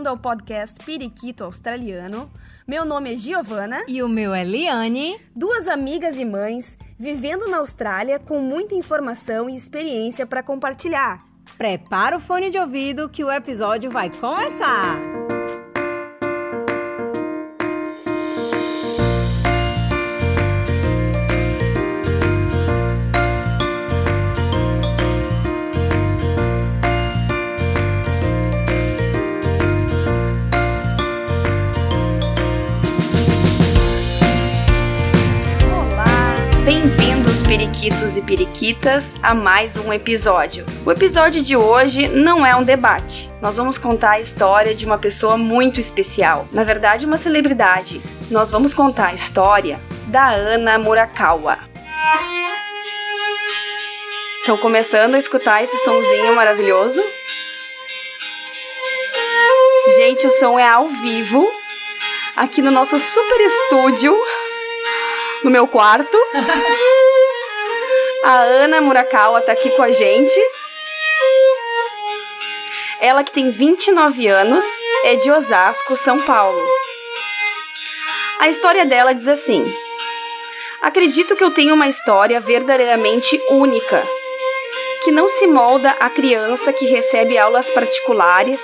Bem-vindo ao podcast Periquito Australiano. Meu nome é Giovana. E o meu é Liane. Duas amigas e mães vivendo na Austrália com muita informação e experiência para compartilhar. Prepara o fone de ouvido que o episódio vai começar! Periquitos e periquitas, a mais um episódio. O episódio de hoje não é um debate. Nós vamos contar a história de uma pessoa muito especial, na verdade, uma celebridade. Nós vamos contar a história da Ana Murakawa. Estão começando a escutar esse sonzinho maravilhoso? Gente, o som é ao vivo, aqui no nosso super estúdio no meu quarto. A Ana Murakawa tá aqui com a gente. Ela que tem 29 anos, é de Osasco, São Paulo. A história dela diz assim: Acredito que eu tenho uma história verdadeiramente única, que não se molda à criança que recebe aulas particulares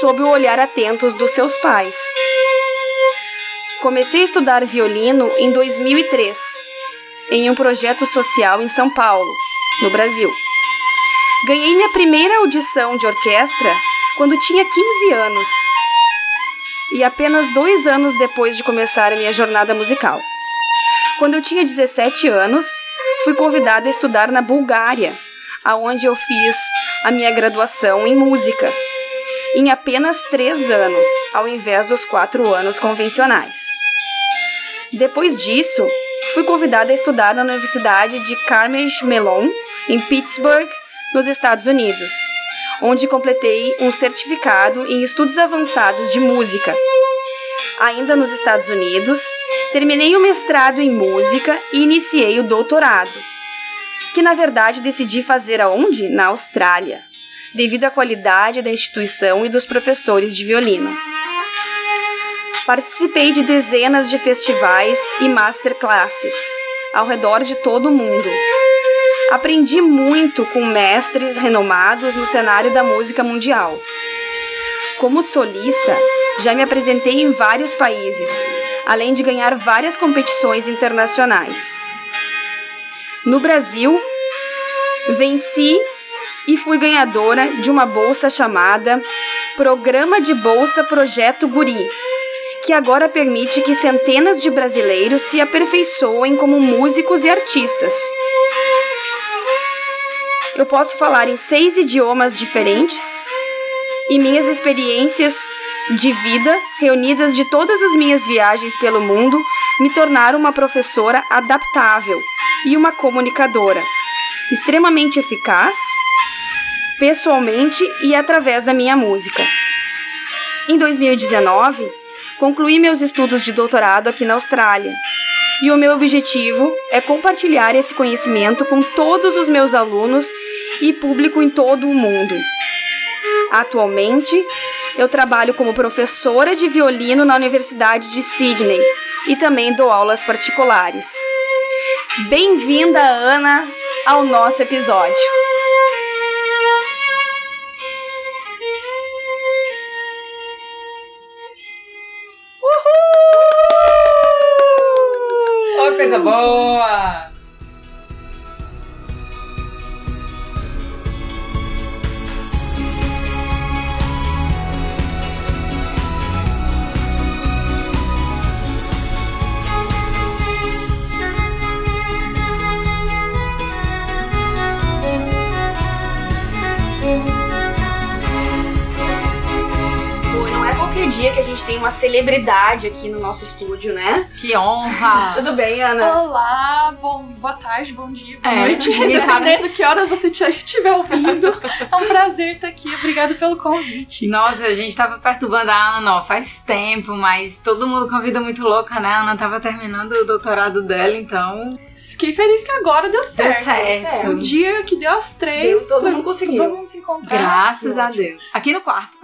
sob o olhar atentos dos seus pais. Comecei a estudar violino em 2003, em um projeto social em São Paulo, no Brasil. Ganhei minha primeira audição de orquestra quando tinha 15 anos e apenas dois anos depois de começar a minha jornada musical. Quando eu tinha 17 anos, fui convidada a estudar na Bulgária, aonde eu fiz a minha graduação em música em apenas três anos, ao invés dos quatro anos convencionais. Depois disso, fui convidada a estudar na Universidade de Carnegie Mellon, em Pittsburgh, nos Estados Unidos, onde completei um certificado em estudos avançados de música. Ainda nos Estados Unidos, terminei o mestrado em música e iniciei o doutorado, que na verdade decidi fazer aonde? Na Austrália devido à qualidade da instituição e dos professores de violino. Participei de dezenas de festivais e masterclasses ao redor de todo o mundo. Aprendi muito com mestres renomados no cenário da música mundial. Como solista, já me apresentei em vários países, além de ganhar várias competições internacionais. No Brasil, venci e fui ganhadora de uma bolsa chamada Programa de Bolsa Projeto Guri, que agora permite que centenas de brasileiros se aperfeiçoem como músicos e artistas. Eu posso falar em seis idiomas diferentes e minhas experiências de vida, reunidas de todas as minhas viagens pelo mundo, me tornaram uma professora adaptável e uma comunicadora, extremamente eficaz pessoalmente e através da minha música. Em 2019, concluí meus estudos de doutorado aqui na Austrália. E o meu objetivo é compartilhar esse conhecimento com todos os meus alunos e público em todo o mundo. Atualmente, eu trabalho como professora de violino na Universidade de Sydney e também dou aulas particulares. Bem-vinda, Ana, ao nosso episódio. Boa! Dia que a gente tem uma celebridade aqui no nosso estúdio, né? Que honra! Tudo bem, Ana? Olá, bom, boa tarde, bom dia, boa É, noite. ninguém sabe. Dependendo que horas você estiver ouvindo. É um prazer estar aqui. Obrigada pelo convite. Nossa, a gente tava perturbando a Ana ó, faz tempo, mas todo mundo com a vida muito louca, né? A Ana tava terminando o doutorado dela, então Fiquei feliz que agora deu deu certo. certo. O dia que deu as três, Deu, todo mundo conseguiu. todo mundo se encontrar. Graças a. Deus. Aqui no quarto.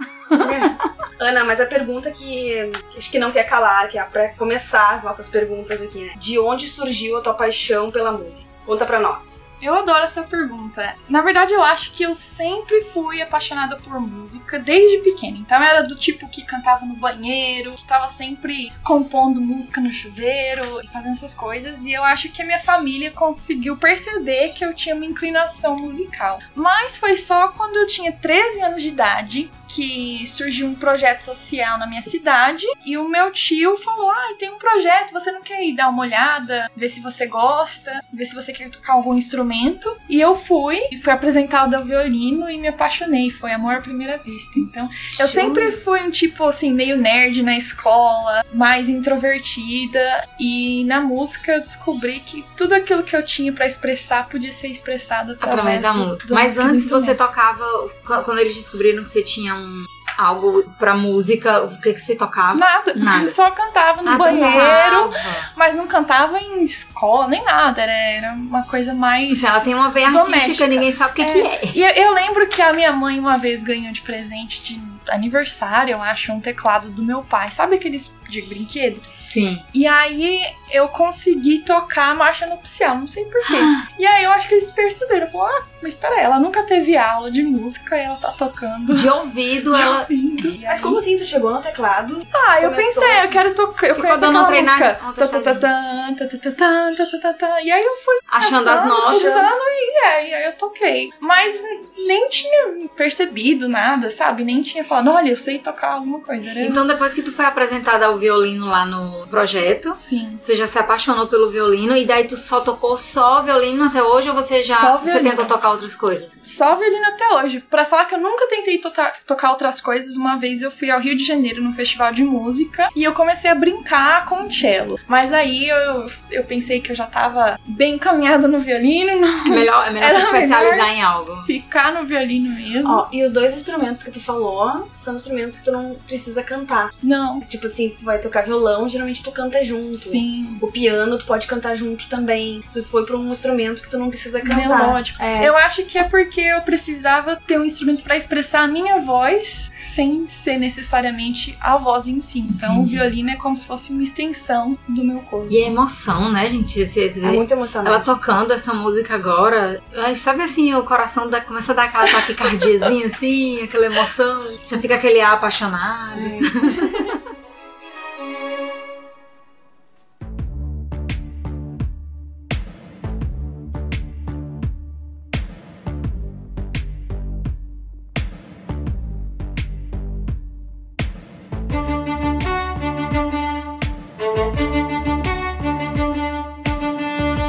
Ana, mas a pergunta que acho que não quer calar, que é pra começar as nossas perguntas aqui, né? De onde surgiu a tua paixão pela música? Conta pra nós. Eu adoro essa pergunta. Na verdade, eu acho que eu sempre fui apaixonada por música desde pequena. Então, eu era do tipo que cantava no banheiro, que tava sempre compondo música no chuveiro e fazendo essas coisas. E eu acho que a minha família conseguiu perceber que eu tinha uma inclinação musical. Mas foi só quando eu tinha 13 anos de idade que surgiu um projeto social na minha cidade e o meu tio falou: "Ah, tem um projeto, você não quer ir dar uma olhada, ver se você gosta, ver se você quer tocar algum instrumento?" E eu fui, e fui apresentada ao violino e me apaixonei, foi amor à primeira vista. Então, eu sempre fui um tipo assim meio nerd na escola, mais introvertida e na música eu descobri que tudo aquilo que eu tinha pra expressar podia ser expressado Através através, da do- música. do- Mas antes você tocava, qu- quando eles descobriram que você tinha um algo pra música, o que que você tocava? Nada. Nada. Só cantava no Ah, banheiro, mas não cantava em escola nem nada. Era, era uma coisa mais. Se ela tem uma veia artística, ninguém sabe o que que é. E eu, eu lembro que a minha mãe uma vez ganhou de presente de aniversário, eu acho, um teclado do meu pai. Sabe aqueles de brinquedo? Sim. E aí eu consegui tocar a marcha nupcial, não sei porquê. e aí eu acho que eles perceberam. Falaram, ah, mas peraí, ela nunca teve aula de música e ela tá tocando. De ouvido, de ela. ouvido. Mas como assim? Tu chegou no teclado? Ah, eu pensei, assim. eu quero tocar. Eu conheço dando aquela treinar- música. Tá, tá, tá, tá, tá, tá, tá, tá, tá, tá, tá. E aí eu fui Achando as notas. e, é, e aí eu toquei. Mas nem tinha percebido nada, sabe? Nem tinha falado, olha, eu sei tocar alguma coisa. Era... Então, depois que tu foi apresentada ao violino lá no projeto, Sim. você já se apaixonou pelo violino e daí tu só tocou só violino até hoje ou você já você tentou tocar outras coisas? Só violino até hoje. Pra falar que eu nunca tentei tota- tocar outras coisas, uma vez eu fui ao Rio de Janeiro num festival de música e eu comecei a brincar com o cello. Mas aí eu, eu pensei que eu já tava bem encaminhada no violino, não É melhor, é melhor se especializar em algo. ficar no violino mesmo. Ó, e os dois instrumentos que tu falou são instrumentos que tu não precisa cantar. Não, Tipo assim, se tu vai tocar violão, geralmente tu canta junto. sim. O piano tu pode cantar junto também. Tu foi pra um instrumento que tu não precisa cantar. Melódico. É. Eu acho que é porque eu precisava ter um instrumento pra expressar a minha voz sem ser necessariamente a voz em si. Então o violino é como se fosse uma extensão do meu corpo. E é emoção, né, gente? Esse, esse- É muito emocionante. ela tocando essa música agora, sabe assim, o coração dá- começa a dar aquela taquicardiazinha assim, aquela emoção, já fica aquele ar apaixonado. É.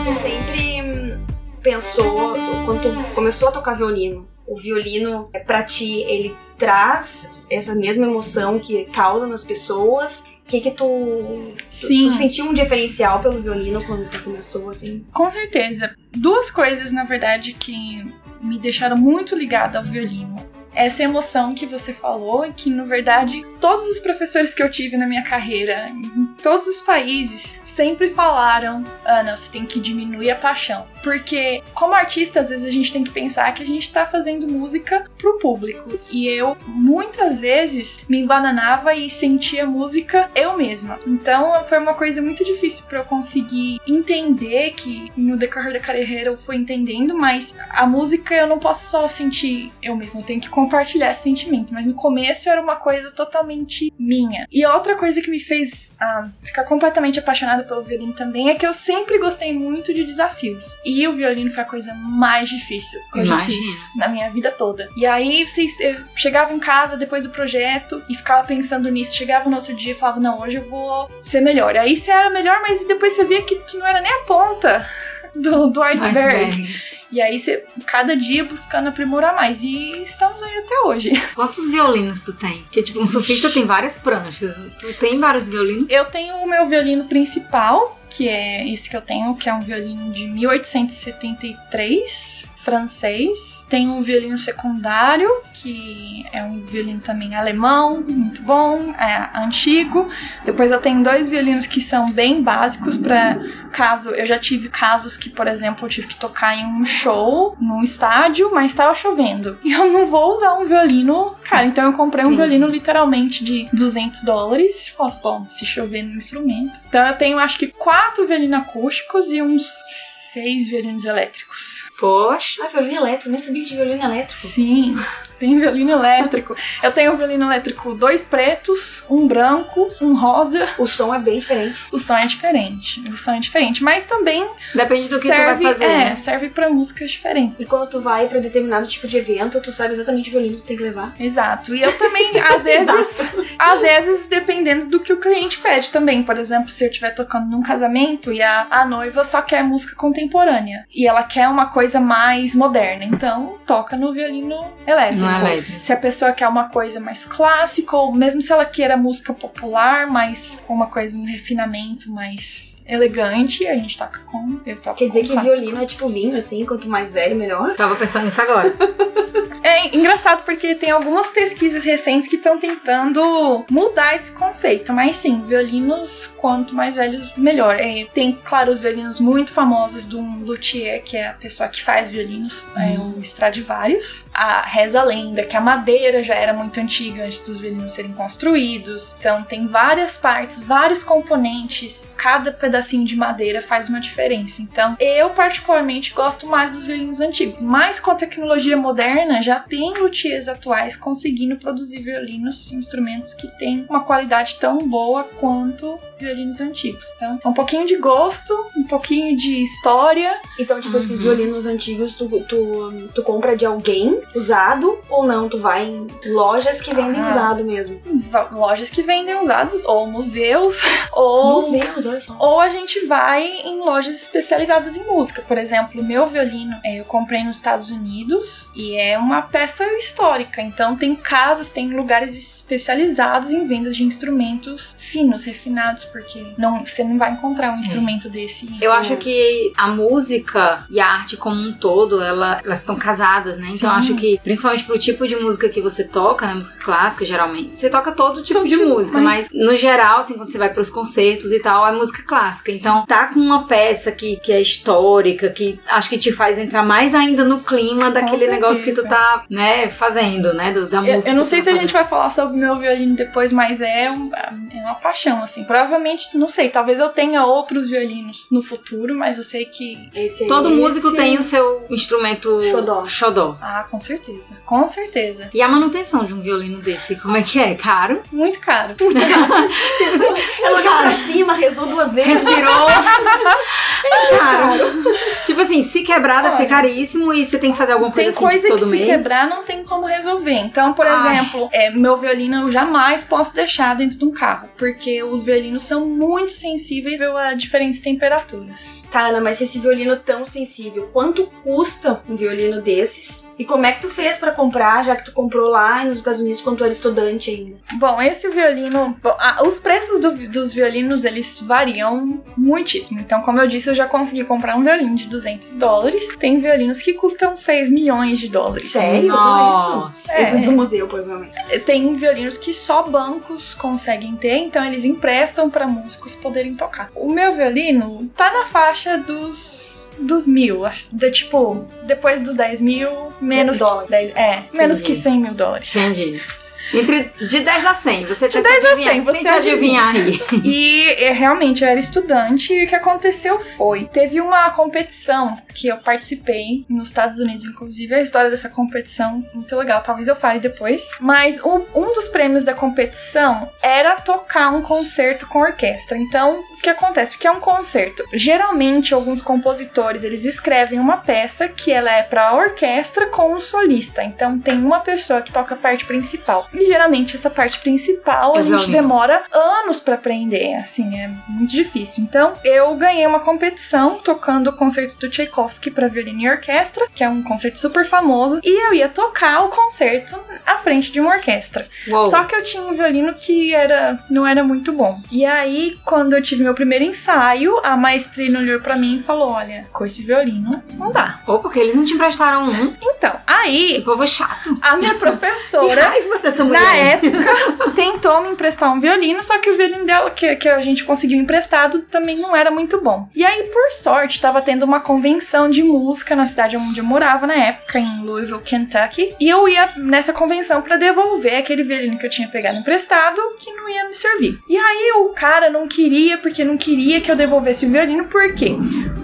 Tu sempre pensou, quando começou a tocar violino, o violino, é pra ti, ele traz essa mesma emoção que causa nas pessoas? O que que tu... tu- Sim. Tu, sentiu um diferencial pelo violino quando tu começou, assim? Com certeza. Duas coisas, na verdade, que me deixaram muito ligada ao violino. Essa emoção que você falou, que na verdade todos os professores que eu tive na minha carreira, em todos os países, sempre falaram: Ana, você tem que diminuir a paixão. Porque, como artista, às vezes a gente tem que pensar que a gente tá fazendo música pro público. E eu, muitas vezes, me embananava e sentia música eu mesma. Então, foi uma coisa muito difícil para eu conseguir entender que no decorrer da carreira eu fui entendendo, mas a música eu não posso só sentir eu mesma, eu tenho que compartilhar esse sentimento. Mas no começo era uma coisa totalmente minha. E outra coisa que me fez ah, ficar completamente apaixonada pelo violino também é que eu sempre gostei muito de desafios. E o violino foi a coisa mais difícil que eu já Imagino. fiz na minha vida toda. E aí vocês, eu chegava em casa depois do projeto e ficava pensando nisso. Chegava no outro dia e falava, não, hoje eu vou ser melhor. Aí você era melhor, mas depois você via que, que não era nem a ponta do, do iceberg. Iceberg. E aí você, cada dia buscando aprimorar mais. E estamos aí até hoje. Quantos violinos tu tem? Porque, tipo, um surfista tem várias pranchas. Tu tem vários violinos? Eu tenho o meu violino principal, que é esse que eu tenho, que é um violino de 1873, francês. Tem um violino secundário, que é um violino também alemão, muito bom, é antigo. Depois eu tenho dois violinos que são bem básicos para caso eu já tive casos que, por exemplo, eu tive que tocar em um show, num estádio, mas estava chovendo. E eu não vou usar um violino, cara, então eu comprei um violino literalmente de 200 dólares. Falei, bom, se chover no instrumento. Então eu tenho acho que quatro violinos acústicos e uns seis violinos elétricos. Poxa. Ah, violino elétrico, nem sabia que tinha violino elétrico. Sim, tem violino elétrico. Eu tenho um violino elétrico dois pretos, um branco, um rosa. O som é bem diferente. O som é diferente. O som é diferente, mas também Depende do que tu serve, vai fazer. é, né? serve para músicas diferentes. E quando tu vai pra determinado tipo de evento, tu sabe exatamente o violino que tu tem que levar. Exato. E eu também, às vezes, às vezes, dependendo do que o cliente pede também. Por exemplo, se eu estiver tocando num casamento e a, a noiva só quer música contemporânea e ela quer uma coisa mais moderna, então toca no violino elétrico. Não é elétrico. Se a pessoa quer uma coisa mais clássica, ou mesmo se ela queira música popular, mas com uma coisa, um refinamento mais elegante, a gente toca com. Eu toco Quer dizer com que clássico. violino é tipo vinho, assim, quanto mais velho, melhor. Tava pensando nisso agora. É engraçado porque tem algumas pesquisas recentes que estão tentando mudar esse conceito, mas sim, violinos quanto mais velhos, melhor. É, tem, claro, os violinos muito famosos do luthier, que é a pessoa que faz violinos, é o Stradivarius. A reza a lenda que a madeira já era muito antiga antes dos violinos serem construídos. Então tem várias partes, vários componentes, cada pedacinho de madeira faz uma diferença. Então eu particularmente gosto mais dos violinos antigos, mas com a tecnologia moderna já tem luthiers atuais conseguindo produzir violinos, instrumentos que têm uma qualidade tão boa quanto violinos antigos. Então, um pouquinho de gosto, um pouquinho de história. Então, tipo, esses Uhum. violinos antigos, tu, tu, tu compra de alguém usado ou não? Tu vai em lojas que vendem Ah. usado mesmo. Lojas que vendem usados, ou museus, ou Museus, olha só. Ou a gente vai em lojas especializadas em música. Por exemplo, o meu violino é, eu comprei nos Estados Unidos e é uma peça histórica. Então tem casas, tem lugares especializados em vendas de instrumentos finos, refinados, porque não, você não vai encontrar um instrumento desse. Eu acho que a música e a arte como um todo, ela- elas estão casadas, né? Então eu Sim. acho que, principalmente pro tipo de música que você toca, né? Música clássica, geralmente. Você toca todo tipo Todo de tipo, música, mas- mas... no geral, assim, quando você vai pros concertos e tal, é música clássica. Então, tá com uma peça que, que é histórica, que acho que te faz entrar mais ainda no clima daquele negócio que tu tá, né, fazendo, né? do- da Eu, música. eu não que tu sei tá se a gente fazendo. vai falar sobre o meu violino depois, mas é, um- é uma paixão, assim. Provavelmente, não sei, talvez eu tenha outros violinos no futuro, mas eu sei que Esse, Todo esse- músico tem o seu instrumento Xodó. xodó. Ah, com certeza. Com certeza. E a manutenção de um violino desse, como é que é? Caro? Muito caro. Ela olhou pra cima, rezou duas vezes. Respirou. É caro. Tipo assim, se quebrar deve ser Olha, caríssimo e você tem que fazer alguma coisa Tem assim coisa tipo, que todo se quebrar não tem como resolver. Então, por Ai. exemplo, é, meu violino eu jamais posso deixar dentro de um carro, porque os violinos são muito sensíveis a diferentes temperaturas. Tá, Ana, mas esse violino tão sensível, quanto custa um violino desses? E como é que tu fez pra comprar, já que tu comprou lá nos Estados Unidos quando tu era estudante ainda? Bom, esse violino, bom, ah, os preços do- dos violinos eles variam muitíssimo. Então, como eu disse, eu já consegui comprar um violino de 200 dólares. Tem violinos que custam 6 milhões de dólares. Sério? Nossa. Tudo isso? Esses É. do museu, provavelmente. Tem violinos que só bancos conseguem ter, então eles emprestam para músicos poderem tocar. O meu violino tá na faixa dos dos mil, da, tipo, depois dos 10 mil, menos Dólar. 10, é, menos Entendi. que 100 mil dólares. Entendi. Entre de 10 a 100, você De tenta 10 a adivinhar. 100, você Tente adivinhar aí. E é, realmente eu era estudante e o que aconteceu foi: teve uma competição que eu participei nos Estados Unidos, inclusive a história dessa competição muito legal, talvez eu fale depois. Mas o- um dos prêmios da competição era tocar um concerto com orquestra. Então, o que acontece? O que é um concerto? Geralmente, alguns compositores eles escrevem uma peça que ela é para orquestra com um solista. Então, tem uma pessoa que toca a parte principal. E geralmente essa parte principal É a gente demora anos pra aprender, assim, é muito difícil. Então, eu ganhei uma competição tocando o concerto do Tchaikovsky pra violino e orquestra, que é um concerto super famoso, e eu ia tocar o concerto à frente de uma orquestra. Uou. Só que eu tinha um violino que era não era muito bom. E aí, quando eu tive meu primeiro ensaio, a maestrina olhou pra mim e falou: Olha, com esse violino não dá. Ou porque eles não te emprestaram um. Que Então, aí povo chato. a minha Que professora. raiva dessa mulher. Na época, tentou me emprestar um violino, só que o violino dela, que, que a gente conseguiu emprestado, também não era muito bom. E aí, por sorte, tava tendo uma convenção de música na cidade onde eu morava na época, em Louisville, Kentucky. E eu ia nessa convenção pra devolver aquele violino que eu tinha pegado emprestado, que não ia me servir. E aí, o cara não queria, porque não queria que eu devolvesse o violino, por quê?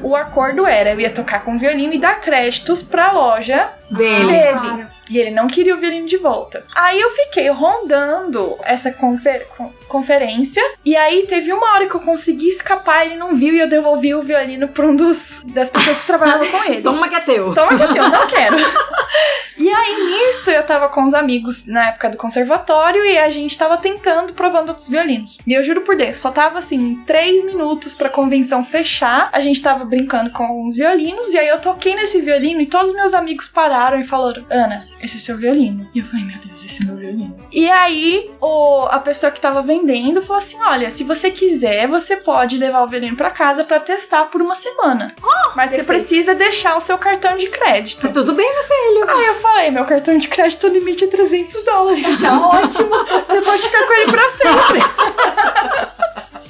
O acordo era, eu ia tocar com o violino e dar créditos pra loja Dele. dele. E ele não queria o violino de volta. Aí eu fiquei rondando essa confer- con- conferência. E aí teve uma hora que eu consegui escapar, ele não viu e eu devolvi o violino pra um dos das pessoas que trabalhavam com ele. Toma que é teu. Toma que eu não quero. E aí, nisso, eu tava com os amigos na época do conservatório e a gente tava tentando, provando outros violinos. E eu juro por Deus, faltava assim, três minutos pra convenção fechar. A gente tava brincando com alguns violinos e aí eu toquei nesse violino e todos os meus amigos pararam e falaram: Ana, esse é seu violino. E eu falei: Meu Deus, esse é meu violino. E aí, o, a pessoa que tava vendendo falou assim: Olha, se você quiser, você pode levar o violino pra casa pra testar por uma semana. Mas você perfeito. precisa deixar o seu cartão de crédito. Tá tudo bem, meu filho. Aí eu falei, meu cartão de crédito limite é 300 dólares. Tá ótimo. Você pode ficar com ele pra sempre.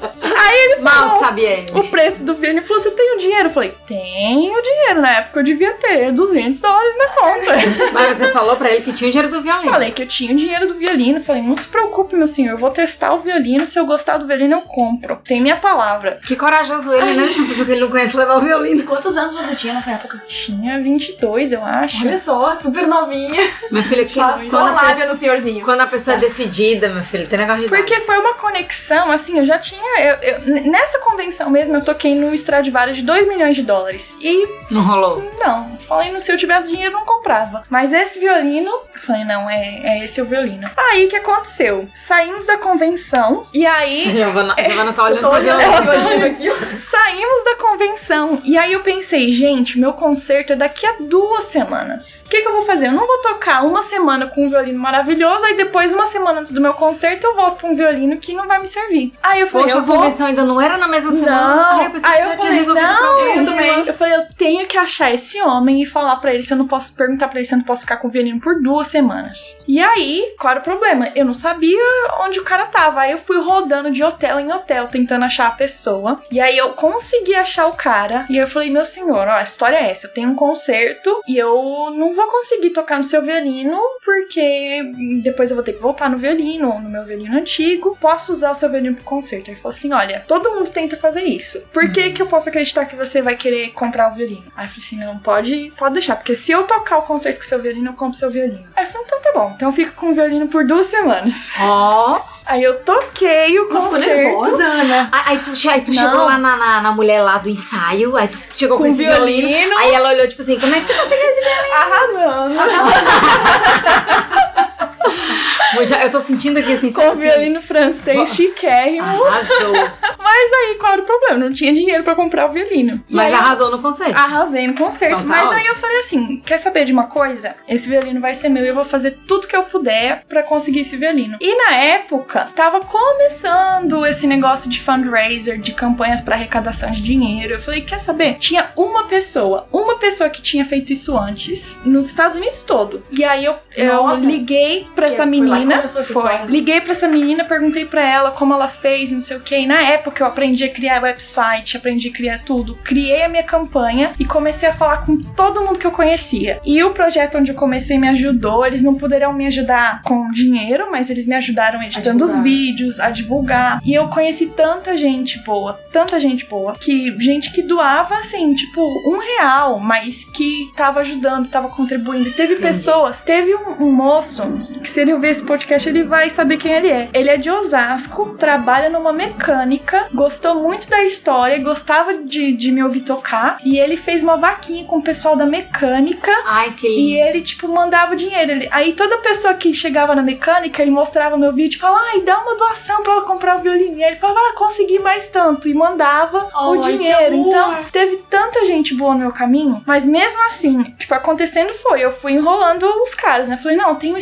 Aí ele Mal falou sabe ele. o preço do violino e falou, você tem o dinheiro? Eu falei, tenho dinheiro. Na época eu devia ter 200 dólares na conta. Mas você falou pra ele que tinha o dinheiro do violino. falei que eu tinha o dinheiro do violino. Falei, não se preocupe, meu senhor. Eu vou testar o violino. Se eu gostar do violino, eu compro. Tem minha palavra. Que corajoso ele, né? Deixa uma pessoa que ele não conhece levar o violino. Quantos anos você tinha nessa época? Tinha 22, eu acho. Olha só, super novinha. Meu filho, que Passou a lábia no senhorzinho. quando a pessoa é decidida, meu filho, tem negócio de Porque foi uma conexão, assim, eu já tinha. eu- eu- nessa convenção mesmo, eu toquei no Stradivarius de 2 milhões de dólares. E Não rolou. não, falei, se eu tivesse dinheiro, eu não comprava. Mas esse violino, eu falei, não, é, é esse o violino. Aí o que aconteceu? Saímos da convenção, e aí. Giovana, Giovana tá olhando olhando violino. o violino aqui. Saímos da convenção. E aí eu pensei, gente, meu concerto é daqui a duas semanas. O que, que eu vou fazer? Eu não vou tocar uma semana com um violino maravilhoso, aí depois, uma semana antes do meu concerto, eu volto com um violino que não vai me servir. Aí eu falei, Poxa, eu vou convenção ainda não era na mesma semana. Não. Ai, eu pensei Aí que eu já tinha falei, resolvido o não, problema. eu também. Eu falei, eu tenho que achar esse homem e falar pra ele se eu não posso perguntar pra ele se eu não posso ficar com o violino por duas semanas. E aí, qual era o problema? Eu não sabia onde o cara tava. Aí eu fui rodando de hotel em hotel tentando achar a pessoa. E aí eu consegui achar o cara. E eu falei, meu senhor, ó, a história é essa. Eu tenho um concerto e eu não vou conseguir tocar no seu violino porque depois eu vou ter que voltar no violino, no meu violino antigo. Posso usar o seu violino pro concerto? Ele falou assim: olha, todo mundo tenta fazer isso. Por que, que eu posso acreditar que você vai querer comprar o violino? Aí eu falei assim: não, pode, pode deixar, porque se eu tocar o concerto com o seu violino, eu compro o seu violino. Aí eu falei, então tá bom. Então eu fico com o violino por duas semanas. Ó. Aí eu toquei o Não ficou concerto. nervosa, Ana? Aí, aí tu, aí tu Não. chegou lá na, na, na mulher lá do ensaio, aí tu chegou com, Com esse violino. violino. Aí ela olhou, tipo assim, como é que você conseguiu esse Arrasando. violino? Já- Eu tô sentindo aqui assim, com assim, violino francês chiquérrimo. Arrasou. Mas aí, qual era o problema? Não tinha dinheiro pra comprar o violino. E Mas aí, arrasou no conceito. Arrasei no concerto. Então tá mas aí ótimo. eu falei assim: quer saber de uma coisa? Esse violino vai ser meu e eu vou fazer tudo que eu puder pra conseguir esse violino. E na época, tava começando esse negócio de fundraiser, de campanhas pra arrecadação de dinheiro. Eu falei: quer saber? Tinha uma pessoa, uma pessoa que tinha feito isso antes, nos Estados Unidos todo. E aí eu, eu Nossa. liguei pra Que essa foi menina. história. Liguei pra essa menina, perguntei pra ela como ela fez, não sei o que. E na época eu aprendi a criar website, aprendi a criar tudo. Criei a minha campanha e comecei a falar com todo mundo que eu conhecia. E o projeto onde eu comecei me ajudou. Eles não puderam me ajudar com dinheiro, mas eles me ajudaram editando os vídeos, a divulgar. E eu conheci tanta gente boa, tanta gente boa, que gente que doava assim, tipo, um real, mas que tava ajudando, tava contribuindo. E teve pessoas, teve um, um moço que se ele ouvir esse podcast, ele vai saber quem ele é. Ele é de Osasco, trabalha numa mecânica, gostou muito da história, gostava de, de me ouvir tocar. E ele fez uma vaquinha com o pessoal da mecânica. Ai, que E lindo. ele, tipo, mandava o dinheiro. Ele- Aí toda pessoa que chegava na mecânica, ele mostrava meu vídeo e falava, ai, dá uma doação pra ela comprar o violino. E aí ele falava, ah, consegui mais tanto. E mandava o Ai, que dinheiro. Então, teve tanta gente boa no meu caminho. Mas mesmo assim, o que foi acontecendo foi, eu fui enrolando os caras, né? Falei, não, tenho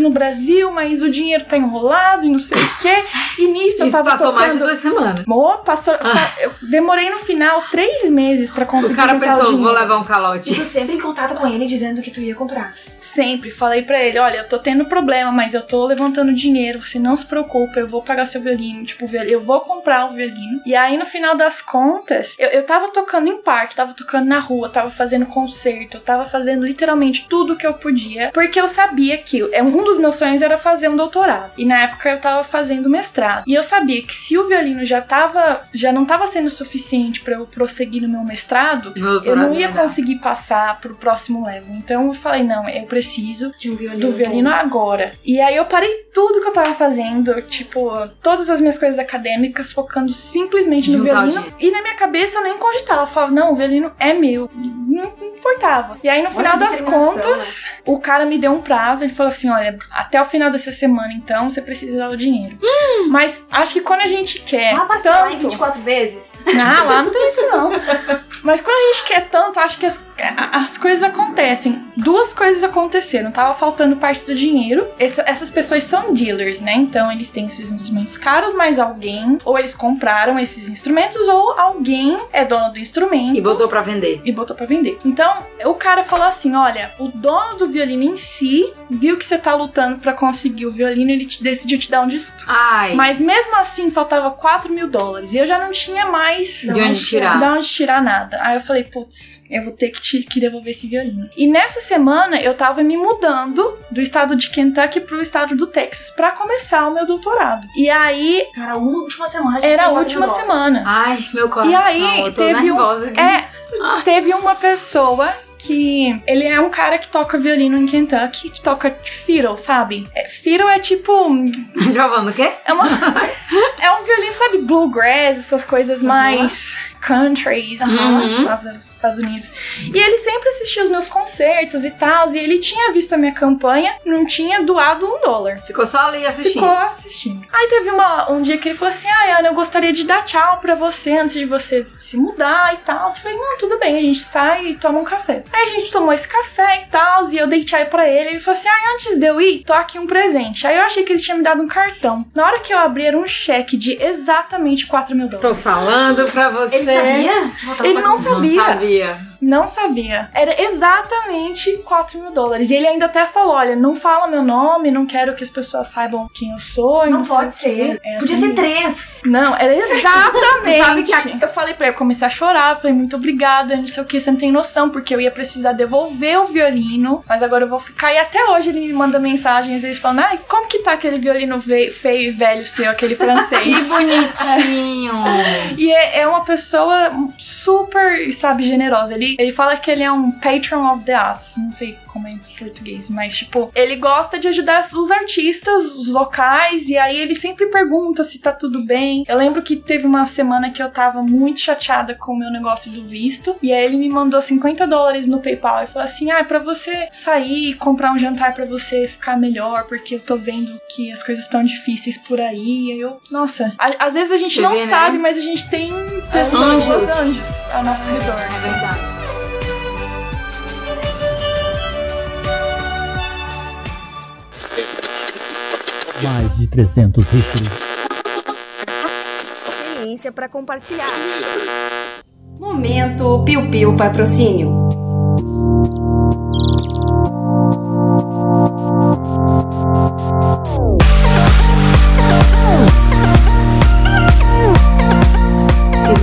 no Brasil, mas o dinheiro tá enrolado e não sei o quê. E nisso eu Isso tava passou mais de duas semanas. Amor, passou... Eu demorei no final três meses pra conseguir O cara o pensou, dinheiro. vou levar um E calote. tu sempre em contato com ele dizendo que tu ia comprar. Sempre falei pra ele, olha, eu tô tendo problema, mas eu tô levantando dinheiro, você não se preocupa, eu vou pagar seu violino, tipo, eu vou comprar o violino. E aí, no final das contas, eu, eu tava tocando em parque, tava tocando na rua, tava fazendo concerto, eu tava fazendo literalmente tudo que eu podia, porque eu sabia que é, um dos meus sonhos era fazer um doutorado. E na época eu tava fazendo mestrado. E eu sabia que se o violino já tava, já não tava sendo suficiente pra eu prosseguir no meu mestrado, Meu eu não ia ia conseguir passar pro próximo level. Então eu falei, não, eu preciso De um violino. do violino agora. E aí eu parei tudo que eu tava fazendo, tipo, todas as minhas coisas acadêmicas, focando simplesmente no Juntar violino. E na minha cabeça eu nem cogitava. Eu falava, não, o violino é meu. Não, não importava. E aí no final das contas, o cara me deu um prazo. Ele falou assim: olha, até o final dessa semana, então, você precisa dar o dinheiro. Mas acho que quando a gente quer. Ah, em tanto, 24 vezes. não, lá não tem isso não. Mas quando a gente quer tanto, acho que as, as coisas acontecem. Duas coisas aconteceram. Tava faltando parte do dinheiro. Essa- essas pessoas são dealers, né? Então eles têm esses instrumentos caros, mas alguém, ou eles compraram esses instrumentos, ou alguém é dono do instrumento E botou pra vender. e botou pra vender. Então, o cara falou assim: olha, o dono do violino em si viu que você tá lutando pra conseguir o violino ele te, decidiu te dar um desconto. Ai, Mas mesmo assim, faltava 4 mil dólares. E eu já não tinha mais de onde tirar? de onde tirar nada. Aí eu falei, putz, eu vou ter que, te, que devolver esse violino. E nessa semana eu tava me mudando do estado de Kentucky pro estado do Texas pra começar o meu doutorado. E aí Cara, a última semana já era a última 4 mil dólares. semana. Ai, meu coração. E aí, eu tô teve um- nervosa aqui. É, teve uma pessoa que ele é um cara que toca violino em Kentucky, que toca fiddle, sabe? É, fiddle é tipo Giovana, o quê? É, uma, é um violino, sabe, bluegrass, essas coisas mais countries Uhum. nos, nos Estados Unidos. E ele sempre assistia os meus concertos e tal, e ele tinha visto a minha campanha, não tinha doado um dólar. Ficou só ali assistindo. Ficou assistindo. Aí teve uma, um dia que ele falou assim: Ah, Ana, eu gostaria de dar tchau pra você antes de você se mudar e tal. Eu falei: Não, tudo bem, a gente sai e toma um café. Aí a gente tomou esse café e tal, e eu dei tchau pra ele. Ele falou assim: Ah, antes de eu ir, tô aqui um presente. Aí eu achei que ele tinha me dado um cartão. Na hora que eu abri, era um cheque de exatamente 4 mil dólares. Tô falando pra você. Ele sabia? Ele não sabia. Não sabia. Não sabia. Era exatamente 4 mil dólares. E ele ainda até falou: olha, não fala meu nome, não quero que as pessoas saibam quem eu sou. Não sei pode o quê." ser. É Podia assim ser mesmo. três. Não, era exatamente. Sabe que a- Eu falei pra ele, eu comecei a chorar, falei, muito obrigada, não sei o que, você não tem noção, porque eu ia precisar devolver o violino, mas agora eu vou ficar. E até hoje ele me manda mensagens, eles falando, ai, como que tá aquele violino feio e velho seu, aquele francês? Que bonitinho. E é, é uma pessoa super, sabe, generosa. Ele, ele fala que ele é um patron of the arts. Não sei como é em português, mas, tipo, ele gosta de ajudar os artistas, os locais, e aí ele sempre pergunta se tá tudo bem. Eu lembro que teve uma semana que eu tava muito chateada com o meu negócio do visto, e aí ele me mandou 50 dólares no PayPal e falou assim: ah, é pra você sair e comprar um jantar pra você ficar melhor, porque eu tô vendo que as coisas estão difíceis por aí. E aí eu, nossa, a- às vezes a gente Você não vê, né? sabe, mas a gente tem pessoas, Anjos. anjos ao nosso redor. É assim. verdade. Mais de 300 registros. Experiência para compartilhar. Momento Piu Piu Patrocínio.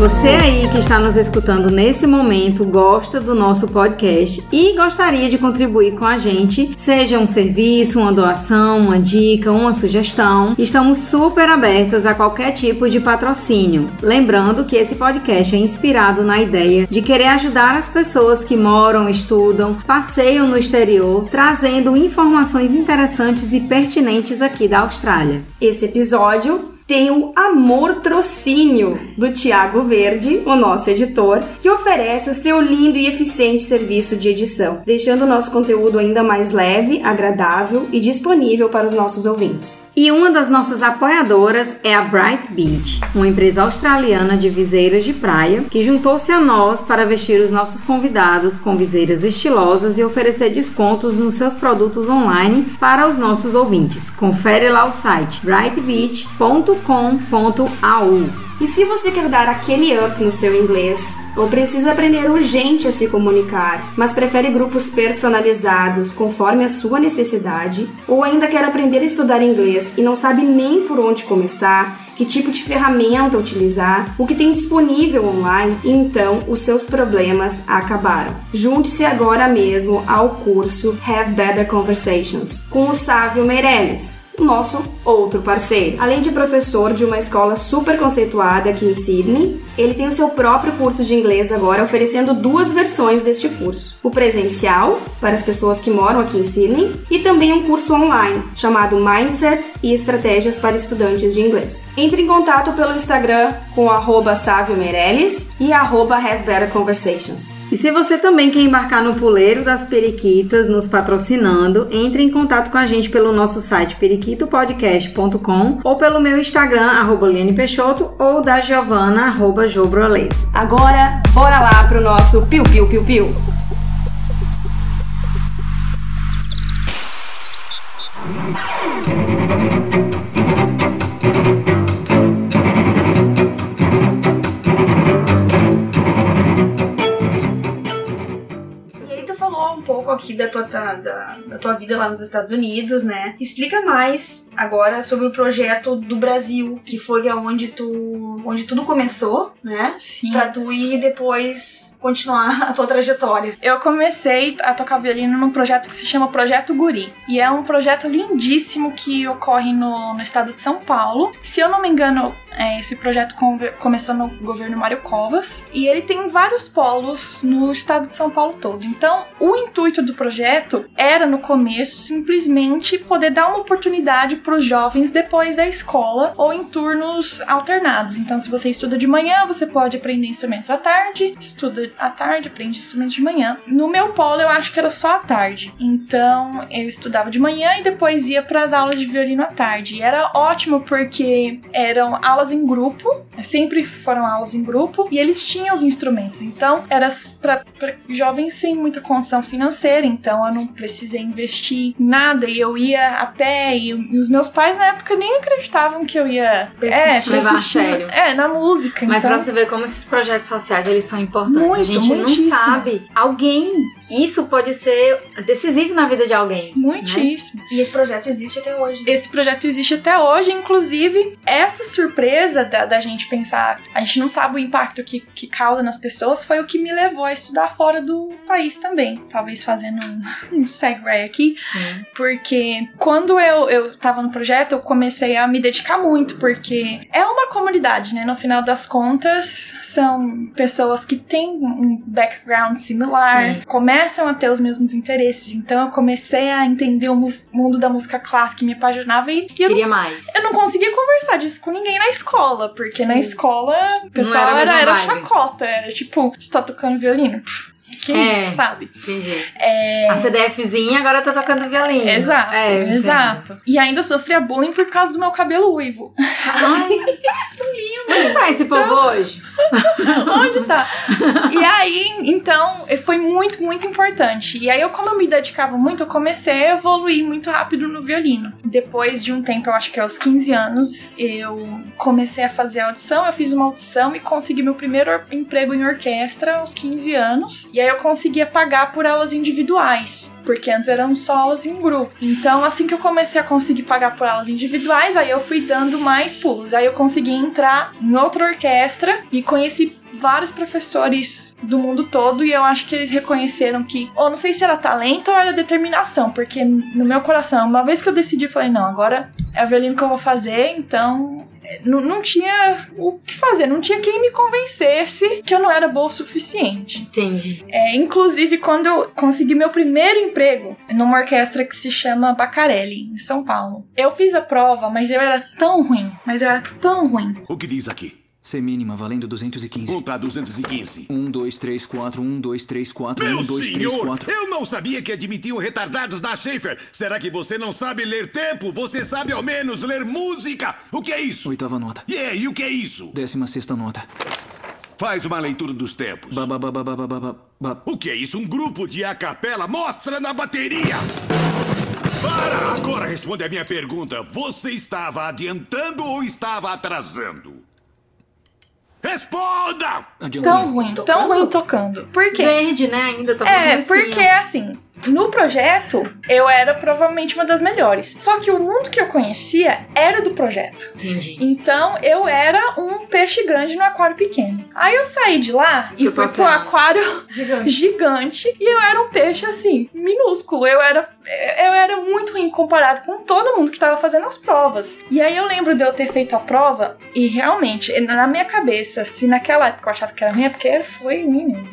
Você aí que está nos escutando nesse momento gosta do nosso podcast e gostaria de contribuir com a gente, seja um serviço, uma doação, uma dica, uma sugestão, estamos super abertas a qualquer tipo de patrocínio. Lembrando que esse podcast é inspirado na ideia de querer ajudar as pessoas que moram, estudam, passeiam no exterior, trazendo informações interessantes e pertinentes aqui da Austrália. Esse episódio tem o Amor Trocínio, do Tiago Verde, o nosso editor, que oferece o seu lindo e eficiente serviço de edição, deixando o nosso conteúdo ainda mais leve, agradável e disponível para os nossos ouvintes. E uma das nossas apoiadoras é a Bright Beach, uma empresa australiana de viseiras de praia que juntou-se a nós para vestir os nossos convidados com viseiras estilosas e oferecer descontos nos seus produtos online para os nossos ouvintes. Confere lá o site brightbeach.com com.au. E se você quer dar aquele up no seu inglês, ou precisa aprender urgente a se comunicar, mas prefere grupos personalizados conforme a sua necessidade, ou ainda quer aprender a estudar inglês e não sabe nem por onde começar, que tipo de ferramenta utilizar, o que tem disponível online, então os seus problemas acabaram. Junte-se agora mesmo ao curso Have Better Conversations com o Sávio Meirelles nosso outro parceiro. Além de professor de uma escola super conceituada aqui em Sydney, ele tem o seu próprio curso de inglês agora, oferecendo duas versões deste curso: o presencial, para as pessoas que moram aqui em Sydney, e também um curso online, chamado Mindset e Estratégias para Estudantes de Inglês. Entre em contato pelo Instagram com arroba Meirelles e arroba Have Better Conversations. E se você também quer embarcar no puleiro das periquitas, nos patrocinando, entre em contato com a gente pelo nosso site periquitopodcast.com ou pelo meu Instagram, arroba Liane Peixoto, ou da Giovana, arroba Jobroles. Agora, bora lá pro nosso Piu Piu Piu Piu. Pouco aqui da tua, da, da, da tua vida lá nos Estados Unidos, né? Explica mais agora sobre o projeto do Brasil, que foi onde tu, onde tudo começou, né? Sim. Pra tu ir depois continuar a tua trajetória. Eu comecei a tocar violino num projeto que se chama Projeto Guri. E é um projeto lindíssimo que ocorre no, no estado de São Paulo. Se eu não me engano, é, esse projeto come- começou no governo Mário Covas. E ele tem vários polos no estado de São Paulo todo. Então, o intuito do projeto era, no começo, simplesmente poder dar uma oportunidade para os jovens depois da escola ou em turnos alternados. Então, se você estuda de manhã, você pode aprender instrumentos à tarde, estuda à tarde, aprende instrumentos de manhã. No meu polo, eu acho que era só à tarde. Então, eu estudava de manhã e depois ia para as aulas de violino à tarde. E era ótimo porque eram aulas em grupo, sempre foram aulas em grupo, e eles tinham os instrumentos. Então, era para jovens sem muita condição financeira, então eu não precisei investir em nada e eu ia a pé e, e os meus pais na época nem acreditavam que eu ia Persistir. é, Levar a sério. É, na música. Mas então, pra você ver como esses projetos sociais eles são importantes. Muito, a gente não muitíssimo. sabe. Alguém. Isso pode ser decisivo na vida de alguém. muitíssimo. E esse projeto existe até hoje. Esse projeto existe até hoje, inclusive essa surpresa da, da gente pensar, a gente não sabe o impacto que, que causa nas pessoas, foi o que me levou a estudar fora do país também. Talvez fazendo um, um segue aqui, Sim. porque quando eu, eu tava no projeto, eu comecei a me dedicar muito, porque é uma comunidade, né? No final das contas, são pessoas que têm um background similar, Sim. Começam a ter os mesmos interesses. Então eu comecei a entender o mundo da música clássica e me apaixonava e, eu, Queria mais. eu não conseguia conversar disso com ninguém na escola, porque Sim. na escola o pessoal era a era, era, vibe. chacota, era tipo, você tá tocando violino? Pff, Que É. sabe? Entendi. É. A CDFzinha agora tá tocando violino. Exato, É, exato. E ainda sofria bullying por causa do meu cabelo uivo. Ai, tão lindo. Onde tá esse povo hoje? Onde tá? e aí, então, foi muito, muito importante. E aí, eu, como eu me dedicava muito, eu comecei a evoluir muito rápido no violino. Depois de um tempo, eu acho que aos 15 anos, eu comecei a fazer audição. Eu fiz uma audição e consegui meu primeiro emprego em orquestra aos 15 anos. E aí, eu conseguia pagar por aulas individuais. Porque antes eram só aulas em grupo. Então, assim que eu comecei a conseguir pagar por aulas individuais, aí eu fui dando mais pulos. Aí eu consegui entrar em outra orquestra e conheci vários professores do mundo todo e eu acho que eles reconheceram que, ou não sei se era talento ou era determinação, porque no meu coração, uma vez que eu decidi, eu falei, não, agora é o violino que eu vou fazer, então não, não tinha o que fazer, não tinha quem me convencesse que eu não era boa o suficiente. Entendi. É, inclusive, quando eu consegui meu primeiro emprego numa orquestra que se chama Bacarelli, em São Paulo, eu fiz a prova, mas eu era tão ruim, mas eu era tão ruim. O que diz aqui? C mínima, valendo 215. Um pra 215. 1, 2, 3, 4, 1, 2, 3, 4, Meu 1, 2, 3, senhor, 4. eu não sabia que admitiam retardados da Schaefer. Será que você não sabe ler tempo? Você sabe ao menos ler música? O que é isso? Oitava nota. E é, e o que é isso? Décima sexta nota. Faz uma leitura dos tempos. Ba, ba, ba, ba, ba, ba, ba. O que é isso? Um grupo de a capela? Mostra na bateria! Para! Agora responde a minha pergunta. Você estava adiantando ou estava atrasando? Responda! Tão ruim, tão ruim tocando. Por quê? Verde, né? Ainda tá É, muito porque assim, no projeto eu era provavelmente uma das melhores. Só que o mundo que eu conhecia era do projeto. Entendi. Então eu era um peixe grande no aquário pequeno. Aí eu saí de lá e fui pro aquário Gigante. gigante e eu era um peixe assim, minúsculo. Eu era eu era muito ruim comparado com todo mundo que tava fazendo as provas. E aí eu lembro de eu ter feito a prova e realmente, na minha cabeça, se naquela época eu achava que era ruim, é porque foi ruim mesmo.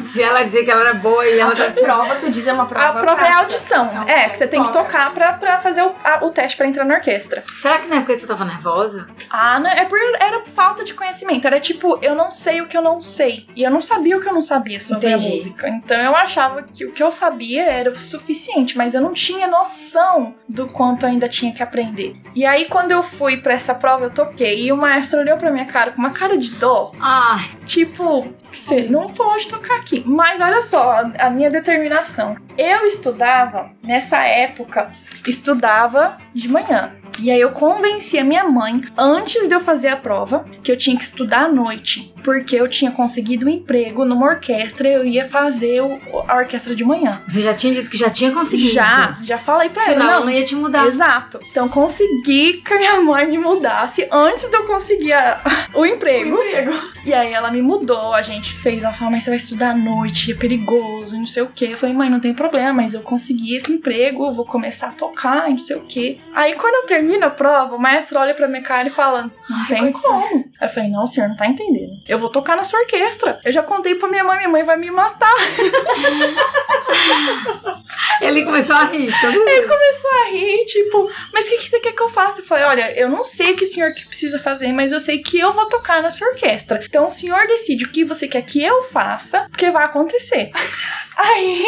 Se ela dizer que ela era boa e ela tá A prova, tu diz, é uma prova A prova é a prática. audição. Então, É, que você tem que toca. tocar pra, pra fazer o, a- o teste pra entrar na orquestra. Será que na época tu tava nervosa? Ah, não, é por era falta de conhecimento. Era tipo, eu não sei o que eu não sei. E eu não sabia o que eu não sabia sobre Entendi. a música. Então eu achava que o que eu sabia era o suficiente, mas eu não tinha noção do quanto eu ainda tinha que aprender. E aí, quando eu fui pra essa prova, eu toquei e o maestro olhou pra minha cara com uma cara de dó. Ai, Tipo, você não pode tocar aqui. Mas olha só, a, minha determinação. Eu estudava, nessa época, estudava de manhã. E aí eu convenci a minha mãe, antes de eu fazer a prova, que eu tinha que estudar à noite. Porque eu tinha conseguido um emprego numa orquestra e eu ia fazer o- a orquestra de manhã. você já tinha dito que já tinha conseguido. Já, já falei pra Senão ela. ela não ia te mudar. Exato. Então consegui que a minha mãe me mudasse antes de eu conseguir a- o emprego. E aí ela me mudou, a gente fez, ela falou, mas você vai estudar à noite, é perigoso, não sei o quê. Eu falei, mãe, não tem problema, mas eu consegui esse emprego, eu vou começar a tocar, não sei o quê. Aí quando eu termino a prova, o maestro olha pra minha cara e fala, não tem como. Aí eu falei, não, senhor, não tá entendendo. Eu vou tocar na sua orquestra. Eu já contei pra minha mãe, minha mãe vai me matar. Ele começou a rir. Todo Ele começou a rir, tipo, mas o que, que você quer que eu faça? Eu falei, olha, eu não sei o que o senhor que precisa fazer, mas eu sei que eu vou tocar na sua orquestra. Então o senhor decide o que você quer que eu faça, porque vai acontecer. Aí,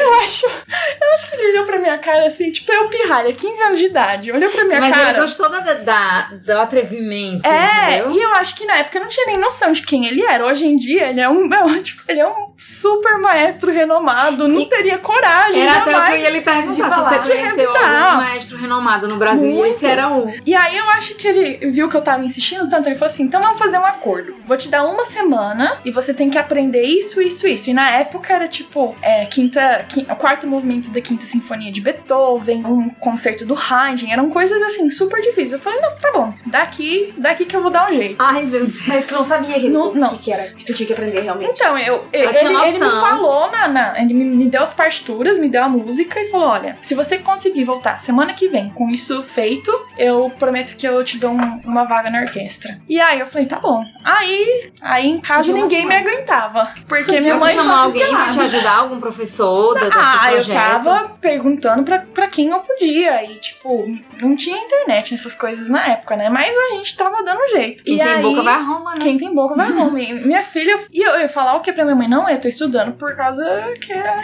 eu acho, eu acho que ele olhou pra minha cara assim, tipo, eu pirralha, 15 anos de idade, olhou pra minha Mas cara. ele gostou da, da- do atrevimento, É, entendeu? e eu acho que na época eu não tinha nem noção de quem ele era. Hoje em dia, ele é um, um, tipo, ele é um super maestro renomado, não E- teria coragem Era até o que eu ia lhe perguntar, se você conheceu algum maestro renomado no Brasil e esse Muitos. era um. E aí eu acho que ele viu que eu tava insistindo tanto, ele falou assim: então vamos fazer um acordo. Vou te dar uma semana e você tem que aprender isso, isso, isso. E na época era tipo é, quinta, qui- o quarto movimento da quinta sinfonia de Beethoven, um concerto do Haydn, eram coisas assim super difíceis. Eu falei, não, tá bom, daqui, daqui que eu vou dar um jeito. Ai, meu Deus. Mas tu não sabia que, Não- o não. que, que era, que tu tinha que aprender realmente. Então, eu, ele, ele, ele me falou, na, na- ele me, me deu as partituras, me deu a música e falou: olha, se você conseguir voltar semana que vem com isso feito, eu prometo que eu te dou um- uma vaga na orquestra. E aí eu falei: tá bom. Aí, aí em casa ninguém me aguentava. Porque minha Mas mãe. chamou alguém pra te ajudar, algum professor do, do Ah, eu projeto? tava perguntando pra, pra quem eu podia. E, tipo, não tinha internet nessas coisas na época, né? Mas a gente tava dando jeito. Quem e tem aí, boca vai a Roma, né? Quem tem boca vai a Roma. E Minha filha. E eu, eu ia falar o que pra minha mãe? Não, eu tô estudando por causa que é,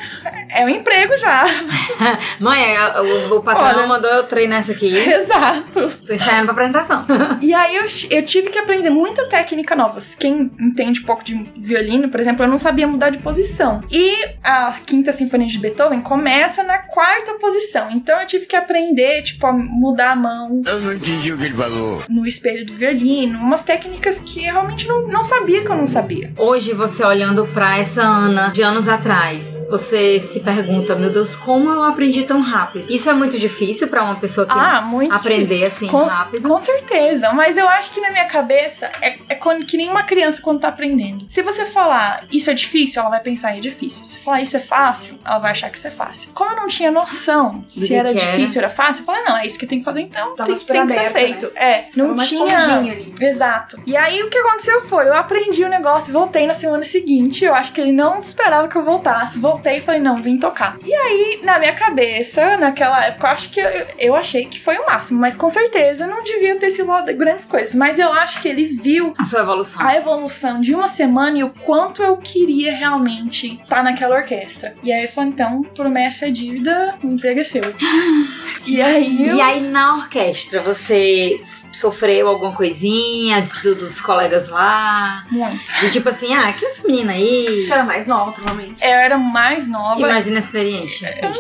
é um emprego já. Mãe, é, o, o patrão Olha. mandou eu treinar isso aqui. Exato. Tô ensaiando pra apresentação. E aí eu, eu tive que aprender muita técnica nova. Quem entende um pouco de violino, por exemplo, eu não sabia mudar de posição. E a quinta sinfonia de Beethoven começa na quarta posição. Então eu tive que aprender, tipo, a mudar a mão Eu não entendi o que ele falou. no espelho do violino, umas técnicas que eu realmente não, não sabia que eu não sabia. Hoje, você olhando pra essa Ana de anos atrás, você se pergunta, meu Deus, como eu aprendi tão rápido? Isso é muito difícil pra uma pessoa que Ah, muito aprender difícil. assim Com- rápido. Com certeza, mas eu acho que na minha cabeça é, é quando, que nem uma criança quando tá aprendendo. Se você falar isso é difícil, ela vai pensar é difícil. Se falar isso é fácil, ela vai achar que isso é fácil. Como eu não tinha noção se era. difícil ou era fácil, eu falei, não, é isso que tem que fazer então. Tava tem, tem que ser feito. É, não Tava tinha. ali. Exato. E aí o que aconteceu foi, eu aprendi o negócio, voltei na semana seguinte, eu acho que ele não esperava que eu voltasse. Voltei e falei, não, vim tocar. E aí, na minha cabeça, naquela época, eu acho que eu, eu achei que foi o máximo, mas com certeza não devia ter sido grandes coisas. Mas eu acho que ele viu A sua evolução. a evolução de uma semana e o quanto eu queria realmente estar naquela orquestra. E aí eu falei, então, promessa é dívida, o emprego é seu. E aí eu... E aí, na orquestra, você sofreu alguma coisinha do- dos colegas lá? Muito. De tipo assim, ah, que essa menina aí? Tu era mais nova, provavelmente. Eu era mais nova. E mais inexperiente. Eu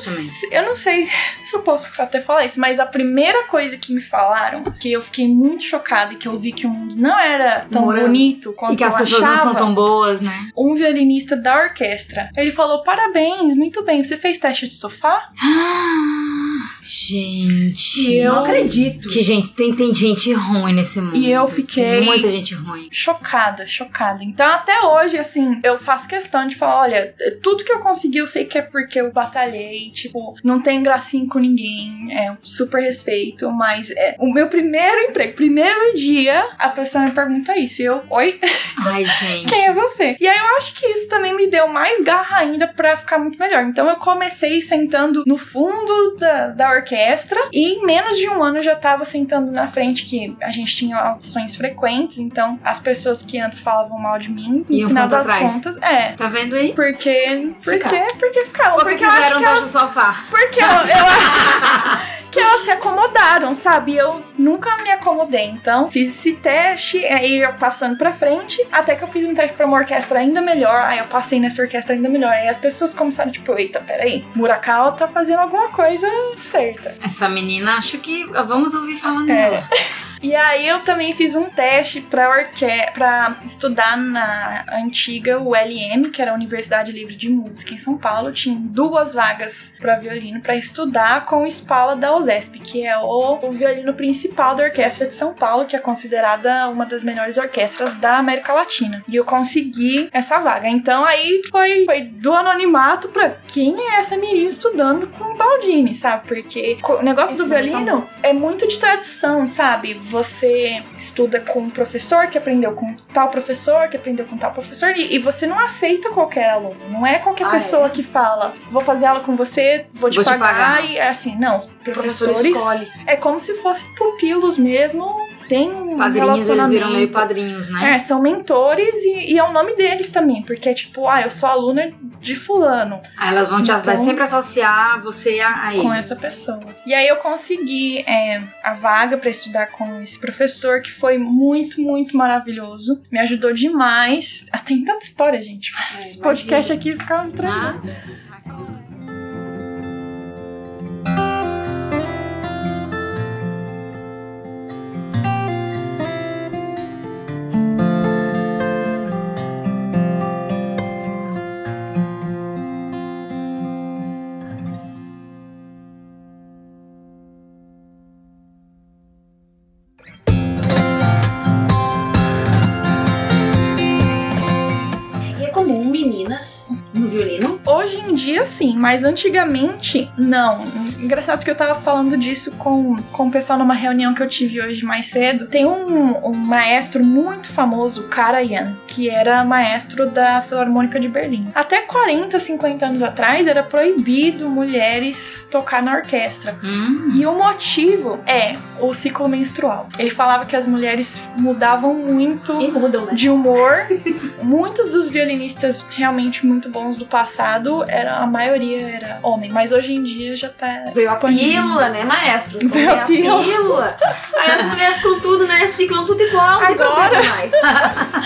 eu não sei se eu posso até falar isso, mas a primeira coisa que me falaram, que eu fiquei muito chocada e que eu vi que o mundo não era tão Morando. bonito quanto E que as eu pessoas achava, não são tão boas, né? um violinista da orquestra. Ele falou: parabéns, muito bem, você fez teste de sofá? Gente. E eu- Não acredito. Que gente, tem, tem gente ruim nesse mundo. E eu fiquei- muita gente ruim. Chocada, chocada. Então, até hoje, assim, eu faço questão de falar: olha, tudo que eu consegui, eu sei que é porque eu batalhei. Tipo, não tem gracinha com ninguém. É um super respeito. Mas é o meu primeiro emprego, primeiro dia, a pessoa me pergunta isso. E eu, oi, Ai, gente. quem é você? E aí eu acho que isso também me deu mais garra ainda pra ficar muito melhor. Então eu comecei sentando no fundo da, da orquestra e em menos de um ano já tava sentando na frente, que a gente tinha audições frequentes, então as pessoas que antes falavam mal de mim, no Iam final das trás. contas, é. Tá vendo aí? Porque. Porque. Ficar. Porque ficavam. Porque, Porque eu acho que elas do sofá. porque eu, eu acho que elas se acomodaram, sabe? Eu nunca me acomodei. Então, fiz esse teste, aí eu passando pra frente, até que eu fiz um teste pra uma orquestra ainda melhor. Aí eu passei nessa orquestra ainda melhor. Aí as pessoas começaram, tipo, eita, peraí, Murakawa tá fazendo alguma coisa certa. Essa menina, acho que vamos ouvir falando É. E aí eu também fiz um teste pra, orque pra estudar na antiga ULM, que era a Universidade Livre de Música em São Paulo. Tinha duas vagas pra violino pra estudar com o Spala da USESP, que é o, o violino principal da Orquestra de São Paulo, que é considerada uma das melhores orquestras da América Latina. E eu consegui essa vaga. Então aí foi, foi do anonimato pra quem é essa menina estudando com o Baldini, sabe? Porque o negócio Esse do é violino famoso. é muito de tradição, sabe? Você estuda com um professor que aprendeu com tal professor, que aprendeu com tal professor, e, e você não aceita qualquer aluno. Não é qualquer Ah, pessoa é? que fala, vou fazer aula com você, vou te, Vou te pagar, pagar. e é assim, não, os professor professores escolhe. é como se fossem pupilos mesmo, tem um Padrinhos, eles relacionamento. viram meio padrinhos, né? É, são mentores e, e é o nome deles também, porque é tipo, ah, eu sou aluna de fulano Aí elas vão te Então- vai sempre associar você a, a ele. com essa pessoa. E aí eu consegui é, a vaga pra estudar com esse professor, que foi muito, muito maravilhoso. Me ajudou demais. Ah, Tem tanta história, gente. É, Esse podcast aqui fica uns três dia, sim, mas antigamente, não. Engraçado que eu tava falando disso com, com o pessoal numa reunião que eu tive hoje mais cedo. Tem um, um maestro muito famoso, Karajan, que era maestro da Filarmônica de Berlim. Até 40, 50 anos atrás, era proibido mulheres tocar na orquestra. Hum. E o motivo é o ciclo menstrual. Ele falava que as mulheres mudavam muito E mudam, né? de humor. Muitos dos violinistas realmente muito bons do passado eram era, a maioria era homem, mas hoje em dia já tá Veio a expandindo. pílula, né, maestros? Veio a pílula. pílula. Aí as mulheres ficam tudo, né, ciclam tudo igual. Agora. mais.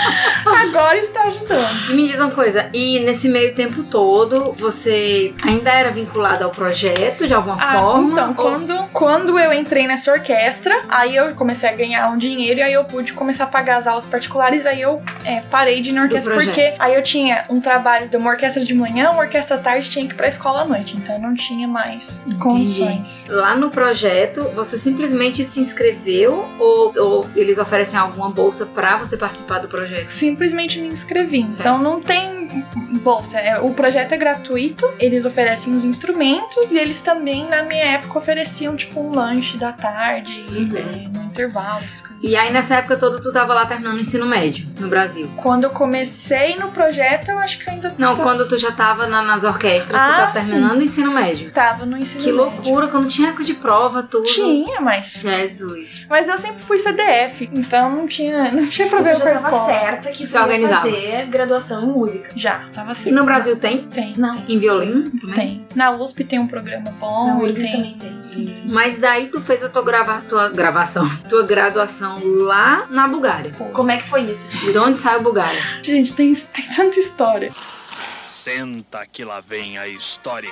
Agora está ajudando. E me diz uma coisa, e nesse meio tempo todo, você ainda era vinculado ao projeto de alguma Ah, forma? então, Ou- quando, quando eu entrei nessa orquestra, aí eu comecei a ganhar um dinheiro e aí eu pude começar a pagar as aulas particulares, aí eu é, parei de ir na orquestra, porque aí eu tinha um trabalho de uma orquestra de manhã, uma orquestra à tarde, tinha que ir pra escola à noite, então não tinha mais condições. Lá no projeto, você simplesmente se inscreveu ou, ou eles oferecem alguma bolsa pra você participar do projeto? Simplesmente me inscrevi. Certo. Então não tem bolsa. É, o projeto é gratuito, eles oferecem os instrumentos e eles também, na minha época, ofereciam tipo um lanche da tarde, é, no intervalo, E aí nessa época toda tu tava lá terminando o ensino médio no Brasil? Quando eu comecei no projeto, eu acho que ainda Não, quando tu já tava na- nas orquestras, tu Ah, tava terminando o ensino médio. tava no ensino Que médio. loucura, quando tinha época de prova, tudo. Tinha, mas. Jesus. Mas eu sempre fui CDF, então não tinha, não tinha Eu problema já com a escola. certa que Se organizava. fazer graduação em música. Já, tava assim. E no Brasil tem? Tem. Não. Em violino? também? Tem. Na USP tem um programa bom. Na URGS tem... também tem. tem sim. Mas daí tu fez a tua, grava... tua gravação, tua graduação lá na Bulgária. Como é que foi isso? De onde saiu Bulgária? Gente, tem, tem tanta história. Senta que lá vem a história.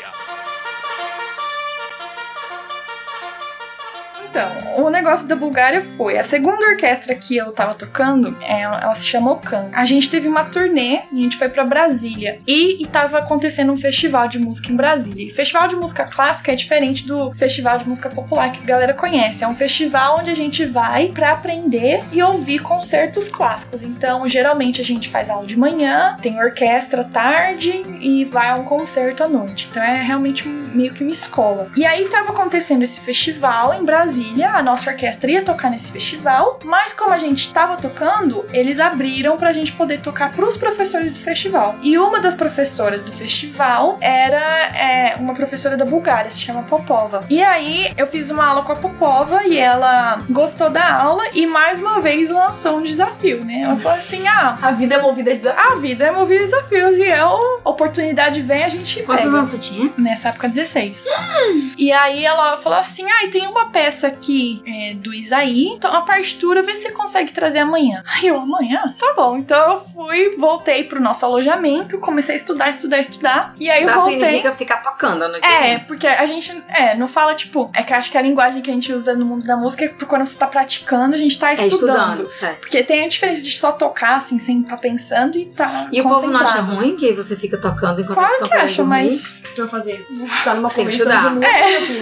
Então, o negócio da Bulgária foi a segunda orquestra que eu tava tocando, é, ela se chama Okan. A gente teve uma turnê, a gente foi pra Brasília e, e tava acontecendo um festival de música em Brasília. E festival de música clássica é diferente do festival de música popular que a galera conhece. É um festival onde a gente vai pra aprender e ouvir concertos clássicos. Então, geralmente a gente faz aula de manhã, tem orquestra à tarde e vai a um concerto à noite. Então é realmente meio que uma escola. E aí tava acontecendo esse festival em Brasília, a nossa orquestra ia tocar nesse festival, mas como a gente tava tocando, eles abriram pra gente poder tocar pros professores do festival. E uma das professoras do festival era é, uma professora da Bulgária, se chama Popova. E aí eu fiz uma aula com a Popova e ela gostou da aula e mais uma vez lançou um desafio, né? Ela falou assim: ah, A vida é movida a desafio. a vida é movida a desafios e eu, oportunidade vem, a gente Quantos pega. anos tu tinha? Nessa época, 16. E aí ela falou assim: ah, e tem uma peça aqui é, do Isaí, então a partitura, vê se você consegue trazer amanhã. Aí eu, amanhã? Tá bom. Então eu fui, voltei pro nosso alojamento, comecei a estudar, estudar, estudar. E aí eu Estudar voltei. significa ficar tocando a noite É, inteira. porque a gente, é, não fala, tipo, é que eu acho que a linguagem que a gente usa no mundo da música é quando você tá praticando, a gente tá É estudando. estudando, certo. Porque tem a diferença de só tocar, assim, sem estar pensando e tá E o povo não acha ruim que você fica tocando enquanto Claro eles estão que acha, mas O que tu vai fazer? Vou ficar numa estudar. de música, meu filho.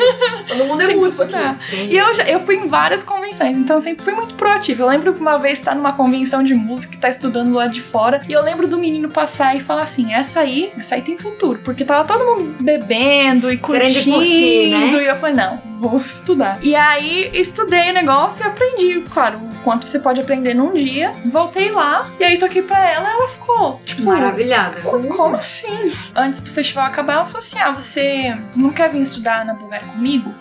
Todo mundo é Tem que E eu, já, eu fui em várias convenções, então eu sempre fui muito proativa. Eu lembro que uma vez tá numa convenção de música e tá estudando lá de fora, e eu lembro do menino passar e falar assim: essa aí, essa aí tem futuro. Porque tava todo mundo bebendo e curtindo. curtir, né? E eu falei, não, vou estudar. E aí estudei o negócio e aprendi, claro, o quanto você pode aprender num dia. Voltei lá, e aí toquei pra ela, ela ficou, tipo, Maravilhada. como assim? Antes do festival acabar, ela falou assim: Ah, você não quer vir estudar na Bulgária comigo?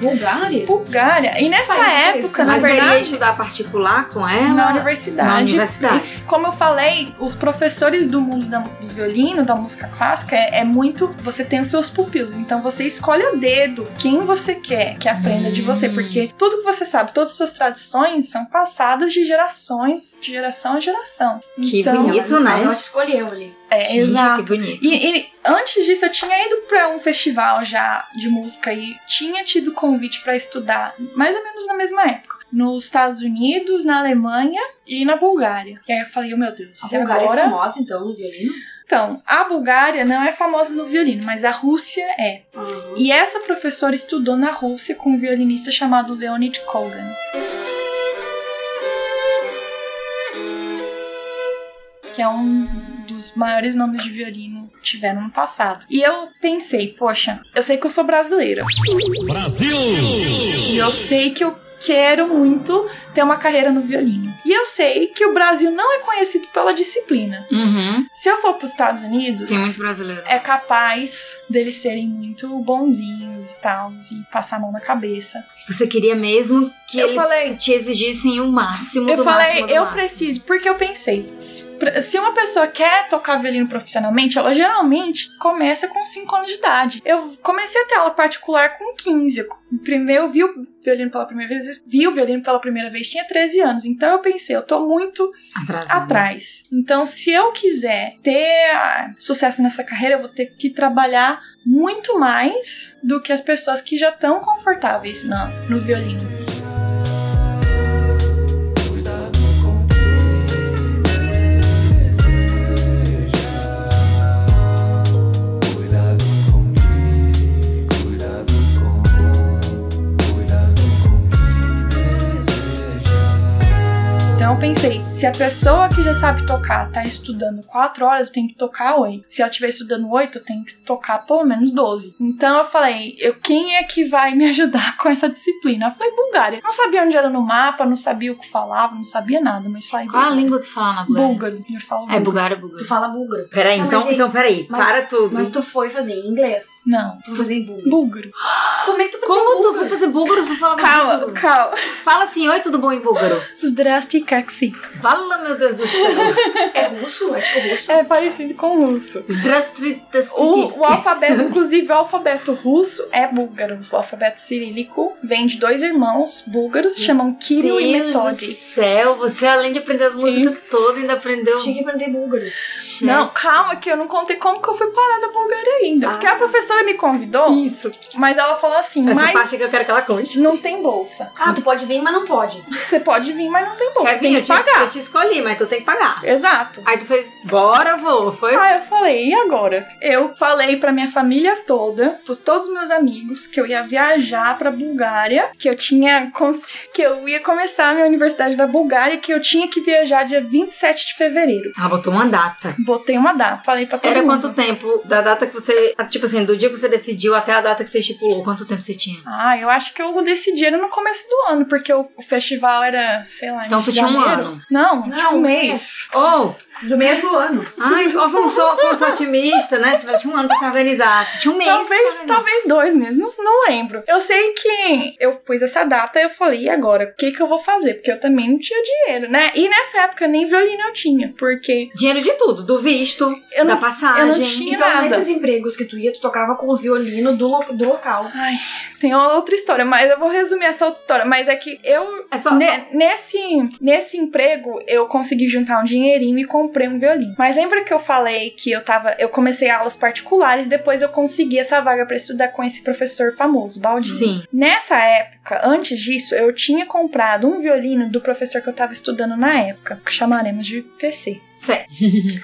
Bulgária? Bulgária. E nessa época, na Mas ele ia verdade, estudar particular com ela? na universidade. Na universidade. E, como eu falei, os professores do mundo da- do violino, da música clássica, é, é muito. Você tem os seus pupilos. Então você escolhe a dedo quem você quer que aprenda de você. Hum. Porque tudo que você sabe, todas as suas tradições são passadas de gerações, de geração a geração. Que então, bonito, né? Ela te escolheu ali. É, Gente, exato. que bonito. E, e antes disso, eu tinha ido pra um festival já de música e tinha tido convite pra estudar, mais ou menos na mesma época. Nos Estados Unidos, na Alemanha e na Bulgária. E aí eu falei, oh, meu Deus, A Bulgária agora? é famosa, então, no violino? Então, a Bulgária não é famosa no violino, mas a Rússia é. Uhum. E essa professora estudou na Rússia com um violinista chamado Leonid Kogan. Que é um dos maiores nomes de violino tiveram no passado. E eu pensei, poxa, eu sei que eu sou brasileira. Brasil! E eu sei que eu quero muito ter uma carreira no violino. E eu sei que o Brasil não é conhecido pela disciplina. Uhum. Se eu for para os Estados Unidos, Tem muito brasileiro. é capaz deles serem muito bonzinhos e tal, e passar a mão na cabeça. Você queria mesmo que Eu eles falei- te exigissem o máximo Eu do falei, máximo do eu máximo. preciso, porque eu pensei, se uma pessoa quer tocar violino profissionalmente, ela geralmente começa com 5 anos de idade. Eu comecei a ter aula particular com 15. Eu, primeiro, eu vi o violino pela primeira vez, vi o violino pela primeira vez, tinha 13 anos. Então eu pensei, eu tô muito Atrasado. atrás. Então, se eu quiser ter ah, sucesso nessa carreira, eu vou ter que trabalhar muito mais do que as pessoas que já estão confortáveis na, no violino. Então eu pensei, se a pessoa que já sabe tocar tá estudando 4 horas, tem que tocar 8. Se ela estiver estudando 8, tem que tocar pelo menos 12. Então eu falei, eu, quem é que vai me ajudar com essa disciplina? Eu falei, Bulgária. Não sabia onde era no mapa, não sabia o que falava, não sabia nada, mas falei, Qual a língua que fala na Bulgária? Búlgaro. Eu falo É búlgaro. Bulgária, Bulgária. Tu fala búlgaro. Peraí, Não, então, aí- então peraí, mas- para tudo. Mas tu foi fazer em inglês? Não, Tu foi fazer em búlgaro. búlgaro. Como é que tu Como tu foi fazer búlgaro se falava Calma, búlgaro? calma. Fala assim, oi, tudo bom em búlgaro? Zdrasti Fala, meu Deus do céu. É russo? É tipo russo? É parecido com russo. O, o alfabeto, inclusive o alfabeto russo é búlgaro. O alfabeto cirílico vem de dois irmãos búlgaros, chamam Kirill e Deus do Metodi. céu, você além de aprender as músicas todas, ainda aprendeu... Tinha que aprender búlgaro. Não, calma que eu não contei como que eu fui parar na Bulgária ainda. Ah, porque a tá. professora me convidou, Isso. mas ela falou assim, Essa mas parte que eu quero que ela conte. não tem bolsa. Ah, tu pode vir, mas não pode. Você pode vir, mas não tem bolsa. Quer tem que Eu te, pagar. eu te escolhi, mas tu tem que pagar. Exato. Aí tu fez, bora, vou, foi? Aí eu falei, e agora? Eu falei pra minha família toda, pros todos os meus amigos, que eu ia viajar pra Bulgária, que eu tinha que eu ia começar a minha universidade da Bulgária, que eu tinha que viajar dia 27 de fevereiro. Ela botou uma data. Botei uma data, falei pra todo Era mundo. quanto tempo da data que você. Tipo assim, do dia que você decidiu até a data que você estipulou, quanto tempo você tinha? Ah, eu acho que eu decidi era no começo do ano, porque o, festival era, sei lá, Então tu tinha um ano? Não, Não, tipo um mês. Oh! Do mesmo ano. Ai, como sou, como sou otimista, né? Tipo, tinha um ano pra se organizar. Tu tinha um mês. pra se Talvez, talvez dois meses, não, não lembro. Eu sei que eu pus essa data e eu falei, e agora? O que que eu vou fazer? Porque eu também não tinha dinheiro, né? E nessa época nem violino eu tinha, porque Dinheiro de tudo, do visto, Eu da não- passagem. eu não tinha Então, nada. nesses empregos que tu ia, tu tocava com o violino do, do local. Ai, tem outra história, mas eu vou resumir essa outra história. Mas é que eu, É só, ne- só- nesse, nesse emprego, eu consegui juntar um dinheirinho e comprei um violino. Mas lembra que eu falei que eu tava. Eu comecei aulas particulares, depois eu consegui essa vaga pra estudar com esse professor famoso, Baldini. Sim. Nessa época, antes disso, eu tinha comprado um violino do professor que eu tava estudando na época, que chamaremos de PC. Certo.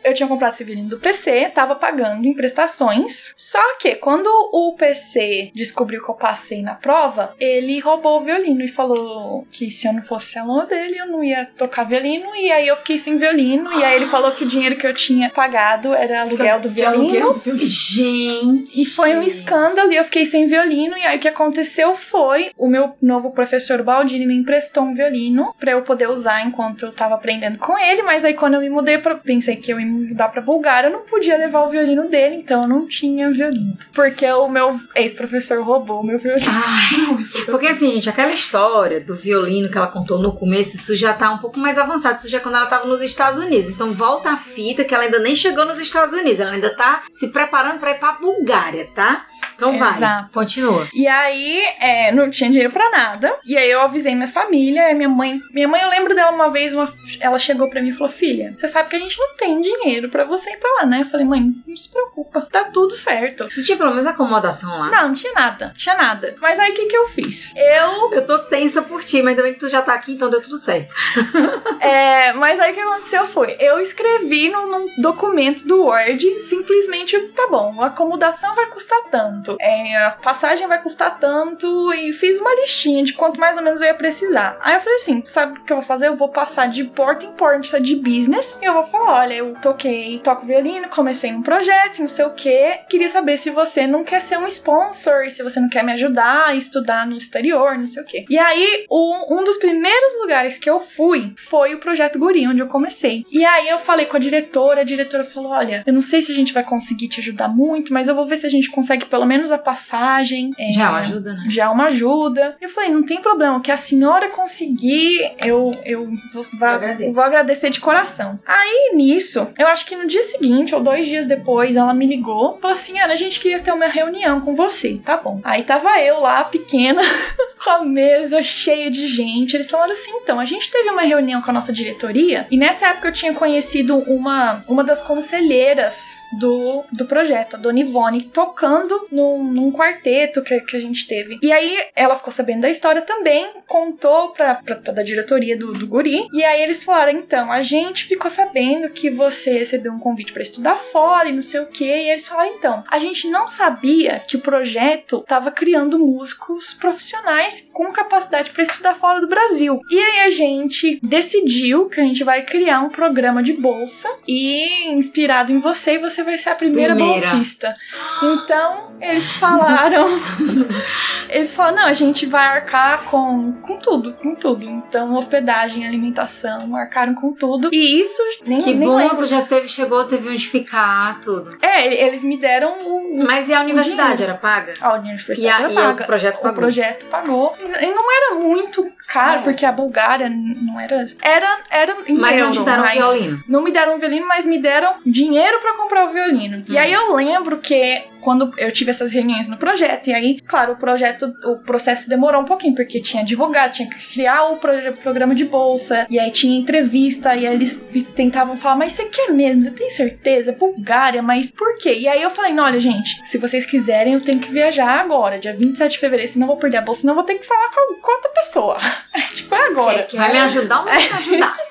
Eu tinha comprado esse violino do PC, tava pagando em prestações. Só que quando o PC descobriu que eu passei na prova, ele roubou o violino e falou que se eu não fosse aluna dele, eu não ia tocar violino. E aí eu fiquei sem violino. E aí ele falou que o dinheiro que eu tinha pagado era aluguel do De violino. aluguel do violino. Gente. E foi um escândalo e eu fiquei sem violino. E aí o que aconteceu foi: o meu novo professor Baldini me emprestou um violino pra eu poder usar enquanto eu tava aprendendo com ele. Mas aí quando eu me mudei, pra, pensei que eu ia me mudar pra Bulgária, eu não podia levar o violino dele, então eu não tinha violino. Porque o meu ex-professor roubou o meu violino. Ai, porque assim, gente, aquela história do violino que ela contou no começo, isso já tá um pouco mais avançado. Isso já é quando ela tava nos Estados Unidos. Então volta a fita que ela ainda nem chegou nos Estados Unidos. Ela ainda tá se preparando pra ir pra Bulgária, tá? Então vai. Exato. Continua. E aí, é, não tinha dinheiro pra nada. E aí eu avisei minha família, minha mãe. Minha mãe, eu lembro dela uma vez, uma, ela chegou pra mim e falou: Filha, você sabe que a gente não tem dinheiro pra você ir pra lá, né? Eu falei, mãe, não se preocupa, tá tudo certo. Tu tinha pelo menos acomodação lá? Não, não tinha nada, não tinha nada. Mas aí o que, que eu fiz? Eu. Eu tô tensa por ti, mas ainda bem que tu já tá aqui, então deu tudo certo. É, mas aí o que aconteceu foi: eu escrevi no, num documento do Word simplesmente, tá bom, a acomodação vai custar tanto, é, a passagem vai custar tanto, e fiz uma listinha de quanto mais ou menos eu ia precisar. Aí eu falei assim: sabe o que eu vou fazer? Eu vou passar de porta em porta de business, e eu vou falar: olha, eu toquei, toco violino, comecei um projeto, não sei o que. Queria saber se você não quer ser um sponsor, se você não quer me ajudar a estudar no exterior, não sei o que. E aí, o- um dos primeiros lugares que eu fui foi o Projeto Guri, onde eu comecei. E aí eu falei com a diretora, a diretora falou: olha, eu não sei se a gente vai conseguir te ajudar muito, mas eu vou ver se a gente consegue pelo menos a passagem. é, Já é uma ajuda, né? já é uma ajuda. Eu falei, não tem problema, o que a senhora conseguir, eu, eu vou, agradeço. vou agradecer de coração. Aí, nisso, eu acho que no dia seguinte, ou dois dias depois, ela me ligou, falou assim, Ana, a gente queria ter uma reunião com você. Tá bom. Aí tava eu lá, pequena, com a mesa cheia de gente. Eles falaram assim, então, a gente teve uma reunião com a nossa diretoria, e nessa época eu tinha conhecido uma, uma das conselheiras do, do projeto, a Dona Ivone, tocando num, num quarteto que, que a gente teve. E aí ela ficou sabendo da história também, contou pra, pra toda a diretoria do, do Guri. E aí eles falaram: então, a gente ficou sabendo que você recebeu um convite pra estudar fora e não sei o que. E eles falaram: então, a gente não sabia que o projeto tava criando músicos profissionais com capacidade pra estudar fora do Brasil. E aí a gente decidiu que a gente vai criar um programa de bolsa e inspirado em você, você vai ser a primeira, Primeira. bolsista. Então, eles falaram. eles falaram: não, a gente vai arcar com, com tudo, com tudo. Então, hospedagem, alimentação, arcaram com tudo. E isso nem, Que nem bom, lembro. tu já teve, chegou, teve onde ficar, tudo. É, eles me deram o. Mas e a universidade, dinheiro. era paga? A universidade a, era e paga. outro projeto O pagou? projeto pagou. E não era muito caro, É. porque a Bulgária não era. Era, era em Mas não euro, te deram mas violino? Não me deram um violino, mas me deram dinheiro pra comprar o violino. E Uhum. aí eu lembro que quando eu tive essas reuniões no projeto, e aí, claro, o projeto, o processo demorou um pouquinho, porque tinha advogado, tinha que criar o pro- programa de bolsa, e aí tinha entrevista, e aí eles tentavam falar, mas você quer mesmo? Você tem certeza? Bulgária, mas por quê? E aí eu falei, não, olha, gente, se vocês quiserem, eu tenho que viajar agora, dia 27 de fevereiro, senão eu vou perder a bolsa, senão eu vou ter que falar com, com outra pessoa. tipo, é agora. Vai me ajudar ou não vai me ajudar?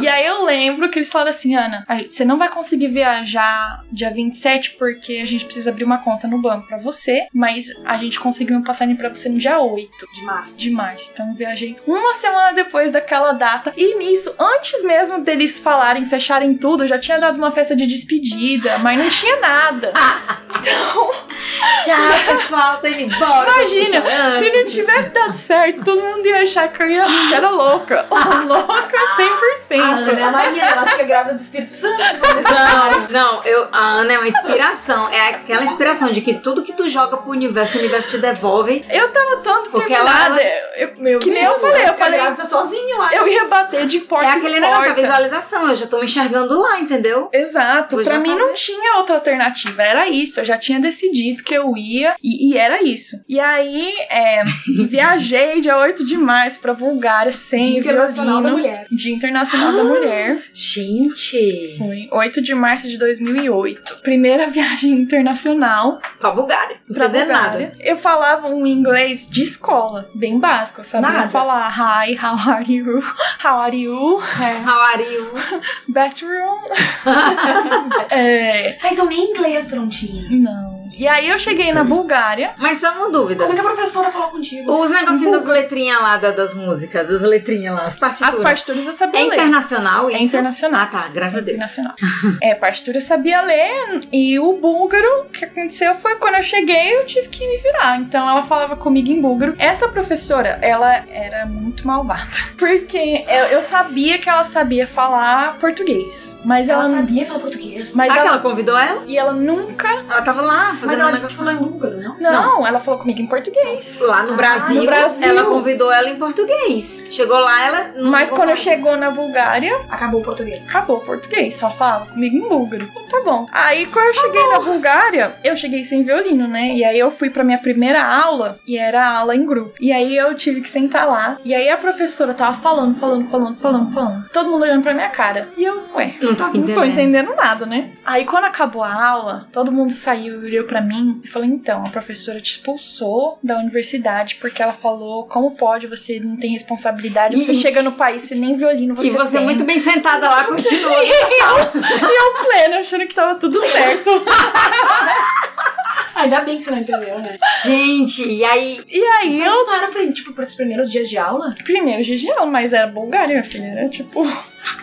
E aí eu lembro que eles falaram assim, Ana, você não vai conseguir viajar dia 27 porque a gente precisa abrir uma conta no banco pra você, mas a gente conseguiu uma passagem pra você no dia 8 De março. de março. Então eu viajei uma semana depois daquela data. E nisso, antes mesmo deles falarem, fecharem tudo, eu já tinha dado uma festa de despedida, mas não tinha nada. Tchau, pessoal, tô indo embora. Imagina, se não tivesse dado certo, todo mundo ia achar que eu ia, que era louca. louca 100%. A Ana é a Maria, ela fica grávida do Espírito Santo. Não, não, eu, a Ana é uma inspiração. É aquela inspiração de que tudo que tu joga pro universo, o universo te devolve. Eu tava tão Porque determinada. ela- Eu, Meu que nem eu falei, eu falei, grávida sozinha, eu acho. eu ia bater de porta É em aquele negócio da visualização. Eu já tô me enxergando lá, entendeu? Exato, Vou pra mim fazer. não tinha outra alternativa, era isso, eu já tinha decidido que eu ia e, e era isso. E aí, é, viajei dia 8 de março pra Bulgária sem Dia Internacional da. Mulher. Dia Internacional da Mulher. Gente, Foi 8 de março de 2008. Primeira viagem internacional pra Bulgária. Não pra Bulgária. nada. Eu falava um inglês de escola, bem básico. Eu sabia Nada. falar hi, how are you? How are you? How are you? Bathroom? é, Ah, então nem inglês não tinha. não. E aí eu cheguei na Bulgária. Mas só uma dúvida. Como é que a professora falou contigo? Os negocinhos das letrinhas lá da- das músicas, as letrinhas lá, as partituras. As partituras eu sabia É ler. internacional isso? É internacional. Ah, tá. Graças a Deus. Internacional. é, partitura eu sabia ler e o búlgaro, o que aconteceu foi quando eu cheguei eu tive que me virar. Então ela falava comigo em búlgaro. Essa professora, ela era muito malvada. Porque eu, eu sabia que ela sabia falar português. Mas ela, Ela sabia falar português. Mas Sabe que ela- ela convidou ela? E ela nunca. Ela tava lá Mas ela um disse que falou em búlgaro, não? Não, ela falou comigo em português. Lá no Ah, Brasil, no Brasil. ela convidou ela em português. Chegou lá, ela. não Mas quando eu falando. chegou na Bulgária, Acabou o português. acabou o português, só falava comigo em búlgaro. Então, Tá bom. Aí quando eu cheguei na Bulgária, eu cheguei sem violino, né? E aí eu fui pra minha primeira aula e era aula em grupo. E aí eu tive que sentar lá. E aí a professora tava falando, falando, falando, falando, falando. Todo mundo olhando pra minha cara. E eu, ué, Não tava não entendendo. tô entendendo nada, né? Aí quando acabou a aula, todo mundo saiu e olhou pra mim e falou: então, a professora te expulsou da universidade porque ela falou como pode, você não tem responsabilidade, você E- chega no país e nem violino você E você tem. muito bem sentada lá, continua. na sala. E eu plena, achando que tava tudo certo. Ainda bem que você não entendeu, né? Gente, e aí. E aí Mas eu, não era pra, tipo, pros primeiros dias de aula? primeiro dia de aula, mas era Bulgária, minha filha, era tipo.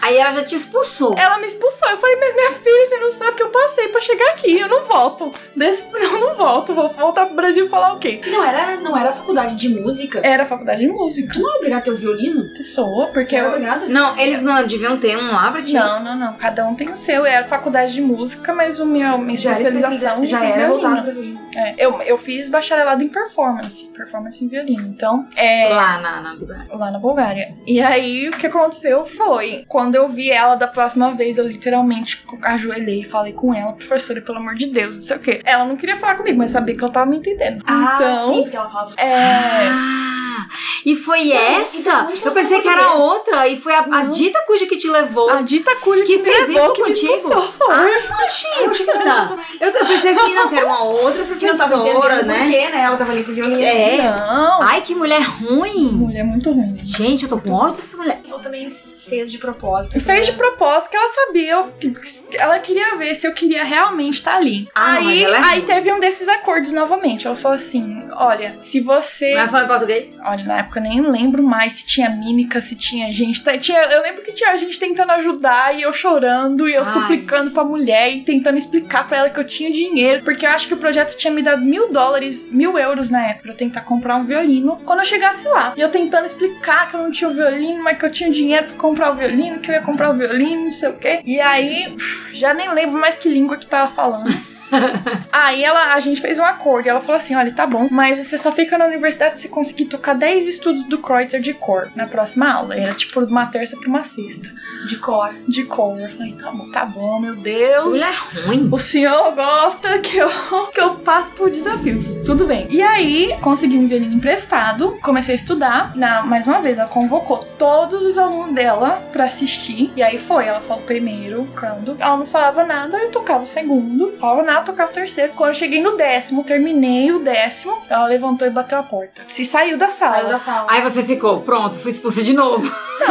Aí ela já te expulsou. Ela me expulsou. Eu falei, mas minha filha, você não sabe que eu passei pra chegar aqui. Eu não volto. Desse... Não, não volto. Vou voltar pro Brasil e falar o quê? Não era, não era faculdade de música. Era faculdade de música. Tu não é obrigado a ter o violino? Pessoa, porque Era eu. obrigada? Não, eles não deviam ter um lá pra ti? Não, não, não. Cada um tem o seu. Era faculdade de música, mas o meu, minha Já era, especialização já era violino. voltado pro violino. É, eu, eu fiz bacharelado em performance, performance em violino. Então, é. Lá na, na Bulgária. Lá na Bulgária. E aí, o que aconteceu foi, quando eu vi ela da próxima vez, eu literalmente ajoelhei e falei com ela, professora, pelo amor de Deus, não sei o quê. Ela não queria falar comigo, mas sabia que ela tava me entendendo. Ah, então, sim, porque ela falava. é. Ah, e foi Então, essa? então, onde eu pensei que era outra. E foi a, a dita cuja que te levou. A dita cuja Que que, fez me levou, isso que me contigo? expulsou, foi. Não, gente. Tá. Eu, eu pensei assim, não, que era uma outra Que não tava professora, entendendo né? por quê, né? Ela tava ali se violino. É. Não. Ai, que mulher ruim. Mulher muito ruim. Gente, eu tô com ódio dessa mulher. Eu também fez de propósito. Fez de né? propósito que ela sabia, ela queria ver se eu queria realmente estar ali. Ah, não, mas aí, ela é aí teve um desses acordos novamente. Ela falou assim: olha, se você. Vai falar em português? Olha, na época eu nem lembro mais se tinha mímica, se tinha gente. tá- Tinha, eu lembro que tinha gente tentando ajudar e eu chorando e eu Ai. suplicando pra mulher e tentando explicar pra ela que eu tinha dinheiro, porque eu acho que o projeto tinha me dado mil dólares, mil euros na época, pra eu tentar comprar um violino quando eu chegasse lá. E eu tentando explicar que eu não tinha o violino, mas que eu tinha dinheiro pra comprar o violino, que eu ia comprar o violino, não sei o quê. E aí, já nem lembro mais que língua que tava falando. Aí ela, a gente fez um acordo e ela falou assim: olha, tá bom, mas você só fica na universidade se conseguir tocar 10 estudos do Kreutzer de cor na próxima aula. Era tipo de uma terça pra uma sexta. De cor. De cor. Eu falei, tá bom, tá bom, meu Deus. Mulher ruim. O senhor gosta que eu, que eu passe por desafios. Tudo bem. E aí, consegui um violino emprestado, comecei a estudar. Na, mais uma vez, ela convocou todos os alunos dela pra assistir. E aí foi, ela falou primeiro, quando ela não falava nada, eu tocava o segundo. Falava nada, eu tocava o terceiro. Quando eu cheguei no décimo, terminei o décimo, ela levantou e bateu a porta. Se saiu da sala. Saiu da sala. Aí você ficou, pronto, fui expulsa de novo.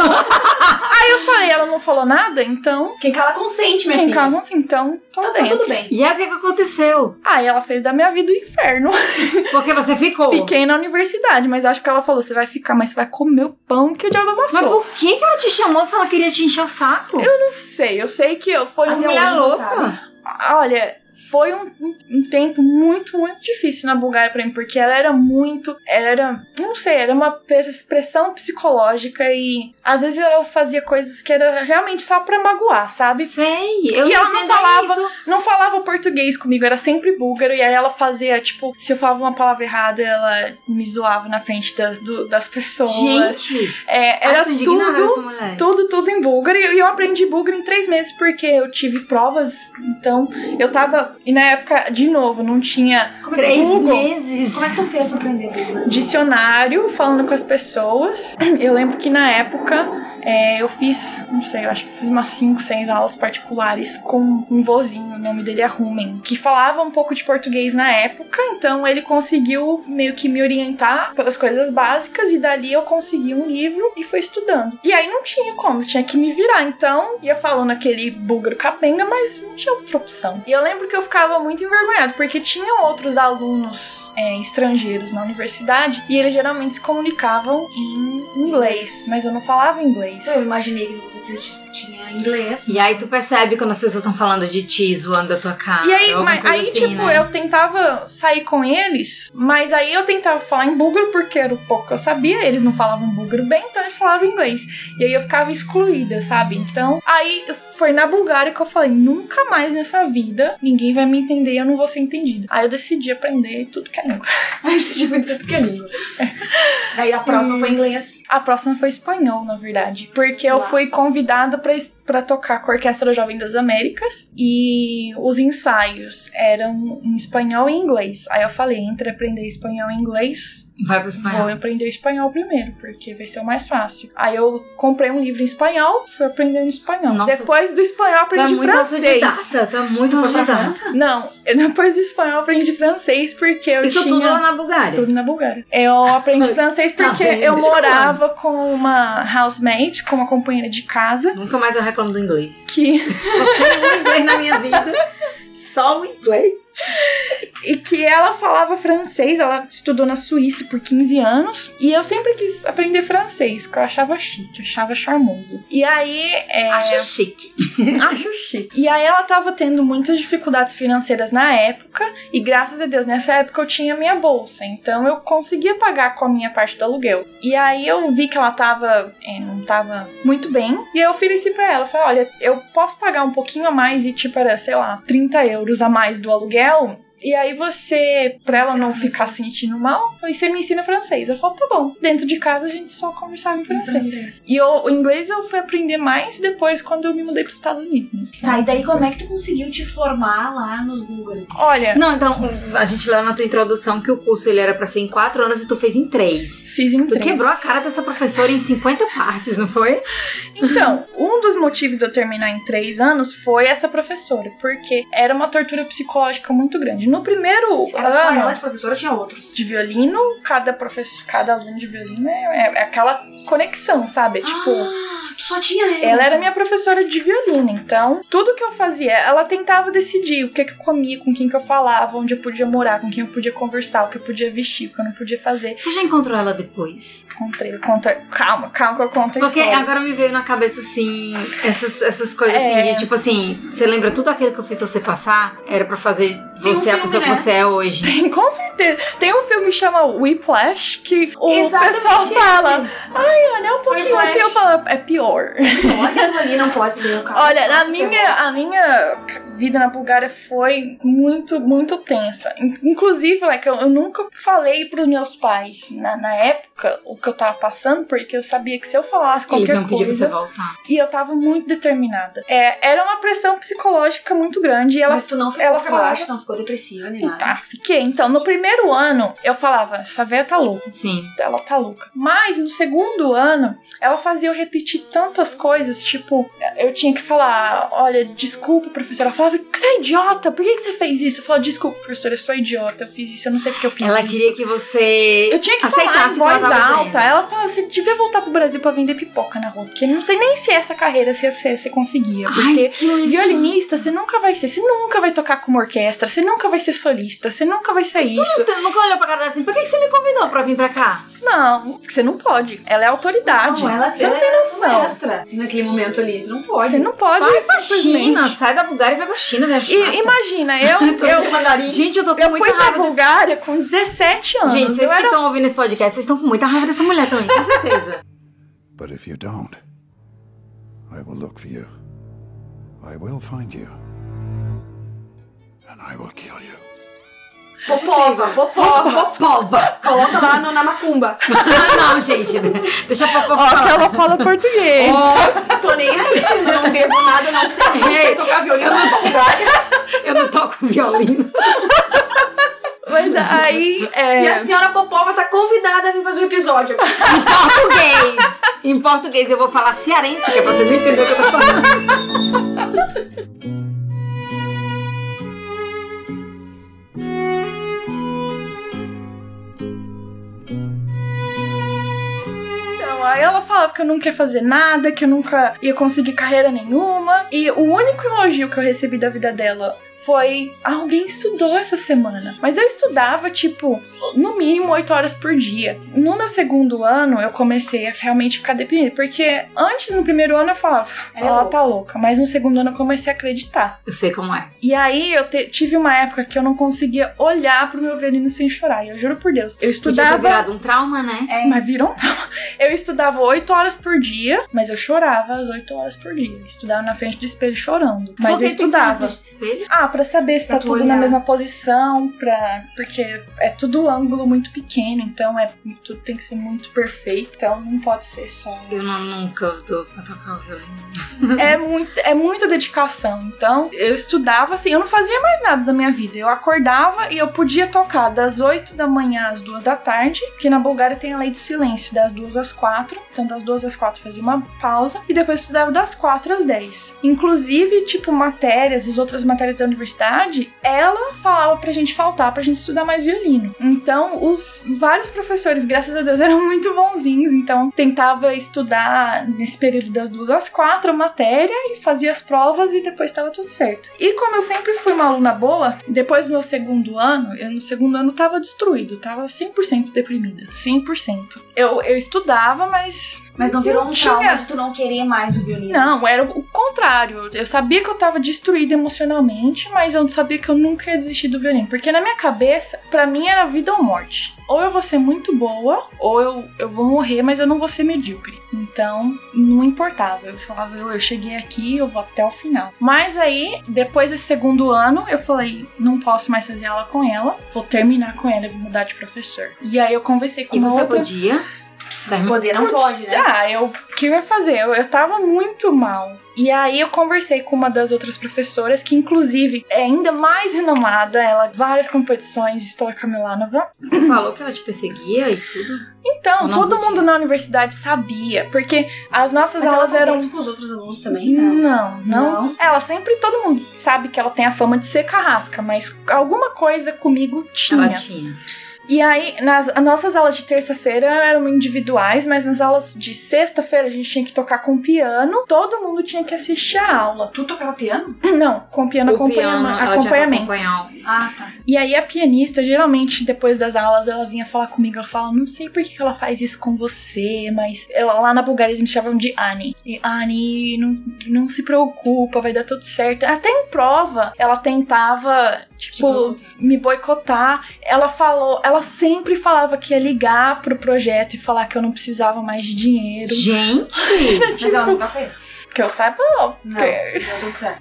Aí eu falei, ela não falou nada, então. Quem cala consente, minha Quem filha. calma assim, então tô Tá, tá dentro. tudo bem. E aí o que, que aconteceu? Aí ela fez da minha vida o inferno. Porque você ficou. Fiquei na universidade, mas acho que ela falou: você vai ficar, mas você vai comer o pão que o diabo Mas amassou. por que, que ela te chamou se ela queria te encher o saco? Eu não sei, eu sei que eu- foi A um. mulher louca. Olha, foi um, um- um tempo muito, muito difícil na Bulgária pra mim, porque ela era muito. Ela era. Não sei, era uma expressão psicológica e às vezes ela fazia coisas que era realmente só pra magoar, sabe? Sei, eu E não ela não falava- isso. não falava português comigo, era sempre búlgaro, e aí ela fazia, tipo, se eu falava uma palavra errada, ela me zoava na frente da- do- das pessoas. Gente, É, era tudo, tudo, tudo em búlgaro, e eu aprendi búlgaro em três meses, porque eu tive provas, então eu tava, e na época, de novo, não tinha Três Google. meses. Como é que tu fez pra aprender dicionário falando com as pessoas. Eu lembro que na época é, eu fiz, não sei, eu acho que fiz umas 5, 6 aulas particulares com um vozinho, o nome dele é Rumen, que falava um pouco de português na época, então ele conseguiu meio que me orientar pelas coisas básicas e dali eu consegui um livro e fui estudando. E aí não tinha como, tinha que me virar, então ia falando aquele búlgaro capenga, mas não tinha outra opção. E eu lembro que eu ficava muito envergonhada, porque tinham outros alunos é, estrangeiros na universidade e eles geralmente se comunicavam em inglês, mas eu não falava inglês. Eu imaginei que você tinha inglês. E aí tu percebe quando as pessoas estão falando de ti, zoando a tua cara. E aí, mas, aí assim, tipo, né? eu tentava sair com eles, mas aí eu tentava falar em búlgaro porque era o pouco que eu sabia, eles não falavam búlgaro bem, então eles falavam inglês. E aí eu ficava excluída, sabe? Então, aí foi na Bulgária que eu falei, nunca mais nessa vida ninguém vai me entender e eu não vou ser entendida. Aí eu decidi aprender tudo que é língua. Aí você tinha tanto que é língua. Daí a próxima foi inglês. A próxima foi espanhol, na verdade. Porque eu Uau. fui convidada pra tocar com a Orquestra Jovem das Américas. E os ensaios eram em espanhol e inglês. Aí eu falei, entre aprender espanhol e inglês, Vai pro espanhol. vou aprender espanhol primeiro, porque vai ser o mais fácil. Aí eu comprei um livro em espanhol, fui aprendendo espanhol. Nossa. Depois do espanhol, é aprendi muito francês. autodidata, é muito autodidata. Não, eu- depois do espanhol eu aprendi francês porque eu Isso tinha... tudo lá na Bulgária. Tudo na Bulgária. Eu aprendi francês Tá porque vendo? eu morava com uma housemate, com uma companheira de casa, Nunca mais eu reclamo do inglês. que Só tenho inglês na minha vida. Só o inglês. e que ela falava francês, ela estudou na Suíça por 15 anos, e eu sempre quis aprender francês, porque eu achava chique, achava charmoso. E aí. É, Acho chique. acho chique. E aí ela tava tendo muitas dificuldades financeiras na época, e graças a Deus, nessa época eu tinha minha bolsa, então eu conseguia pagar com a minha parte do aluguel. E aí eu vi que ela tava. é, não tava muito bem, e aí eu ofereci pra ela, falei, olha, eu posso pagar um pouquinho a mais e tipo, era, sei lá, 30 euros a mais do aluguel. E aí você, pra ela não ficar sentindo mal, aí você me ensina francês. Eu falo, tá bom. Dentro de casa a gente só conversava em francês. francês. E eu- o inglês eu fui aprender mais depois quando eu me mudei pros Estados Unidos mesmo. Tá, e daí como é que tu conseguiu te formar lá nos Google? Olha, Não, então, a gente leu na tua introdução que o curso ele era pra ser em quatro anos e tu fez em três. fiz em Tu três. quebrou a cara dessa professora em 50 partes, não foi? Então, um dos motivos de eu terminar em três anos foi essa professora, porque era uma tortura psicológica muito grande. No primeiro Era só ano ela de professora tinha outros? de violino, cada professor, cada aluno de violino é, é- aquela conexão, sabe? Tipo, Ah, tu só tinha ela. ela era minha professora de violino, então tudo que eu fazia, ela tentava decidir o que, que eu comia, com quem que eu falava, onde eu podia morar, com quem eu podia conversar, o que eu podia vestir, o que eu não podia fazer. Você já encontrou ela depois? Encontrei, eu conto, calma, calma que eu conto a Porque história. agora me veio na cabeça assim, essas, essas coisas É. assim, de tipo assim, você lembra tudo aquilo que eu fiz você passar? Era pra fazer Tem um você a filme, pessoa né? que você é hoje. Tem, com certeza. Tem um filme que chama Whiplash que o Exatamente pessoal fala, ai, olha, é um pouquinho Whiplash. assim, eu falo, é pior. Olha, ali não pode ser. Olha, se minha, a minha vida na Bulgária foi muito, muito tensa. In- Inclusive, like, eu, eu nunca falei pros meus pais na, na época o que eu tava passando, porque eu sabia que se eu falasse qualquer Eles iam pedir pra você coisa... voltar. E eu tava muito determinada. É, era uma pressão psicológica muito grande. E ela Mas tu não ficou ela falava- não ficou depressiva nem nada. Tá, fiquei. Então, no primeiro ano, eu falava, essa véia tá louca. Sim. ela tá louca. Mas no segundo ano, ela fazia eu repetir tantas coisas, tipo, eu tinha que falar, olha, desculpa, professora. Ela falava, você é idiota, por que, que você fez isso? Eu falava, desculpa, professora, eu sou idiota, eu fiz isso, eu não sei porque eu fiz Ela isso. queria que você Eu tinha que aceitasse o falar que ela tava alta. dizendo. Ela falava, você devia voltar pro Brasil pra vender pipoca na rua, porque eu não sei nem se essa carreira se você, você conseguia, porque... Ai. Violinista, você nunca vai ser. Você nunca vai tocar com uma orquestra. Você nunca vai ser solista. Você nunca vai ser isso. Tu nunca olhou pra cara assim, por que, que você me convidou pra vir pra cá? Não, você não pode. Ela é autoridade. Não, ela você não tem era noção. extra naquele momento ali. Tu não pode. Você não pode Vai pra. China, sai da Bulgária e vai pra China, minha chata. E imagina, eu, eu. Gente, eu tô com eu muita fui pra raiva desse... Bulgária com 17 anos. Gente, vocês eu que era estão ouvindo esse podcast, vocês estão com muita raiva dessa mulher também, com certeza. But if you don't, I will look for you. I will find you. And I will kill you. Popova, popova. Popova! Coloca lá no, na macumba. Ah, não, gente. Deixa a Popova Ó, que ela fala português. Tô nem aí, eu não devo nada, não sei, não sei tocar violino na Bulgária. Eu não toco violino. Mas aí. É... E a senhora Popova tá convidada a vir fazer um episódio aqui. Em português. Em português eu vou falar cearense, que é pra você não entender o que eu tô falando. Ela falava que eu nunca ia fazer nada, que eu nunca ia conseguir carreira nenhuma. E o único elogio que eu recebi da vida dela foi alguém estudou essa semana. Mas eu estudava, tipo, no mínimo 8 horas por dia. No meu segundo ano, eu comecei a realmente ficar deprimida. Porque antes, no primeiro ano, eu falava, Ela é ela louca. tá louca. Mas no segundo ano, eu comecei a acreditar. Eu sei como é. E aí, eu te- tive uma época que eu não conseguia olhar pro meu violino sem chorar. E eu juro por Deus. Eu Podia ter estudava. virado um trauma, né? É. Mas virou um trauma. Eu estudava 8 horas por dia, mas eu chorava às 8 horas por dia. Estudava na frente do espelho chorando. Mas Por que eu estudava. frente pra saber se Pra tá tu tudo olhar. na mesma posição, pra... porque é tudo ângulo muito pequeno, então é tudo tem que ser muito perfeito, então não pode ser só. Eu não, nunca dou pra tocar o violino. é, muito, é muita dedicação. Então, eu estudava assim, eu não fazia mais nada da minha vida. Eu acordava e eu podia tocar das 8 da manhã às 2 da tarde, porque na Bulgária tem a lei do silêncio, das 2 às às 4. Então, das 2 às 4 fazia uma pausa. E depois estudava das 4 às 10. Inclusive, tipo, matérias, as outras matérias da universidade, ela falava pra gente faltar, pra gente estudar mais violino. Então, os vários professores, graças a Deus, eram muito bonzinhos. Então, tentava estudar nesse período das 2 às 4 a matéria e fazia as provas e depois estava tudo certo. E como eu sempre fui uma aluna boa, depois do meu segundo ano, eu no segundo ano tava destruído, tava 100% deprimida. 100%. Eu, eu estudava, mas. Mas não virou um tinha- trauma de tu não querer mais o violino. Não, era o contrário. Eu sabia que eu tava destruída emocionalmente, mas eu sabia que eu nunca ia desistir do violino. Porque na minha cabeça, pra mim era vida ou morte. Ou eu vou ser muito boa, ou eu, eu vou morrer, mas eu não vou ser medíocre. Então, não importava. Eu falava, eu, eu cheguei aqui, eu vou até o final. Mas aí, depois desse segundo ano, eu falei, não posso mais fazer aula com ela, vou terminar com ela vou mudar de professor. E aí eu conversei com E uma você outra... podia? Terminar? Poder não pode, né? Ah, eu. O que eu ia fazer? Eu, eu tava muito mal. E aí eu conversei com uma das outras professoras, que inclusive é ainda mais renomada, ela várias competições, Stoica Milanova. Você falou que ela te perseguia e tudo? Então, todo podia. mundo na universidade sabia, porque as nossas Mas ela aulas fazia eram. isso com os outros alunos também? Não. Não, não, Não? Ela sempre, todo mundo sabe que ela tem a fama de ser carrasca, mas alguma coisa comigo tinha. Ela tinha. E aí, nas as nossas aulas de terça-feira eram individuais, mas nas aulas de sexta-feira a gente tinha que tocar com piano. Todo mundo tinha que assistir a aula. Tu tocava piano? Não, com piano, O acompanhama- piano, ela tinha que acompanhamento. Ah, tá. E aí a pianista, geralmente, depois das aulas, ela vinha falar comigo. Ela fala, não sei por que que ela faz isso com você, mas ela, lá na Bulgária eles me chamavam de Annie. E Annie, não, não se preocupa, vai dar tudo certo. Até em prova, ela tentava, tipo, me boicotar. Ela falou, ela sempre falava que ia ligar pro projeto e falar que eu não precisava mais de dinheiro. Gente! Mas ela nunca fez. Que eu saiba, não.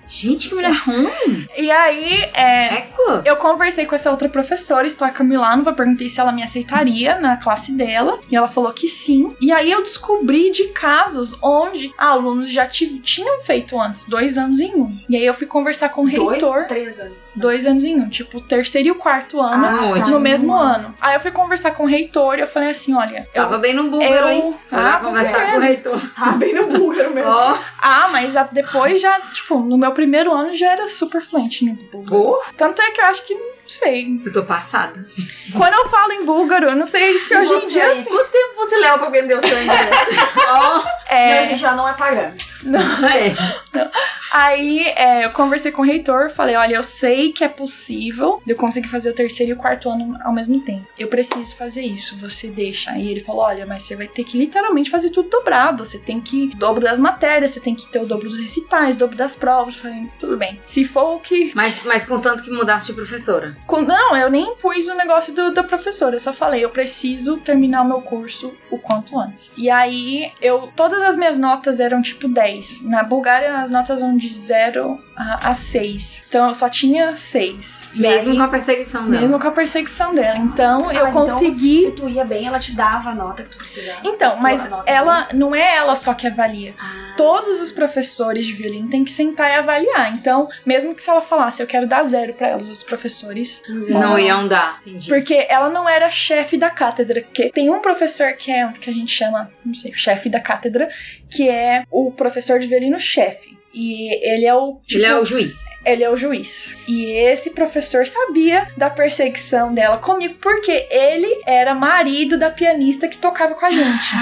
Gente, que mulher ruim! E aí, é, Eco! Eu conversei com essa outra professora, Stoica Milanova, perguntei se ela me aceitaria na classe dela, e ela falou que sim. E aí eu descobri de casos onde alunos já ti- tinham feito antes, dois anos em um. E aí eu fui conversar com o reitor, Dois, três anos. Dois anos em um, tipo, terceiro e o quarto ano, Ah, no ótimo. mesmo ano. Aí eu fui conversar com o reitor e eu falei assim: olha, eu. Tava bem no búlgaro, eu- hein? Foi Ah, conversar com o reitor. Ah, bem no búlgaro mesmo. Ó, Ah, mas a- depois já, tipo, no meu primeiro ano já era super fluente no búlgaro. pô, Tanto é que eu acho que, não sei. eu tô passada. Quando eu falo em búlgaro, eu não sei se hoje em dia assim. Quanto tempo você leva pra vender o seu inglês? Ó, É, Não, gente, ela não é pagando. é. Aí é, eu conversei com o reitor, falei, olha, eu sei que é possível de eu conseguir fazer o terceiro e o quarto ano ao mesmo tempo. Eu preciso fazer isso, você deixa. Aí ele falou, olha, mas você vai ter que literalmente fazer tudo dobrado. Você tem que dobro das matérias, você tem que ter o dobro dos recitais, o dobro das provas. Eu falei, tudo bem. Se for o que Mas, mas contanto que mudasse de professora. Com- Não, eu nem pus o negócio do- da professora. Eu só falei, eu preciso terminar o meu curso o quanto antes. E aí, eu. Todas as minhas notas eram tipo 10. Na Bulgária, as notas vão de 0 a, a 6. Então eu só tinha 6. E Mesmo aí- com a perseguição dela. mesmo com a perseguição dela. Então eu Mas consegui. Então, se tu ia bem, ela te dava a nota que tu precisava. Então, mas ela não é ela só que avalia. Ah, Todos os professores de violino têm que sentar e avaliar. Então, mesmo que se ela falasse, eu quero dar zero pra elas, os professores Não iam dar, entendi. Porque ela não era chefe da cátedra. Que tem um professor que é que a gente chama, não sei, chefe da cátedra, que é o professor de violino chefe. E ele é o. tipo, Ele é o juiz. ele é o juiz. E esse professor sabia da perseguição dela comigo, porque ele era marido da pianista que tocava com a gente.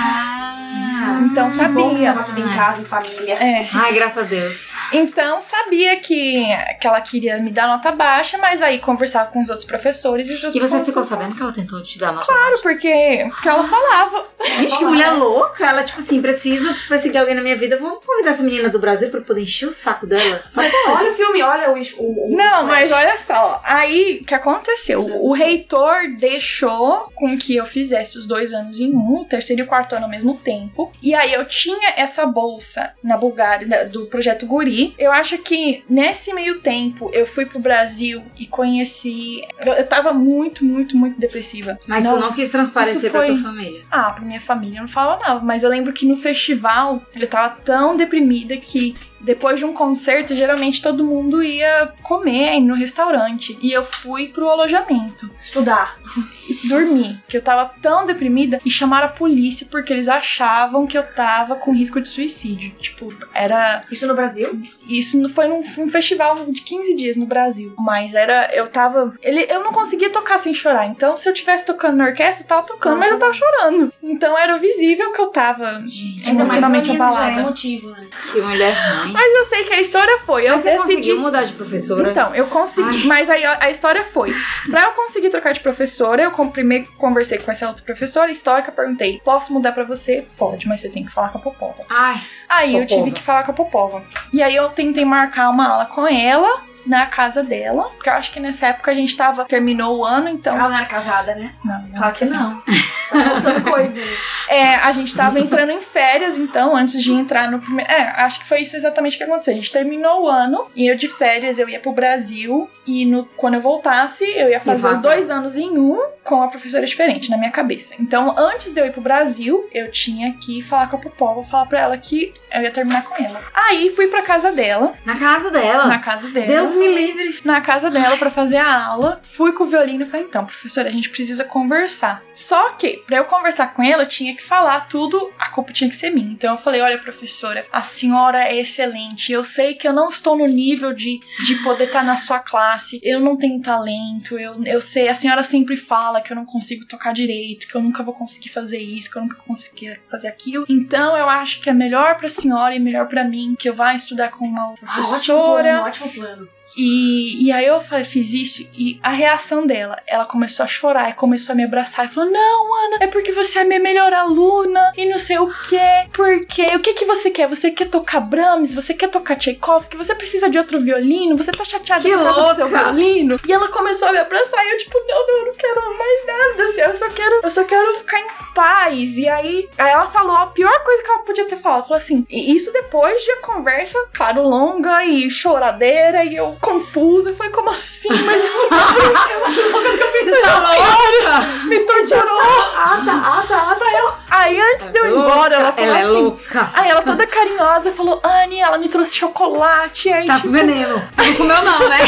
então bom que sabia. tava tudo em casa, em família. É. Ai, graças a Deus. Então sabia que, que ela queria me dar nota baixa, mas aí conversava com os outros professores e os E você ficou sabendo que ela tentou te dar nota Claro, porque, porque ela falava. baixa? Gente, que mulher louca. Ela, tipo assim, preciso perseguir alguém na minha vida. Vou convidar essa menina do Brasil pra poder encher o saco dela. Só Mas pode. olha o filme, olha o. o, o Não, o- mas olha só. Aí, o que aconteceu? O reitor deixou com que eu fizesse os dois anos em um, o terceiro e o quarto ano ao mesmo tempo. E aí, eu tinha essa bolsa na Bulgária, do projeto Guri. Eu acho que nesse meio tempo, eu fui pro Brasil e conheci... Eu, eu tava muito, muito, muito depressiva. Mas tu não quis transparecer isso pra foi- tua família. Ah, pra minha família eu não falava nada, mas eu lembro que no festival eu tava tão deprimida que depois de um concerto, geralmente todo mundo ia comer no restaurante. E eu fui pro alojamento. Estudar. Dormir. Que eu tava tão deprimida e chamaram a polícia porque eles achavam que eu tava com risco de suicídio. Tipo, era. Isso no Brasil? Isso não- foi num, um festival de 15 dias no Brasil. Mas era. Eu tava. Ele, eu não conseguia tocar sem chorar. Então, se eu tivesse tocando na orquestra, eu tava tocando, mas eu tava chorando. Então era visível que eu tava Ainda mais emocionalmente menino, já é abalada. emotivo, né? Que mulher ruim. Mas eu sei que a história foi. Eu Mas você decidi. conseguiu mudar de professora? Então, eu consegui. Mas aí a, história foi. Pra eu conseguir trocar de professora, eu primeiro conversei com essa outra professora histórica, perguntei: posso mudar pra você? Pode, mas você tem que falar com a Popova. Ai, Aí eu Popova. tive que falar com a Popova. E aí eu tentei marcar uma aula com ela. Na casa dela, porque eu acho que nessa época a gente tava. Terminou o ano, então. Ela não era casada, né? Não, não Claro que não. Tá faltando coisa. É, a gente tava entrando em férias, então, antes de entrar no primeiro. É, acho que foi isso exatamente o que aconteceu. A gente terminou o ano e eu de férias eu ia pro Brasil e no, quando eu voltasse, eu ia fazer os dois anos em um com a professora diferente na minha cabeça. Então, antes de eu ir pro Brasil, eu tinha que falar com a Popova, falar pra ela que eu ia terminar com ela. Aí fui pra casa dela, na casa dela. na casa dela. Deus me livre. na casa dela pra fazer a aula. Fui com o violino e falei: então, professora, a gente precisa conversar. Só que, pra eu conversar com ela, eu tinha que falar tudo, a culpa tinha que ser minha. Então eu falei: olha, professora, a senhora é excelente. Eu sei que eu não estou no nível de, de poder estar na sua classe. Eu não tenho talento. Eu, eu sei, a senhora sempre fala que eu não consigo tocar direito, que eu nunca vou conseguir fazer isso, que eu nunca vou conseguir fazer aquilo. Então eu acho que é melhor pra senhora e melhor pra mim que eu vá estudar com uma Ah, ótimo professora. plano, ótimo plano. E, e aí eu fiz isso e a reação dela, ela começou a chorar e começou a me abraçar e falou: Não, Ana, é porque você é a minha melhor aluna e não sei o que. Porque o que que você quer? Você quer tocar Brahms? Você quer tocar Tchaikovsky? Você precisa de outro violino? Você tá chateada Que por causa do seu violino? E ela começou a me abraçar e eu, tipo, não, não, eu não quero mais nada. Assim, eu só quero, eu só quero ficar em paz. E aí, aí ela falou a pior coisa que ela podia ter falado. Ela falou assim: e isso depois de a conversa, claro, longa e choradeira, e eu confusa. Eu falei, como assim? Mas isso me torturou. Ah, tá, ah, tá, ah, tá. Eu... Aí antes de eu ir embora, ela falou ela é assim. louca. Aí ela toda carinhosa falou: Anne, ela me trouxe chocolate. Aí, Tá tipo, com veneno. Tu não comeu não, né?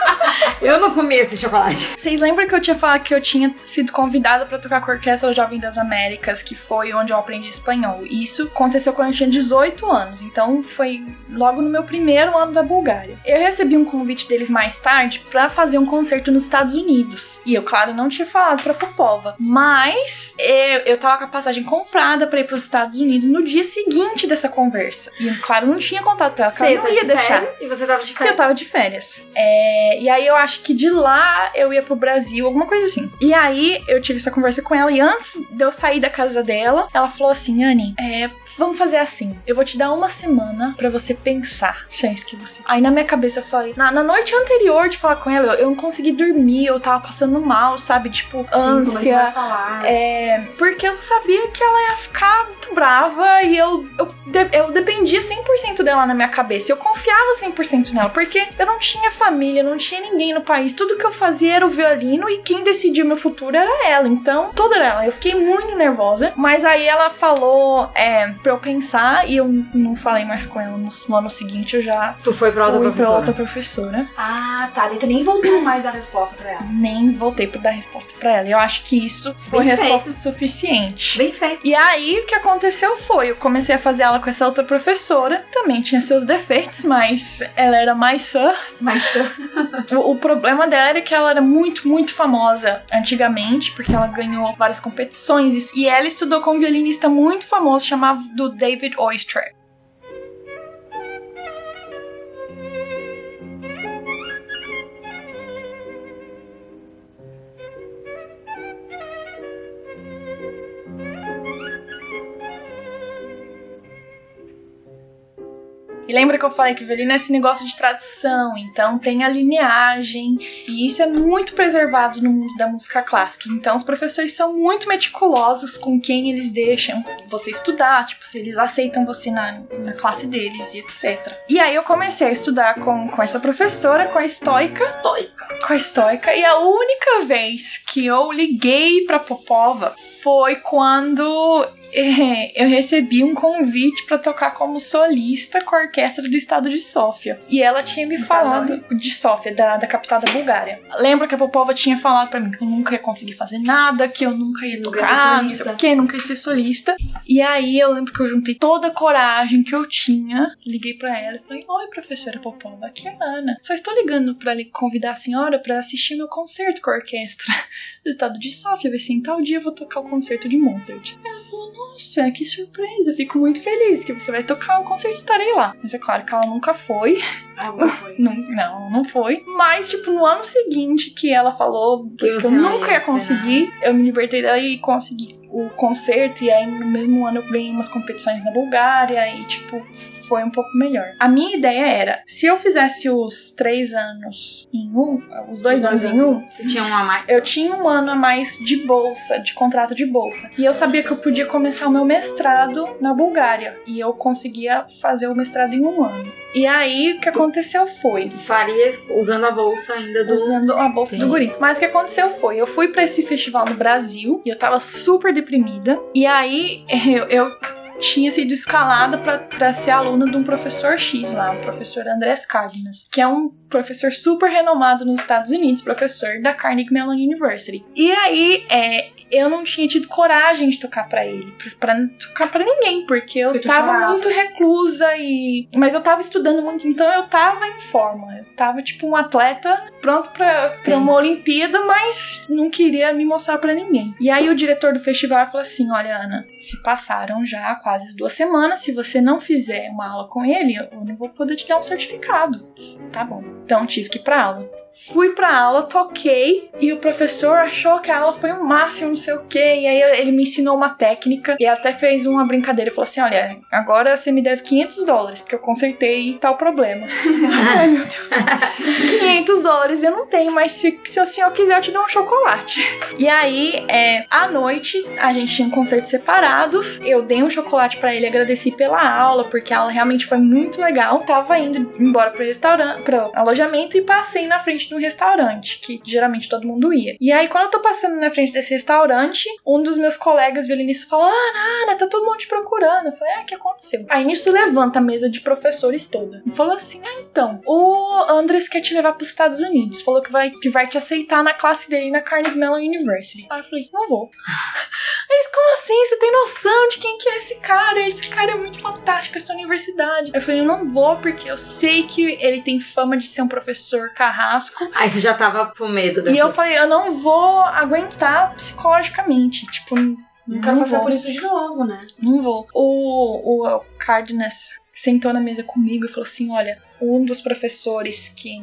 eu não comi esse chocolate. Vocês lembram que eu tinha falado que eu tinha sido convidada pra tocar com a Orquestra Jovem das Américas, que foi onde eu aprendi espanhol? Isso aconteceu quando eu tinha 18 anos, então foi logo no meu primeiro ano da Bulgária. Eu recebi um convite deles mais tarde pra fazer um concerto nos Estados Unidos. E eu, claro, não tinha falado pra Popova, mas eu, eu tava com a passagem comprada pra ir pros Estados Unidos no dia seguinte dessa conversa. E eu, claro, não tinha contado pra ela, Você não tá ia de deixar. férias e você tava de Eu férias. tava de férias. É, e aí eu acho que de lá eu ia pro Brasil, alguma coisa assim. E aí eu tive essa conversa com ela e antes de eu sair da casa dela, ela falou assim: Anne, é, vamos fazer assim. Eu vou te dar uma semana pra você pensar isso que você. Aí na minha cabeça eu falei, na, na noite anterior de falar com ela, eu, eu não consegui dormir, eu tava passando mal, sabe? Tipo, Sim, é ânsia. falar? É, porque eu sabia que ela ia ficar muito brava e eu, eu, eu dependia 100% dela na minha cabeça. Eu confiava 100% nela, porque eu não tinha família, não tinha ninguém no país. Tudo que eu fazia era o violino e quem decidia meu futuro era ela. Então, era ela. Eu fiquei muito nervosa. Mas aí ela falou é, pra eu pensar e eu não falei mais com ela. No, no ano seguinte eu já Tu foi pra outra fui professora. pra outra professora. Ah, tá. Daí tu nem voltou mais dar resposta pra ela. Nem voltei pra dar resposta pra ela. Eu acho que isso foi Bem resposta suficiente. Bem feito. E aí, o que aconteceu foi, eu comecei a fazer aula com essa outra professora, também tinha seus defeitos, mas ela era mais sã. Mas O, o problema dela era que ela era muito, muito famosa antigamente, porque ela ganhou várias competições, e ela estudou com um violinista muito famoso, chamado do David Oistrakh. Lembra que eu falei que violino é esse negócio de tradição, então tem a lineagem, e isso é muito preservado no mundo da música clássica. Então os professores são muito meticulosos com quem eles deixam você estudar, tipo, se eles aceitam você na, na classe deles e etc. E aí eu comecei a estudar com, com essa professora, com a estoica. Com a estoica, e a única vez que eu liguei pra Popova foi quando eu recebi um convite pra tocar como solista com a orquestra do estado de Sófia. E ela tinha me Não falado de Sófia, da, da capital da Bulgária. Lembra que a Popova tinha falado pra mim que eu nunca ia conseguir fazer nada, que eu nunca ia tocar, não sei o que, nunca ia ser solista. E aí eu lembro que eu juntei toda a coragem que eu tinha, liguei pra ela e falei: Oi, professora Popova, aqui é a Ana. Só estou ligando pra lhe convidar a senhora pra assistir meu concerto com a orquestra do estado de Sófia. Vai ser em tal dia eu vou tocar o concerto de Mozart. Ela falou: Nossa, que surpresa, fico muito feliz que você vai tocar o concerto, estarei lá. Mas é claro que ela nunca foi. Ah, não foi. Não, não, não foi. Mas, tipo, no ano seguinte que ela falou que, eu nunca ia conseguir, eu me libertei dela e consegui o concerto. E aí, no mesmo ano, eu ganhei umas competições na Bulgária e, tipo, foi um pouco melhor. A minha ideia era, se eu fizesse os três anos em um, os dois Os anos dois em um, Tu tinha um a mais. eu tinha um ano a mais de bolsa, de contrato de bolsa. E eu sabia que eu podia começar o meu mestrado na Bulgária. E eu conseguia fazer o mestrado em um ano. E aí, o que aconteceu foi. Tu faria usando a bolsa ainda do. Usando a bolsa do Entendi. guri. Mas o que aconteceu foi, eu fui pra esse festival no Brasil e eu tava super deprimida. E aí eu, eu tinha sido escalada pra, pra ser aluna de um professor X lá, o professor Andrés Cárdenas, que é um professor super renomado nos Estados Unidos, professor da Carnegie Mellon University. E aí, é, eu não tinha tido coragem de tocar pra ele, não tocar pra ninguém, porque eu Porque tava chorava. muito reclusa e. Mas eu tava estudando muito, então eu tava em forma. Eu tava tipo um atleta pronto Entendi. uma Olimpíada, mas não queria me mostrar pra ninguém. E aí o diretor do festival falou assim: Olha, Ana, se passaram já quase as duas semanas, se você não fizer uma aula com ele, eu não vou poder te dar um certificado. Tá bom. Então tive que ir pra aula. Fui pra aula, toquei e o professor achou que a aula foi o máximo, não sei o que. E aí ele me ensinou uma técnica e até fez uma brincadeira. Falou assim: Olha, agora você me deve 500 dólares, porque eu consertei tal problema. Ai, meu Deus. 500 dólares eu não tenho, mas se, se o senhor quiser, eu te dou um chocolate. E aí, é, à noite, a gente tinha concertos separados. Eu dei um chocolate pra ele, agradeci pela aula, porque a aula realmente foi muito legal. Tava indo embora pro restaurante, pro alojamento e passei na frente de um restaurante, que geralmente todo mundo ia. E aí, quando eu tô passando na frente desse restaurante, um dos meus colegas violinistas falou: Ah, Nana, tá todo mundo te procurando. Eu falei: Ah, o que aconteceu? Aí nisso levanta a mesa de professores toda. E falou assim: Ah, então, o Andres quer te levar pros Estados Unidos. Falou que vai, que vai te aceitar na classe dele na Carnegie Mellon University. Aí eu falei: Não vou. Eles, como assim? Você tem noção de quem que é esse cara? Esse cara é muito fantástico, essa universidade. Eu falei, eu não vou, porque eu sei que ele tem fama de ser um professor carrasco. Aí você já tava com medo dessas... E eu falei, eu não vou aguentar psicologicamente. Tipo, Não quero passar vou. por isso de novo, né? Não vou. O, o Cardenas sentou na mesa comigo e falou assim: Olha, um dos professores que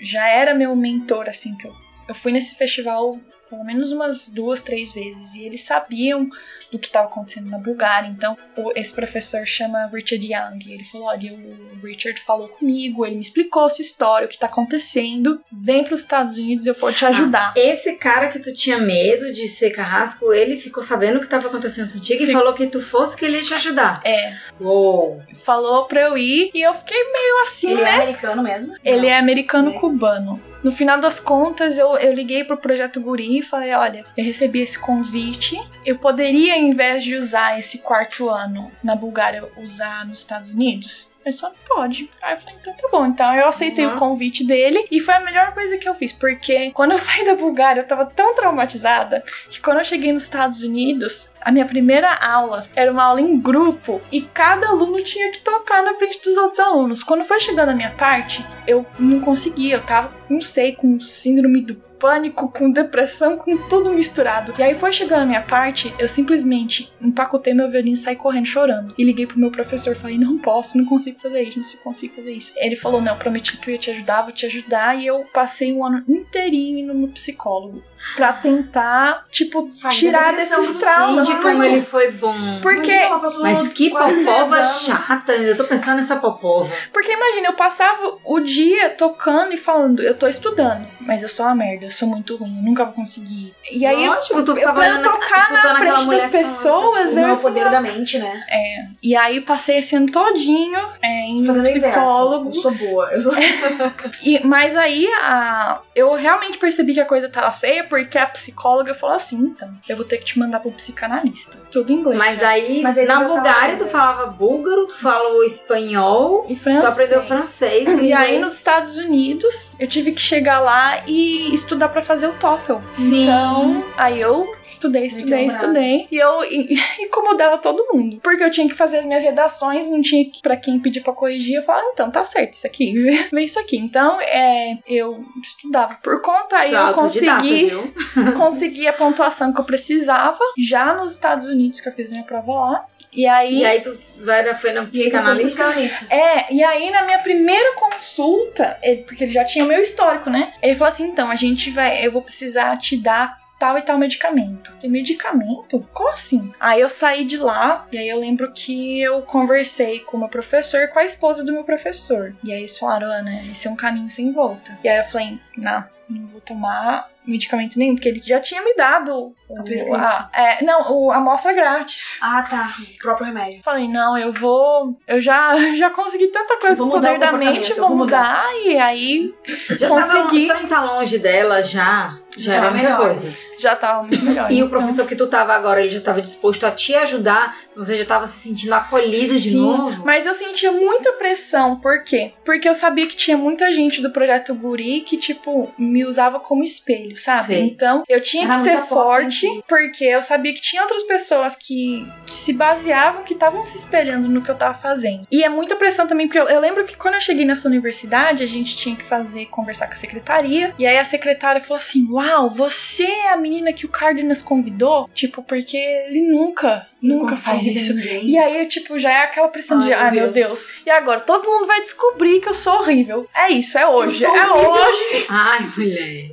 já era meu mentor, assim, que eu, eu fui nesse festival pelo menos umas duas, três vezes, e eles sabiam do que estava acontecendo na Bulgária. Então, o- esse professor chama Richard Young. E ele falou: Olha, o Richard falou comigo, ele me explicou sua história, o que tá acontecendo. Vem para os Estados Unidos, eu vou te ajudar. Esse cara que tu tinha medo de ser carrasco, ele ficou sabendo o que tava acontecendo contigo e Fic- falou que tu fosse que ele ia te ajudar. É, Uou! falou pra eu ir, e eu fiquei meio assim, Ele né? é americano mesmo? Ele Não. é americano-cubano. No final das contas, eu, eu liguei pro Projeto Guri e falei: olha, eu recebi esse convite. Eu poderia, ao invés de usar esse quarto ano na Bulgária, usar nos Estados Unidos? Ele só pode. Aí eu falei, então tá bom. Então eu aceitei Uhum. o convite dele e foi a melhor coisa que eu fiz, porque quando eu saí da Bulgária, eu tava tão traumatizada que quando eu cheguei nos Estados Unidos, a minha primeira aula era uma aula em grupo e cada aluno tinha que tocar na frente dos outros alunos. Quando foi chegando a minha parte, eu não conseguia, eu tava, não sei, com síndrome do pânico, com depressão, com tudo misturado. E aí foi chegando a minha parte, eu simplesmente empacotei meu violino e saí correndo chorando. E liguei pro meu professor, falei, não posso, não consigo fazer isso, não consigo fazer isso. Ele falou, não, eu prometi que eu ia te ajudar, vou te ajudar. E eu passei um ano inteirinho indo no psicólogo. Pra tentar, tipo, Sair da tirar desses do traumas. Gente, como ele foi bom. Porque Imagina, Mas que popova 10 anos. chata, eu tô pensando nessa popova. Porque imagina, eu passava o dia tocando e falando, eu tô estudando, mas eu sou uma merda, eu sou muito ruim, eu nunca vou conseguir. E aí, eu, Lógico, tu eu ficava pra olhando, tocar na frente das falando, pessoas, Não é eu o poder da mente, né? É, e aí passei esse ano todinho é, em Fazendo o inverso. psicólogo. Eu sou boa. Eu sou... E, mas aí a, eu realmente percebi que a coisa tava feia porque a psicóloga falou assim: então, eu vou ter que te mandar pro psicanalista. Tudo em inglês. Mas né? daí, Mas na Bulgária, tu falava búlgaro, tu falava espanhol, E tu francês. aprendeu francês. E aí, inglês. nos Estados Unidos, eu tive que chegar lá e estudar pra fazer o TOEFL. Sim. Então, aí eu estudei, estudei, estudei. E eu incomodava todo mundo. Porque eu tinha que fazer as minhas redações, não tinha que, pra quem pedir pra corrigir. Eu falava, então, tá certo isso aqui, vê isso aqui. Então, é, eu estudava por conta, aí é eu consegui, consegui a pontuação que eu precisava, já nos Estados Unidos, que eu fiz minha prova lá. E aí, E aí tu vai, foi na psicanalista? psicanalista. é, e aí na minha primeira consulta, ele- porque ele já tinha o meu histórico, né? Ele falou assim: então, a gente vai, eu vou precisar te dar tal e tal medicamento. Que medicamento? Como assim? Aí eu saí de lá, e aí eu lembro que eu conversei com o meu professor e com a esposa do meu professor. E aí eles falaram, Ana, esse é um caminho sem volta. E aí eu falei, não, não vou tomar medicamento nenhum, porque ele já tinha me dado o, A é, não, o, a amostra grátis. Ah, tá. O próprio remédio. Falei, não, eu vou. Eu já, já consegui tanta coisa com o mudar poder o da mente, vou vou mudar. E aí Já consegui. tava, sem estar longe dela, já, já era muita melhor. coisa. já tava muito melhor. E o Então, professor que tu tava agora, ele já tava disposto a te ajudar? Você já tava se sentindo acolhido de Sim, novo? Mas eu sentia muita pressão, por quê? Porque eu sabia que tinha muita gente do projeto Guri que, tipo, me usava como espelho, sabe? Sei. Então eu tinha Era que ser forte, porque eu sabia que tinha outras pessoas que, que se baseavam, que estavam se espelhando no que eu tava fazendo. E é muita pressão também, porque eu, eu lembro que quando eu cheguei nessa universidade, a gente tinha que fazer, conversar com a secretaria, e aí a secretária falou assim: Uau, você é a menina que o Cárdenas convidou? Tipo, porque ele nunca, nunca faz isso. ninguém. E aí, tipo, já é aquela pressão Ai, de, ai meu Deus. Deus. E agora, todo mundo vai descobrir que eu sou horrível. É isso, é hoje. É horrível. hoje Ai, mulher.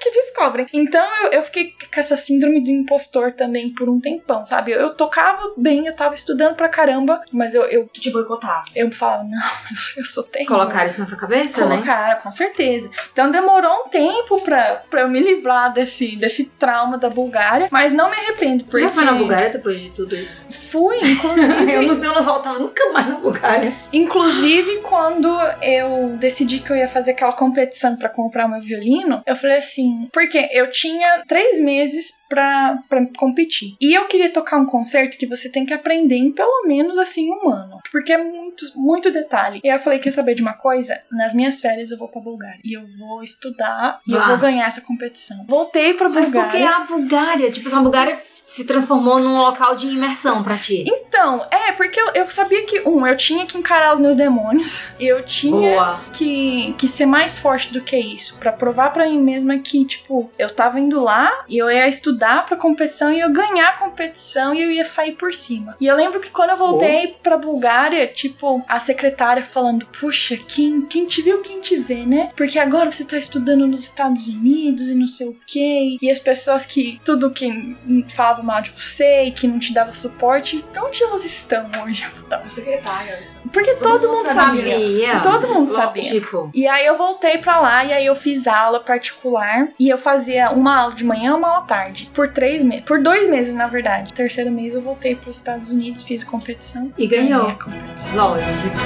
que descobrem. Então eu, eu fiquei com essa síndrome do impostor também por um tempão, sabe? Eu, eu tocava bem, eu tava estudando pra caramba, mas eu, eu, Tu te boicotava. eu falava, não, eu sou terrível. Colocaram isso na tua cabeça, né? Colocaram, com certeza. Então demorou um tempo pra, pra eu me livrar desse, desse trauma da Bulgária, mas não me arrependo, porque... já foi na Bulgária depois de tudo isso? Fui, inclusive. eu, não, eu não voltava nunca mais na Bulgária. Inclusive, quando eu decidi que eu ia fazer aquela competição pra comprar meu violino, eu falei assim, porque eu tinha três meses pra, pra competir. E eu queria tocar um concerto que você tem que aprender em pelo menos assim um ano. Porque é muito, muito detalhe. E eu falei, quer saber de uma coisa? Nas minhas férias eu vou pra Bulgária. E eu vou estudar e eu vou ganhar essa competição. Voltei pra Mas por Bulgária. que a Bulgária? Tipo, a Bulgária se transformou num local de imersão pra ti. Então, é, porque eu, eu sabia que, um, eu tinha que encarar os meus demônios. Eu tinha Boa. que, que ser mais forte do que isso. Pra provar pra mim mesma que, tipo, eu tava indo lá e eu ia estudar pra competição e eu ia ganhar a competição e eu ia sair por cima. E eu lembro que quando eu voltei pra Bulgária, tipo, a secretária falando: Puxa, quem, quem te viu, quem te vê, né? Porque agora você tá estudando nos Estados Unidos e não sei o quê. E as pessoas que tudo que falavam mal de você e que não te dava suporte, onde elas estão hoje? A secretária. Porque todo, mundo sabia. Sabia. Todo mundo sabia. Lógico. E aí eu voltei pra lá e aí eu fiz aula particular e eu fazia uma aula de manhã, uma aula tarde, por três meses, por dois meses na verdade. Terceiro mês eu voltei para os Estados Unidos, fiz competição E ganhou. ganhei competição. Lógico.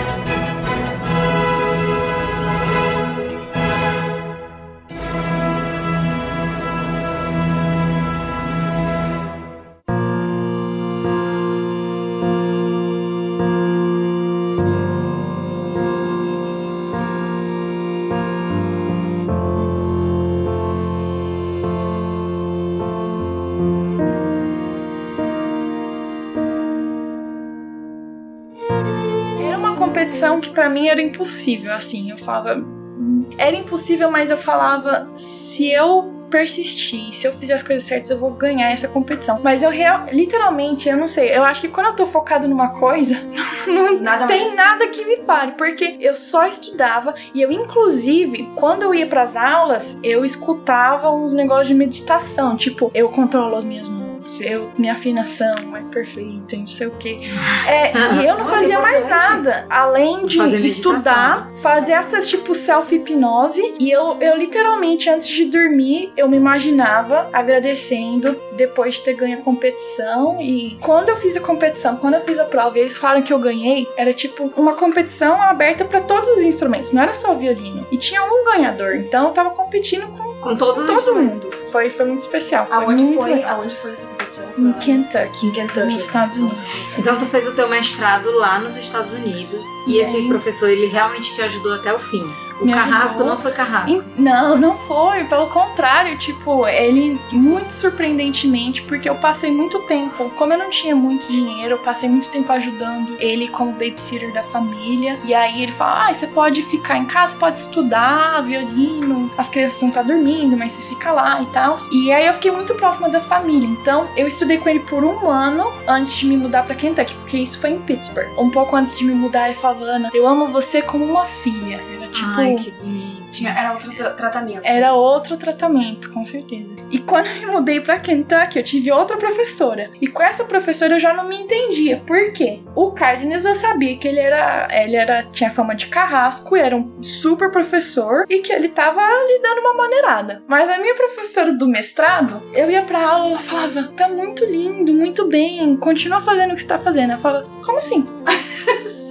Que pra mim era impossível, assim, eu falava "Hum, era impossível, mas eu falava se eu persistir, se eu fizer as coisas certas, eu vou ganhar essa competição. Mas eu real, literalmente, eu não sei, eu acho que quando eu tô focado numa coisa, não Nada tem mais. nada que me pare, porque eu só estudava e eu, inclusive, quando eu ia pras aulas, eu escutava uns negócios de meditação, tipo, eu controlo as minhas mãos. Eu, minha afinação é perfeita, não sei o quê. É, e eu não Nossa, fazia mais nada, além de Fazer estudar, fazer essas tipo self-hipnose. E eu, eu literalmente, antes de dormir, eu me imaginava agradecendo depois de ter ganho a competição. E quando eu fiz a competição, quando eu fiz a prova e eles falaram que eu ganhei, era tipo uma competição aberta pra todos os instrumentos, não era só o violino. E tinha um ganhador, então eu tava competindo com Com todo mundo. Foi, foi muito especial. Foi Aonde muito foi, legal. aonde foi essa competição? Em Foi Kentucky, Em Kentucky. nos Estados Unidos. Então tu fez o teu mestrado lá nos Estados Unidos e esse professor ele realmente te ajudou até o fim. O Me carrasco ajudou. não foi carrasco. Não, não foi. Pelo contrário, tipo, ele muito surpreendentemente, porque eu passei muito tempo, como eu não tinha muito dinheiro, eu passei muito tempo ajudando ele como babysitter da família. E aí ele fala: Ah, você pode ficar em casa, pode estudar violino, as crianças não estão dormindo, mas você fica lá e tal. E aí eu fiquei muito próxima da família. Então eu estudei com ele por um ano antes de me mudar pra Kentucky, porque isso foi em Pittsburgh. Um pouco antes de me mudar, ele falava: Ana, eu amo você como uma filha. Era tipo. Ai, que. Tinha, era outro tra- tratamento. Era outro tratamento, com certeza. E quando eu me mudei pra Kentucky, eu tive outra professora. E com essa professora eu já não me entendia. Por quê? O Cardenas eu sabia que ele era. Ele era. tinha fama de carrasco, era um super professor e que ele tava lhe dando uma maneirada. Mas a minha professora do mestrado, eu ia pra aula e ela falava: tá muito lindo, muito bem, continua fazendo o que você tá fazendo. Eu falava, como assim?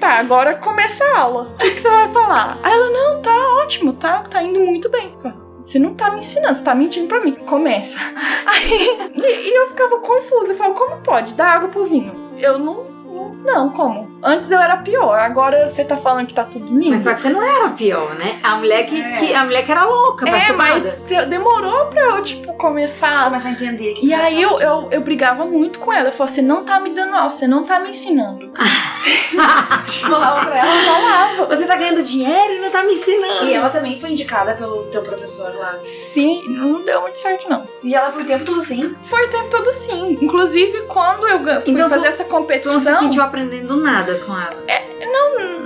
Tá, agora começa a aula. O que, que você vai falar? Aí ela, não, tá ótimo, tá, tá indo muito bem. Você não tá me ensinando, você tá mentindo pra mim. Começa. Aí, e, e eu ficava confusa. Eu falava, como pode? Dar água pro vinho. Eu não, não, como? Antes eu era pior, agora você tá falando que tá tudo lindo. Mas só que você não era pior, né? A mulher que, É. que- a mulher que era louca, é, mas demorou pra eu, tipo, começar Começar a entender que E aí eu, eu, eu brigava muito com ela. Eu falava, você não tá me dando aula, você não tá me ensinando. falava pra ela. Falava. Você tá ganhando dinheiro e não tá me ensinando. E ela também foi indicada pelo teu professor lá. Sim, não deu muito certo, não. E ela foi o tempo todo assim. Foi o tempo todo sim. Inclusive, quando eu fui Então tu- fazer essa Tu competição. não se sentiu aprendendo nada com ela.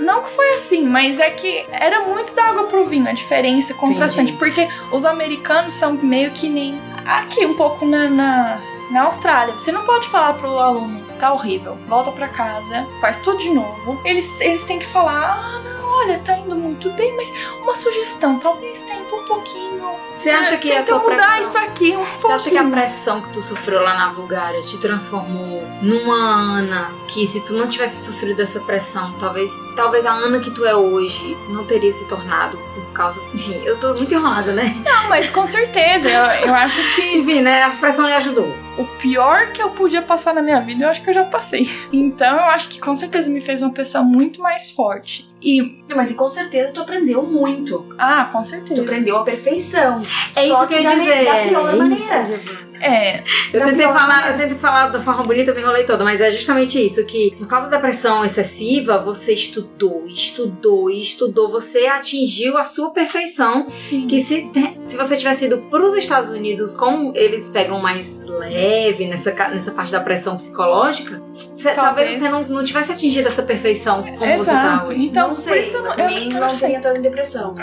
Não que foi assim, mas é que era muito da água pro vinho, a diferença contrastante. Entendi. Porque os americanos são meio que nem aqui, um pouco na, na, na Austrália. Você não pode falar pro aluno, tá horrível, volta pra casa, faz tudo de novo. Eles, eles têm que falar, ah, não, olha, tá indo muito bem, mas uma sugestão, talvez tenta um pouquinho. Você acha que a tenta tua mudar pressão... isso aqui um Você acha que a pressão que tu sofreu lá na Bulgária te transformou numa Ana que se tu não tivesse sofrido essa pressão, talvez, talvez a Ana que tu é hoje não teria se tornado por causa, enfim, eu tô muito enrolada, né? Não, mas com certeza, eu, eu acho que Enfim, né, a pressão lhe ajudou. O pior que eu podia passar na minha vida, eu acho que eu já passei. Então eu acho que com certeza me fez uma pessoa muito mais forte. E, Mas e com certeza tu aprendeu muito. ah, com Tu certeza. aprendeu a perfeição. É isso que eu ia dizer. Da pior é maneira. Isso. É, Eu Da tentei falar, maneira. eu tentei falar da forma bonita, eu me enrolei toda, mas é justamente isso, que por causa da pressão excessiva, você estudou, estudou, estudou, você atingiu a sua perfeição. sim. Que se, se você tivesse ido para os Estados Unidos, como eles pegam mais leve nessa, nessa parte da pressão psicológica, cê- talvez. Talvez. você não, não tivesse atingido essa perfeição como você tá Exato. hoje. Então, não por sei, isso eu não, mas eu não não sei. teria entrado em depressão.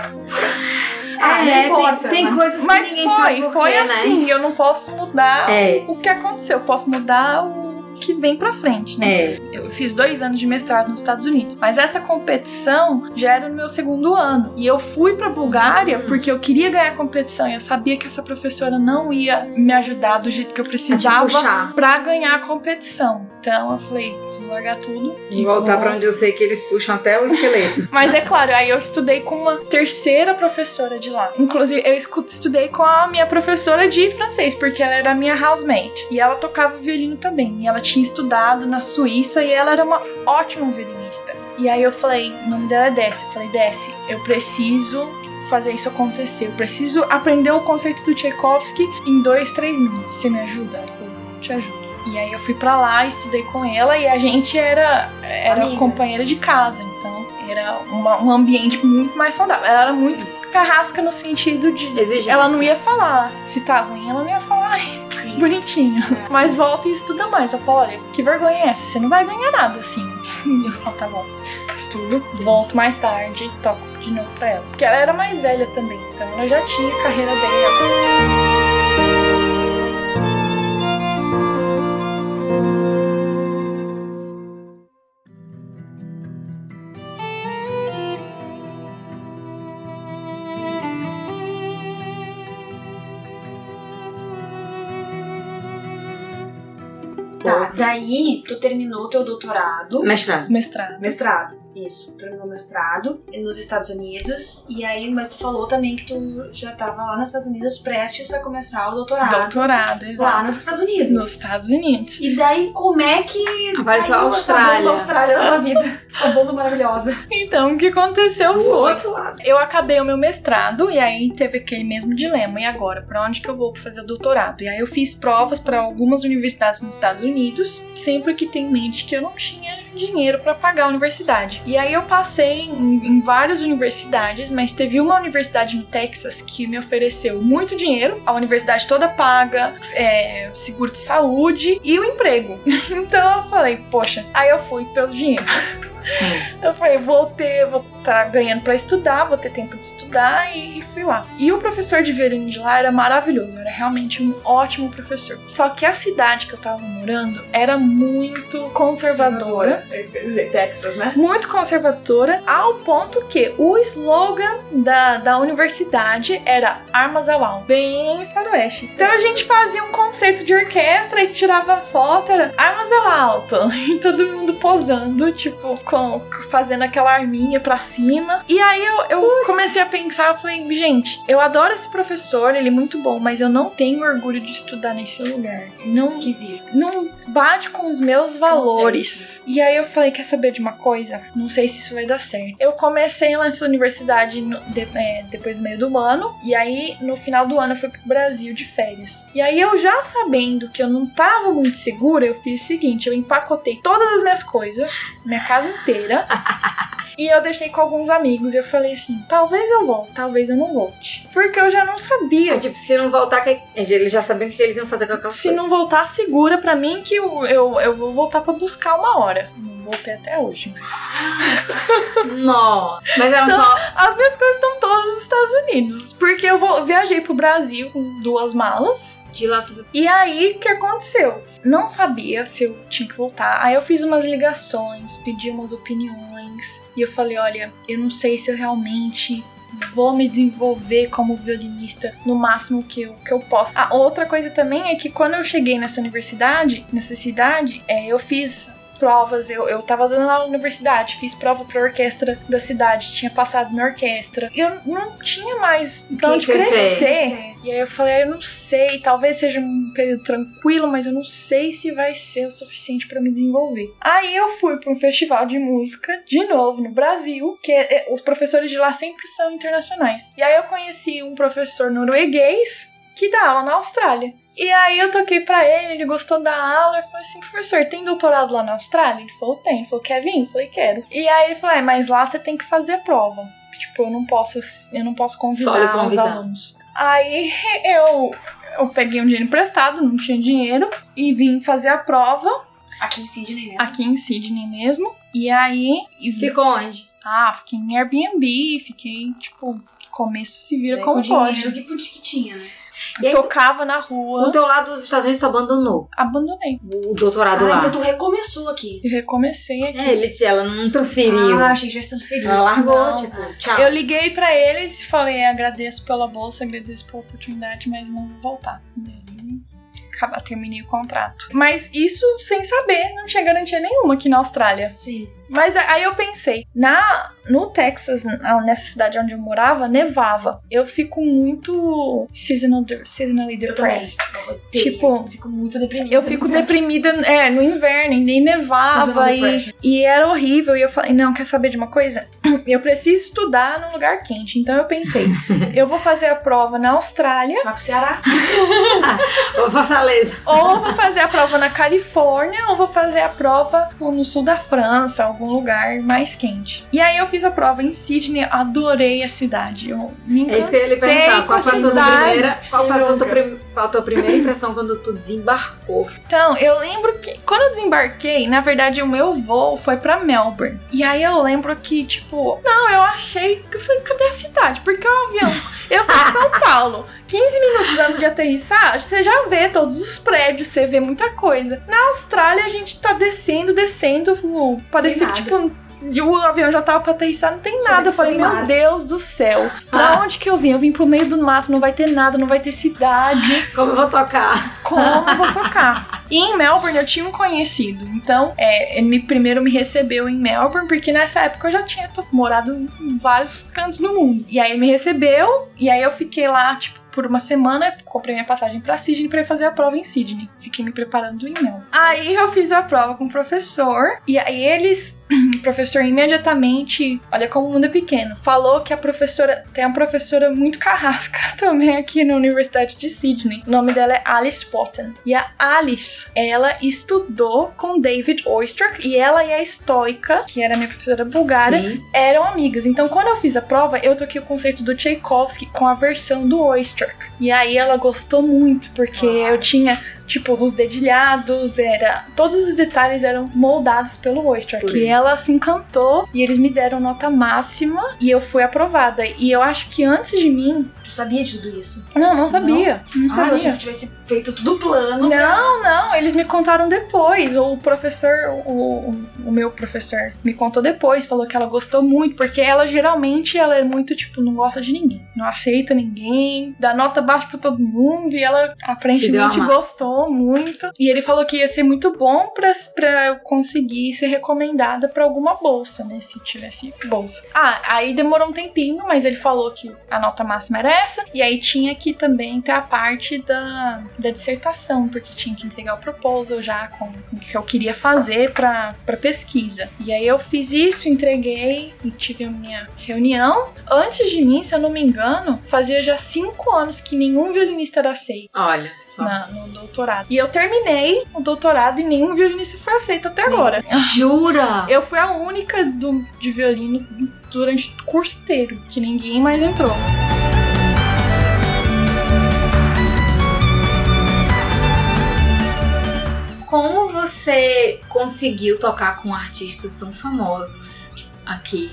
Ah, não é, importa, tem, tem mas- coisas Mas que ninguém sabe foi, por foi quê, assim. Eu não posso mudar É. o que aconteceu. Eu posso mudar o que vem pra frente, né? né? É. Eu fiz dois anos de mestrado nos Estados Unidos. Mas essa competição já era no meu segundo ano. E eu fui pra Bulgária Hum. porque eu queria ganhar a competição. E eu sabia que essa professora não ia me ajudar do jeito que eu precisava pra ganhar a competição. Então eu falei, vou largar tudo. E voltar pra onde eu sei que eles puxam até o esqueleto. Mas é claro, aí eu estudei com uma terceira professora de lá. Inclusive, eu estudei com a minha professora de francês, porque ela era minha housemate. E ela tocava violino também. E ela tinha estudado na Suíça e ela era uma ótima violinista. E aí eu falei, o nome dela é Desce. Eu falei, Desce, eu preciso fazer isso acontecer. Eu preciso aprender o conceito do Tchaikovsky em dois, três meses. Você me ajuda? Ela falou, te ajudo. E aí eu fui pra lá, estudei com ela e a gente era, era Amigas. companheira de casa, então era uma- um ambiente muito mais saudável. Ela era muito carrasca no sentido de Exigência. ela não ia falar se tá ruim, ela não ia falar, bonitinho. Mas volta e estuda mais. Eu falo, olha, que vergonha é essa? Você não vai ganhar nada assim. E eu falo, tá bom. Estudo, volto mais tarde e toco de novo pra ela. Porque ela era mais velha também, então ela já tinha a carreira dela. Aí, tu terminou teu doutorado. Mestrado. Mestrado. Mestrado. Isso, terminou mestrado nos Estados Unidos. E aí, mas tu falou também que tu já tava lá nos Estados Unidos prestes a começar o doutorado. Doutorado, exato. Lá nos Estados Unidos. Nos Estados Unidos. E daí, como é que. Apareceu a essa bomba Austrália. Austrália na tua vida? Essa bomba maravilhosa. Então, o que aconteceu Do foi. outro lado. Eu acabei o meu mestrado e aí teve aquele mesmo dilema. E agora, pra onde que eu vou pra fazer o doutorado? E aí eu fiz provas pra algumas universidades nos Estados Unidos, sempre que tem em mente que eu não tinha dinheiro pra pagar a universidade. E aí eu passei em, em várias universidades, mas teve uma universidade no Texas que me ofereceu muito dinheiro, a universidade toda paga, é, seguro de saúde e o emprego. Então eu falei, poxa, aí eu fui pelo dinheiro. Sim. Eu falei, vou ter, vou estar ganhando pra estudar, vou ter tempo de estudar e, e fui lá. E o professor de violino de lá era maravilhoso, era realmente um ótimo professor. Só que a cidade que eu tava morando era muito conservadora. É isso que eu ia dizer, Texas, né? Muito conservadora, ao ponto que o slogan da, da universidade era Armas ao Alto, bem faroeste. Então a gente fazia um concerto de orquestra e tirava foto, era Armas ao Alto, e todo mundo posando, tipo, com, fazendo aquela arminha pra cima. E aí eu, eu comecei a pensar, eu falei, gente, eu adoro esse professor, ele é muito bom, mas eu não tenho orgulho de estudar nesse lugar. Não, Esquisito. não bate com os meus valores. E aí eu falei, quer saber de uma coisa? Não sei se isso vai dar certo. Eu comecei lá nessa universidade no- de- é, depois do meio do ano, e aí no final do ano eu fui pro Brasil de férias. E aí eu já sabendo que eu não tava muito segura, eu fiz o seguinte, eu empacotei todas as minhas coisas, minha casa inteira, e eu deixei com alguns amigos, e eu falei assim, talvez eu volte, talvez eu não volte. Porque eu já não sabia. É, tipo, se não voltar, que... eles já sabiam o que eles iam fazer com aquela Se não voltar, segura pra mim que eu, eu, eu vou voltar pra buscar uma hora. Voltei até hoje, mas. Nossa. Mas eram Então- só. As minhas coisas estão todas nos Estados Unidos. Porque eu vou, viajei pro Brasil com duas malas. De lá tudo. E aí, o que aconteceu? Não sabia se eu tinha que voltar. Aí eu fiz umas ligações, pedi umas opiniões. E eu falei: olha, eu não sei se eu realmente vou me desenvolver como violinista no máximo que eu, que eu posso. A outra coisa também é que quando eu cheguei nessa universidade, nessa cidade, é, eu fiz provas, eu, eu tava dando aula na universidade, fiz prova pra orquestra da cidade, tinha passado na orquestra. Eu não tinha mais pra onde crescer. crescer. E aí eu falei, eu não sei, talvez seja um período tranquilo, mas eu não sei se vai ser o suficiente pra me desenvolver. Aí eu fui pra um festival de música, de novo, no Brasil, que é- é- os professores de lá sempre são internacionais. E aí eu conheci um professor norueguês que dá aula na Austrália. E aí eu toquei pra ele, ele gostou da aula, eu falei assim, professor, tem doutorado lá na Austrália? Ele falou, tem. Ele falou, quer vir? Eu falei, quero. E aí ele falou, é, mas lá você tem que fazer a prova. Tipo, eu não posso, eu não posso lhe convidar os convidar. alunos. Aí eu, eu peguei um dinheiro emprestado, não tinha dinheiro, e vim fazer a prova Aqui em Sydney, né? aqui em Sydney mesmo. E aí. e Ficou onde? Ah, fiquei em Airbnb, fiquei, tipo, começo se vira É, como com pode. dinheiro que, que tinha, né? E aí, Tocava na rua, o teu lado dos Estados Unidos tu abandonou abandonei. o doutorado Ah, lá. então tu recomeçou aqui. E recomecei aqui. É, ele, ela não transferiu. Ah, achei que já transferiu. ela largou, Não. tipo, tchau. Eu liguei pra eles e falei, agradeço pela bolsa, agradeço pela oportunidade, mas não vou voltar. E aí, Acabar, terminei o contrato. Mas isso sem saber, não tinha garantia nenhuma aqui na Austrália. Sim. Mas aí eu pensei, na no Texas, nessa cidade onde eu morava, nevava. Eu fico muito seasonal, seasonally depressed. Eu. Tipo, Eu fico muito deprimida. Eu fico deprimida é, no inverno, e nevava e, e era horrível. E eu falei, não, quer saber de uma coisa? Eu preciso estudar num lugar quente. Então eu pensei, eu vou fazer a prova na Austrália, Vai pro Ceará. Ô, Fortaleza. ou eu vou fazer a prova na Califórnia, ou vou fazer a prova no sul da França, algum lugar mais quente. E aí eu fiz a prova em Sydney, adorei a cidade. Eu me É isso que eu ia lhe perguntar. encantei Qual com foi a sua cidade. primeira, qual foi a sua Louca. prim- qual a tua primeira impressão quando tu desembarcou? Então, eu lembro que quando eu desembarquei, na verdade, o meu voo foi pra Melbourne. E aí eu lembro que, tipo, não, eu achei que falei, cadê a cidade? Porque o avião. Eu sou de São Paulo. 15 minutos antes de aterrissar, você já vê todos os prédios, você vê muita coisa. Na Austrália, a gente tá descendo, descendo, parecia que, tipo. E o avião já tava pra aterrissar, não tem Só nada. Eu falei, meu. Deus do céu. Pra onde que eu vim? Eu vim pro meio do mato, não vai ter nada, não vai ter cidade Como eu vou tocar? como eu vou tocar. E em Melbourne eu tinha um conhecido. Então, é, ele me, primeiro me recebeu em Melbourne, porque nessa época eu já tinha morado em vários cantos do mundo. E aí ele me recebeu, e aí eu fiquei lá, tipo, por uma semana, comprei minha passagem pra Sydney pra ir fazer a prova em Sydney. Fiquei me preparando em Melbourne. Aí eu fiz a prova com o professor, e aí eles, o professor imediatamente, olha como o mundo é pequeno, falou que a professora, tem uma professora muito carrasca também aqui na Universidade de Sydney. O nome dela é Alice Potten. E a Alice, ela estudou com David Oistrakh, e ela e a estoica, que era minha professora bulgara, Sim. eram amigas. Então, quando eu fiz a prova, eu toquei o concerto do Tchaikovsky com a versão do Oistrakh. E aí ela gostou muito, porque eu tinha, tipo, os dedilhados, era. Todos os detalhes eram moldados pelo. Por E ele. ela se encantou e eles me deram nota máxima e eu fui aprovada. E eu acho que antes de mim. Tu sabia de tudo isso? Não, não sabia. Não, Ah, eu sabia. achei que tivesse feito tudo plano. Não, não, eles me contaram depois. O professor, o, o- o meu professor, me contou depois, falou que ela gostou muito, porque ela geralmente ela é muito, tipo, não gosta de ninguém, não aceita ninguém, dá nota baixa pra todo mundo, e ela aparentemente amar. Muito. E ele falou que ia ser muito bom pra, pra eu conseguir ser recomendada pra alguma bolsa, né? Se tivesse bolsa. Ah, aí demorou um tempinho, mas ele falou que a nota máxima era essa, e aí tinha que também ter a parte da, da dissertação, porque tinha que entregar o proposal já com o que eu queria fazer pra, pra pesquisa. E aí eu fiz isso, entreguei e tive a minha reunião. Antes de mim, se eu não me engano, fazia já cinco anos que nenhum violinista era aceito Olha só. na- no doutorado. E eu terminei o doutorado e nenhum violinista foi aceito até agora. Jura? Eu fui a única do, de violino durante o curso inteiro, que ninguém mais entrou. Como você conseguiu tocar com artistas tão famosos aqui?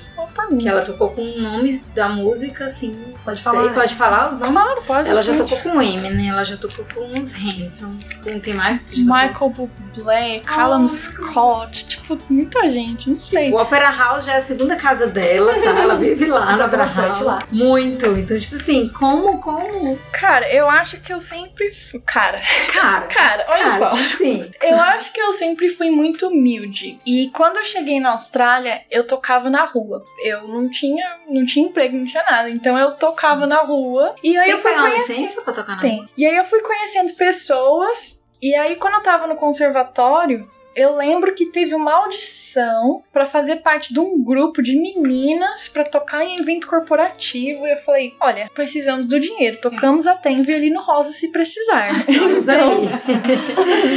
Que ela tocou com nomes da música, assim. Pode sei, falar? Pode falar os nomes? Claro, pode. Ela já gente. tocou com Eminem, ela já tocou com os Hansons. Com quem mais que já Michael Bublé, Callum Scott, tipo, muita gente, não sei. O Opera House já é a segunda casa dela, tá? Ela vive lá Toca Opera House. lá. Muito. Então, tipo assim, como, como? Cara, eu acho que eu sempre fui. Cara, Cara, cara, olha cara, só. tipo assim. Eu acho que eu sempre fui muito humilde. E quando eu cheguei na Austrália, eu tocava na rua. Eu não tinha, não tinha emprego, não tinha nada. Então eu tocava na rua. E aí Tem eu fui conhecendo. pra tocar na Tem. E aí eu fui conhecendo pessoas. E aí, quando eu tava no conservatório, eu lembro que teve uma audição pra fazer parte de um grupo de meninas pra tocar em evento corporativo. E eu falei: olha, precisamos do dinheiro. Tocamos até em violino rosa se precisar. Aí.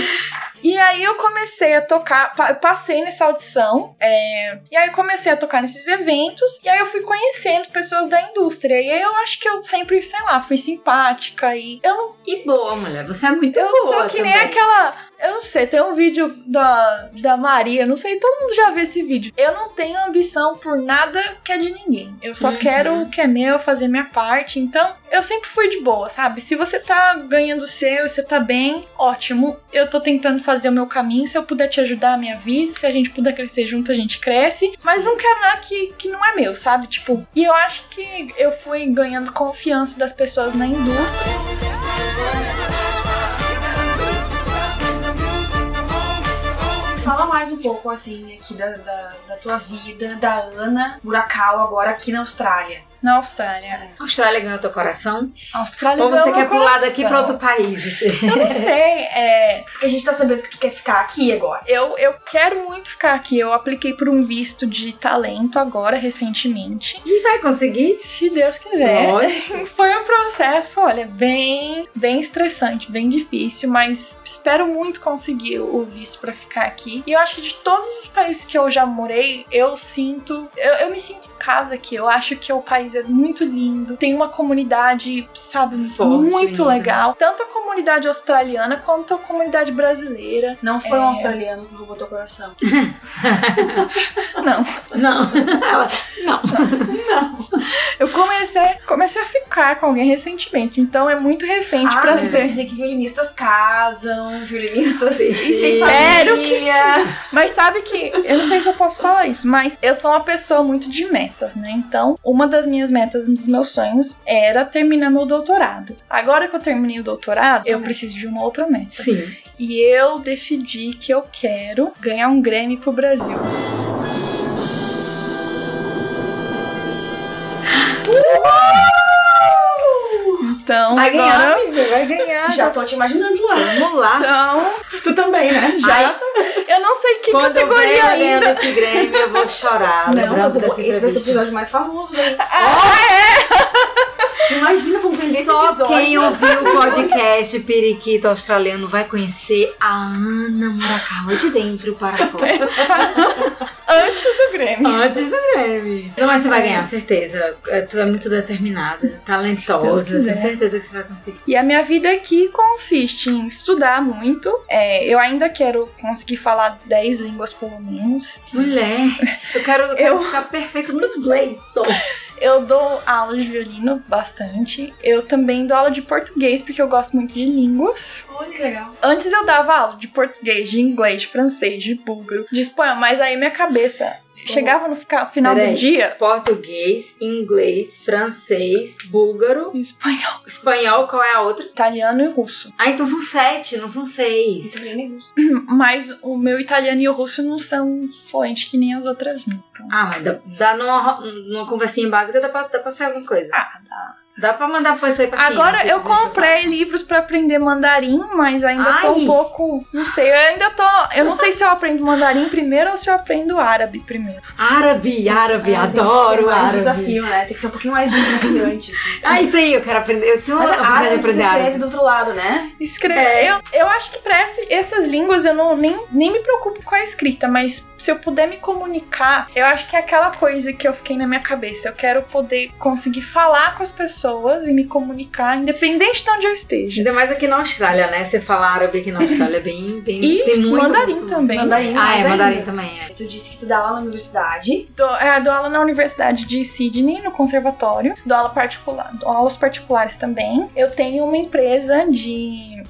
E aí eu comecei a tocar, pa- passei nessa audição, é, e aí eu comecei a tocar nesses eventos, e aí eu fui conhecendo pessoas da indústria. E aí eu acho que eu sempre, sei lá, fui simpática e eu não. E boa, mulher. Você é muito Eu boa sou que nem também. aquela. Eu não sei, tem um vídeo da, da Maria, não sei, todo mundo já viu esse vídeo. Eu não tenho ambição por nada que é de ninguém. Eu só Uhum. quero o que é meu, fazer minha parte. Então, eu sempre fui de boa, sabe? Se você tá ganhando o seu e você tá bem, ótimo. Eu tô tentando fazer o meu caminho. Se eu puder te ajudar, a minha vida. Se a gente puder crescer junto, a gente cresce. Mas não quero nada que, que não é meu, sabe? Tipo, e eu acho que eu fui ganhando confiança das pessoas na indústria. Fala mais um pouco, assim, aqui da, da, da tua vida, da Ana Muracal, agora aqui na Austrália. Na Austrália. A Austrália ganhou teu coração? A Austrália Ou você quer pular coração. daqui pra outro país? assim? Eu não sei, é, Porque a gente tá sabendo que tu quer ficar aqui agora. eu, eu quero muito ficar aqui. Eu apliquei por um visto de talento agora, recentemente. E vai conseguir? Se Deus quiser. Lógico. Foi um processo, olha, bem, bem estressante, bem difícil, mas espero muito conseguir o visto pra ficar aqui. E eu acho que de todos os países que eu já morei, eu sinto, eu, eu me sinto casa aqui. Eu acho que o país é muito lindo, tem uma comunidade, sabe, Forte, muito legal. Tanto a comunidade australiana quanto a comunidade brasileira. Não foi É. um australiano que roubou teu coração. Não, Não. Ela- não. eu comecei, comecei a ficar com alguém recentemente, então é muito recente Ah, pra mas quer ser. dizer que violinistas casam, violinistas Sim. Espero que família. Mas sabe que, eu não sei se eu posso falar isso, mas eu sou uma pessoa muito de metas, né? Então, uma das minhas metas, um dos meus sonhos, era terminar meu doutorado. Agora que eu terminei o doutorado, eu preciso de uma outra meta. Sim. E eu decidi que eu quero ganhar um Grammy pro Brasil. Então, Vai ganhar, agora. amiga, vai ganhar. Já tô te imaginando lá. Vamos lá. Então, Tu também, né? já. Eu não sei que Quando eu categoria ganhando ainda. esse Grêmio, eu vou chorar. Não, lembrando eu vou, esse vai ser o episódio mais famoso, né? Ah, Imagina, vamos vender esse Só episódio. quem ouviu o podcast Periquito Australiano vai conhecer a Ana Murakawa de dentro para fora. Antes do Grammy. Antes do Grêmio. Não, mas tu vai ganhar, certeza. É, Tu é muito determinada, talentosa. Tenho certeza que você vai conseguir. E a minha vida aqui consiste em estudar muito. É, eu ainda quero conseguir falar 10 línguas pelo menos. Mulher, eu quero, eu quero Eu- ficar perfeito no inglês. só. Eu dou aula de violino bastante. Eu também dou aula de português porque eu gosto muito de línguas. Olha que legal. Antes eu dava aula de português, de inglês, de francês, de búlgaro, de espanhol, mas aí minha cabeça chegava no fica- final Peraí. do dia. Português, inglês, francês, búlgaro, Espanhol, espanhol, qual é a outra? italiano e russo. Ah, então são sete, não são seis. Italiano e russo. Mas o meu italiano e o russo não são fluentes que nem as outras, não. Então, Ah, mas dá, dá numa, numa conversinha básica, dá pra, dá pra sair alguma coisa. ah, dá. Dá pra mandar pra pessoa ir pra China, Agora eu comprei livros pra aprender mandarim, mas ainda tô Ai. um pouco. Não sei, eu ainda tô. Eu não sei se eu aprendo mandarim primeiro ou se eu aprendo árabe primeiro. Árabe, árabe, Ah, tem adoro mais árabe. desafio, né? Tem que ser um pouquinho mais desafiante, assim. Ah, então eu quero aprender. Eu tenho Mas a de árabe se aprender escreve árabe. do outro lado, né? Escrever. É. Eu, eu acho que pra essas línguas eu não, nem, nem me preocupo com a escrita, mas se eu puder me comunicar, eu acho que é aquela coisa que eu fiquei na minha cabeça. Eu quero poder conseguir falar com as pessoas e me comunicar, independente de onde eu esteja. Ainda mais aqui na Austrália, né? Você fala árabe aqui na Austrália é bem. bem E tem muito mandarim muçulmano. também. Mandarim Ah, é, mandarim ainda. também. É. Tu disse que tu dá aula na universidade. Dou, é, dou aula na Universidade de Sydney, no conservatório. Dou aula particular, dou aulas particulares também. Eu tenho uma empresa de,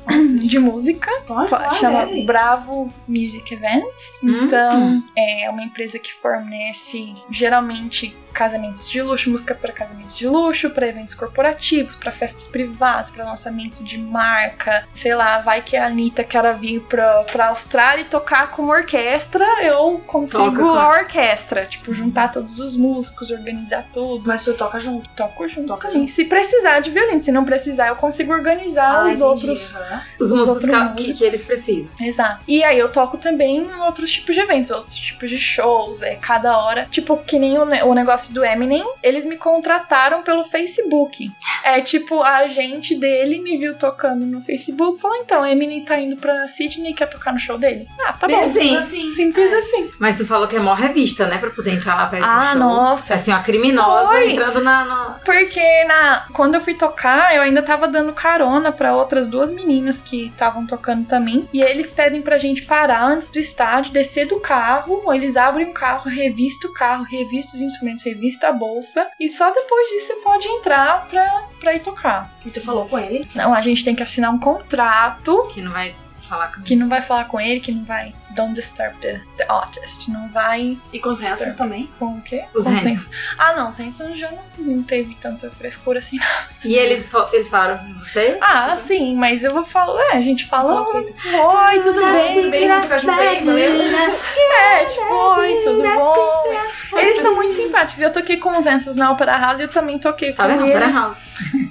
de música, Pode, pode, chama deve. Bravo Music Events. Hum. Então, é uma empresa que fornece geralmente casamentos de luxo, música para casamentos de luxo, para eventos corporativos, para festas privadas, para lançamento de marca. Sei lá, vai que a Anitta quer vir pra, pra Austrália e tocar com uma orquestra, eu consigo Toca a orquestra. Tipo, juntar todos os músicos, organizar tudo. Mas tu toca junto. Toco junto Toca também. Se precisar de violino, se não precisar, eu consigo organizar Ah, os entendi. outros. Os Os músicos outros que, que, eles precisam. Exato. E aí eu toco também em outros tipos de eventos, outros tipos de shows, é cada hora. Tipo, que nem o, o negócio do Eminem, eles me contrataram pelo Facebook. É tipo, a agente dele me viu tocando no Facebook, falou: então, Eminem tá indo pra Sydney e quer tocar no show dele. Ah, tá bom. Bem assim. assim. Simples assim. Mas tu falou que é mó revista, né? Pra poder entrar lá pra ir pro Ah, show. nossa. Assim, uma criminosa Foi. entrando na. na- Porque na, quando eu fui tocar, eu ainda tava dando carona pra outras duas meninas que estavam tocando também. E eles pedem pra gente parar antes do estádio, descer do carro. Eles abrem o carro, revista o carro, revista os instrumentos, revista a bolsa. E só depois disso você pode entrar pra, pra ir tocar. E tu falou com ele? Não, a gente tem que assinar um contrato Que não vai falar com que não vai falar com ele, que não vai. Don't disturb the, the artist. Não vai. E com os restos também? Com o quê? Os com Hansons. Ah, não, Senso já não, não teve tanta frescura assim. E eles, eles falaram com você? Ah, sim, mas eu vou falar. É, a gente fala. Falou Oi, tudo bem? Bem, ajudei, valeu? É, tipo, oi, tudo bom? Eles são muito simpáticos. Eu toquei com os Ensos na Opera House e eu também toquei com Tá vendo? eles. Opera House.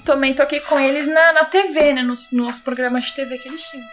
Também toquei com eles na, na TV, né? Nos, nos programas de TV que eles tinham.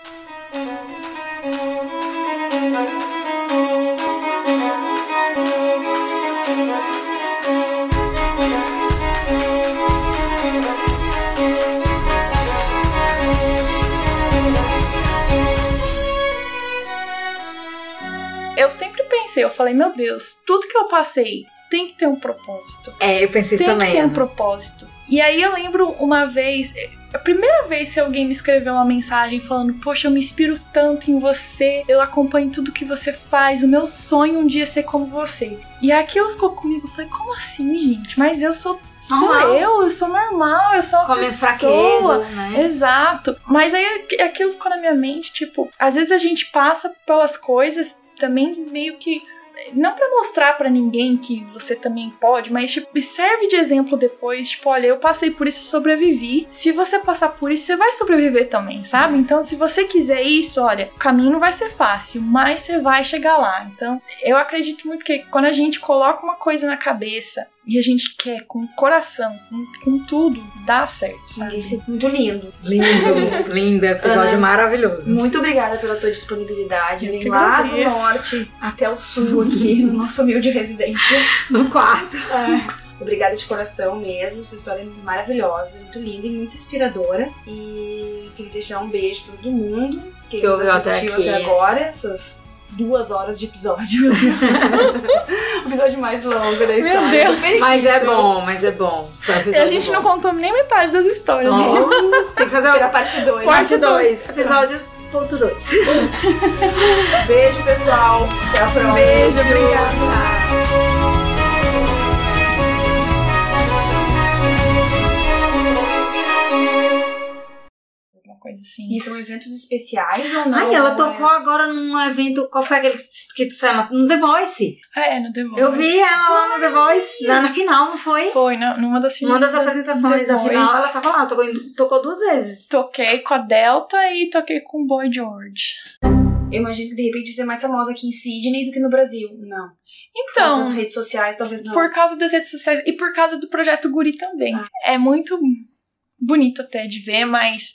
Eu sempre pensei, eu falei, meu Deus, tudo que eu passei tem que ter um propósito. É, eu pensei tem também. que ter um Ana. propósito. E aí eu lembro uma vez, a primeira vez que alguém me escreveu uma mensagem falando: Poxa, eu me inspiro tanto em você, eu acompanho tudo que você faz, o meu sonho um dia é ser como você. E aquilo ficou comigo, eu falei: Como assim, gente? Mas eu sou, sou Normal. eu, eu sou normal, eu sou uma Com as minhas pessoa. fraquezas, né? Exato. Mas aí aqu- aquilo ficou na minha mente, tipo, às vezes a gente passa pelas coisas também meio que não pra mostrar pra ninguém que você também pode, mas tipo, serve de exemplo depois, tipo, olha, eu passei por isso e sobrevivi. Se você passar por isso, você vai sobreviver também, sabe? Então, se você quiser isso, olha, o caminho não vai ser fácil, mas você vai chegar lá. Então, eu acredito muito que quando a gente coloca uma coisa na cabeça e a gente quer com o coração, com, com tudo, dá certo, sabe? Ninguém se- Muito lindo. Lindo, lindo, episódio Ana, maravilhoso. Muito obrigada pela tua disponibilidade. Eu Vem lá do norte até o sul aqui, no nosso humilde residência. No quarto. Obrigada de coração mesmo. Sua história é maravilhosa, muito linda e muito inspiradora. E queria deixar um beijo pra todo mundo que, Que nos ouviu até assistiu aqui. até agora. Essas duas horas de episódio. meu Deus. o episódio mais longo da história. Deus. Bem Mas é bom, mas é bom. Foi um E a gente bom. não contou nem metade das histórias. né? Oh, tem que fazer o parte 2. parte dois. 2. Episódio ponto 2. Beijo, pessoal. Até a próxima. Beijo, obrigada. Coisa assim. E são eventos especiais ou não? Ai, ela Ou tocou é- agora num evento. Qual foi aquele que tu saiu? No The Voice. Ah, é, no The Voice. Eu vi ela lá no The Voice. Na, na final, não foi? Foi, na- numa das Uma das finais da apresentações da final, ela tava lá, tocou, tocou duas vezes. Toquei com a Delta e toquei com o Boy George. Eu imagino que de repente você é mais famosa aqui em Sydney do que no Brasil. Não. Por causa Então, das redes sociais, talvez não. por causa das redes sociais e por causa do projeto Guri também. Ah. É muito bonito até de ver, mas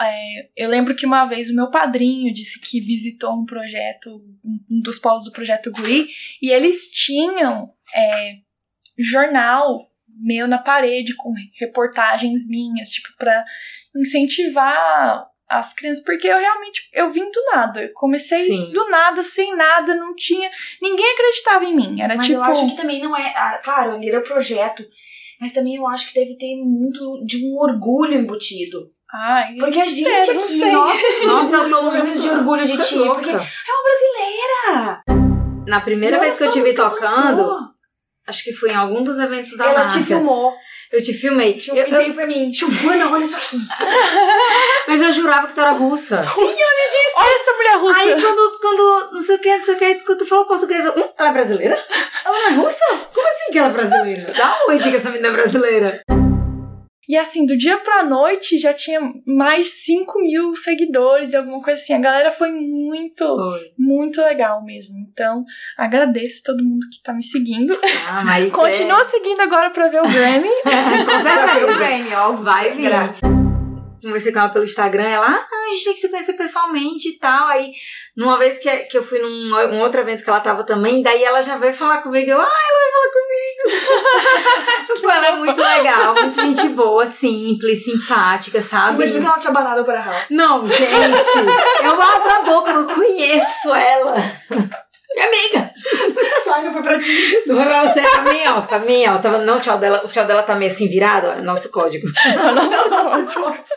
é, eu lembro que uma vez o meu padrinho disse que visitou um projeto, um dos polos do projeto Guri, e eles tinham é, jornal meu na parede com reportagens minhas, tipo, pra incentivar as crianças, porque eu realmente, eu vim do nada, eu comecei Sim. do nada, sem nada, não tinha, ninguém acreditava em mim, era Mas tipo... eu acho que também não é. ah, claro, ali era o projeto. Mas também eu acho que deve ter muito de um orgulho embutido. Ai, Porque a gente aqui, sei. nossa, Nossa, eu tô morrendo muito de orgulho de ti. Porque é uma brasileira. Na primeira vez que eu te vi tocando, alcançou. acho que foi em algum dos eventos da Ela NASA. te filmou. Eu te filmei. E Eu- eu- veio pra mim. Giovana, olha isso aqui. mas eu jurava que tu era russa. Olha essa mulher russa. Aí quando, quando, não sei o que, não sei o que, quando tu falou português, eu, hum, ela é brasileira? Ela não é russa? Como assim que ela é brasileira? Dá onde que essa menina é brasileira? E assim, do dia pra noite já tinha mais 5 mil seguidores e alguma coisa assim. A galera foi muito, Foi. muito legal mesmo. Então, agradeço todo mundo que tá me seguindo. Ah, mas Continua seguindo agora pra ver o Grammy. É... Com Pra ver o. Grammy, ó. Vai vir. Conversei com ela pelo Instagram, ela, ah, a gente tem que se conhecer pessoalmente e tal. Aí, numa vez que, que eu fui num um outro evento que ela tava também, daí ela já veio falar comigo. Eu, ah, ela vai falar comigo. tipo, ela é muito legal, muito gente boa, simples, simpática, sabe? Imagina que ela tinha banado pra house. Não, gente, eu abro a boca, eu conheço ela. Minha amiga. Sai, não foi pra ti. Não foi pra você, pra mim, ó. Pra mim, ó. Tava, não, o tchau dela, o tchau dela tá meio assim virado, ó. é Nosso código. Nossa,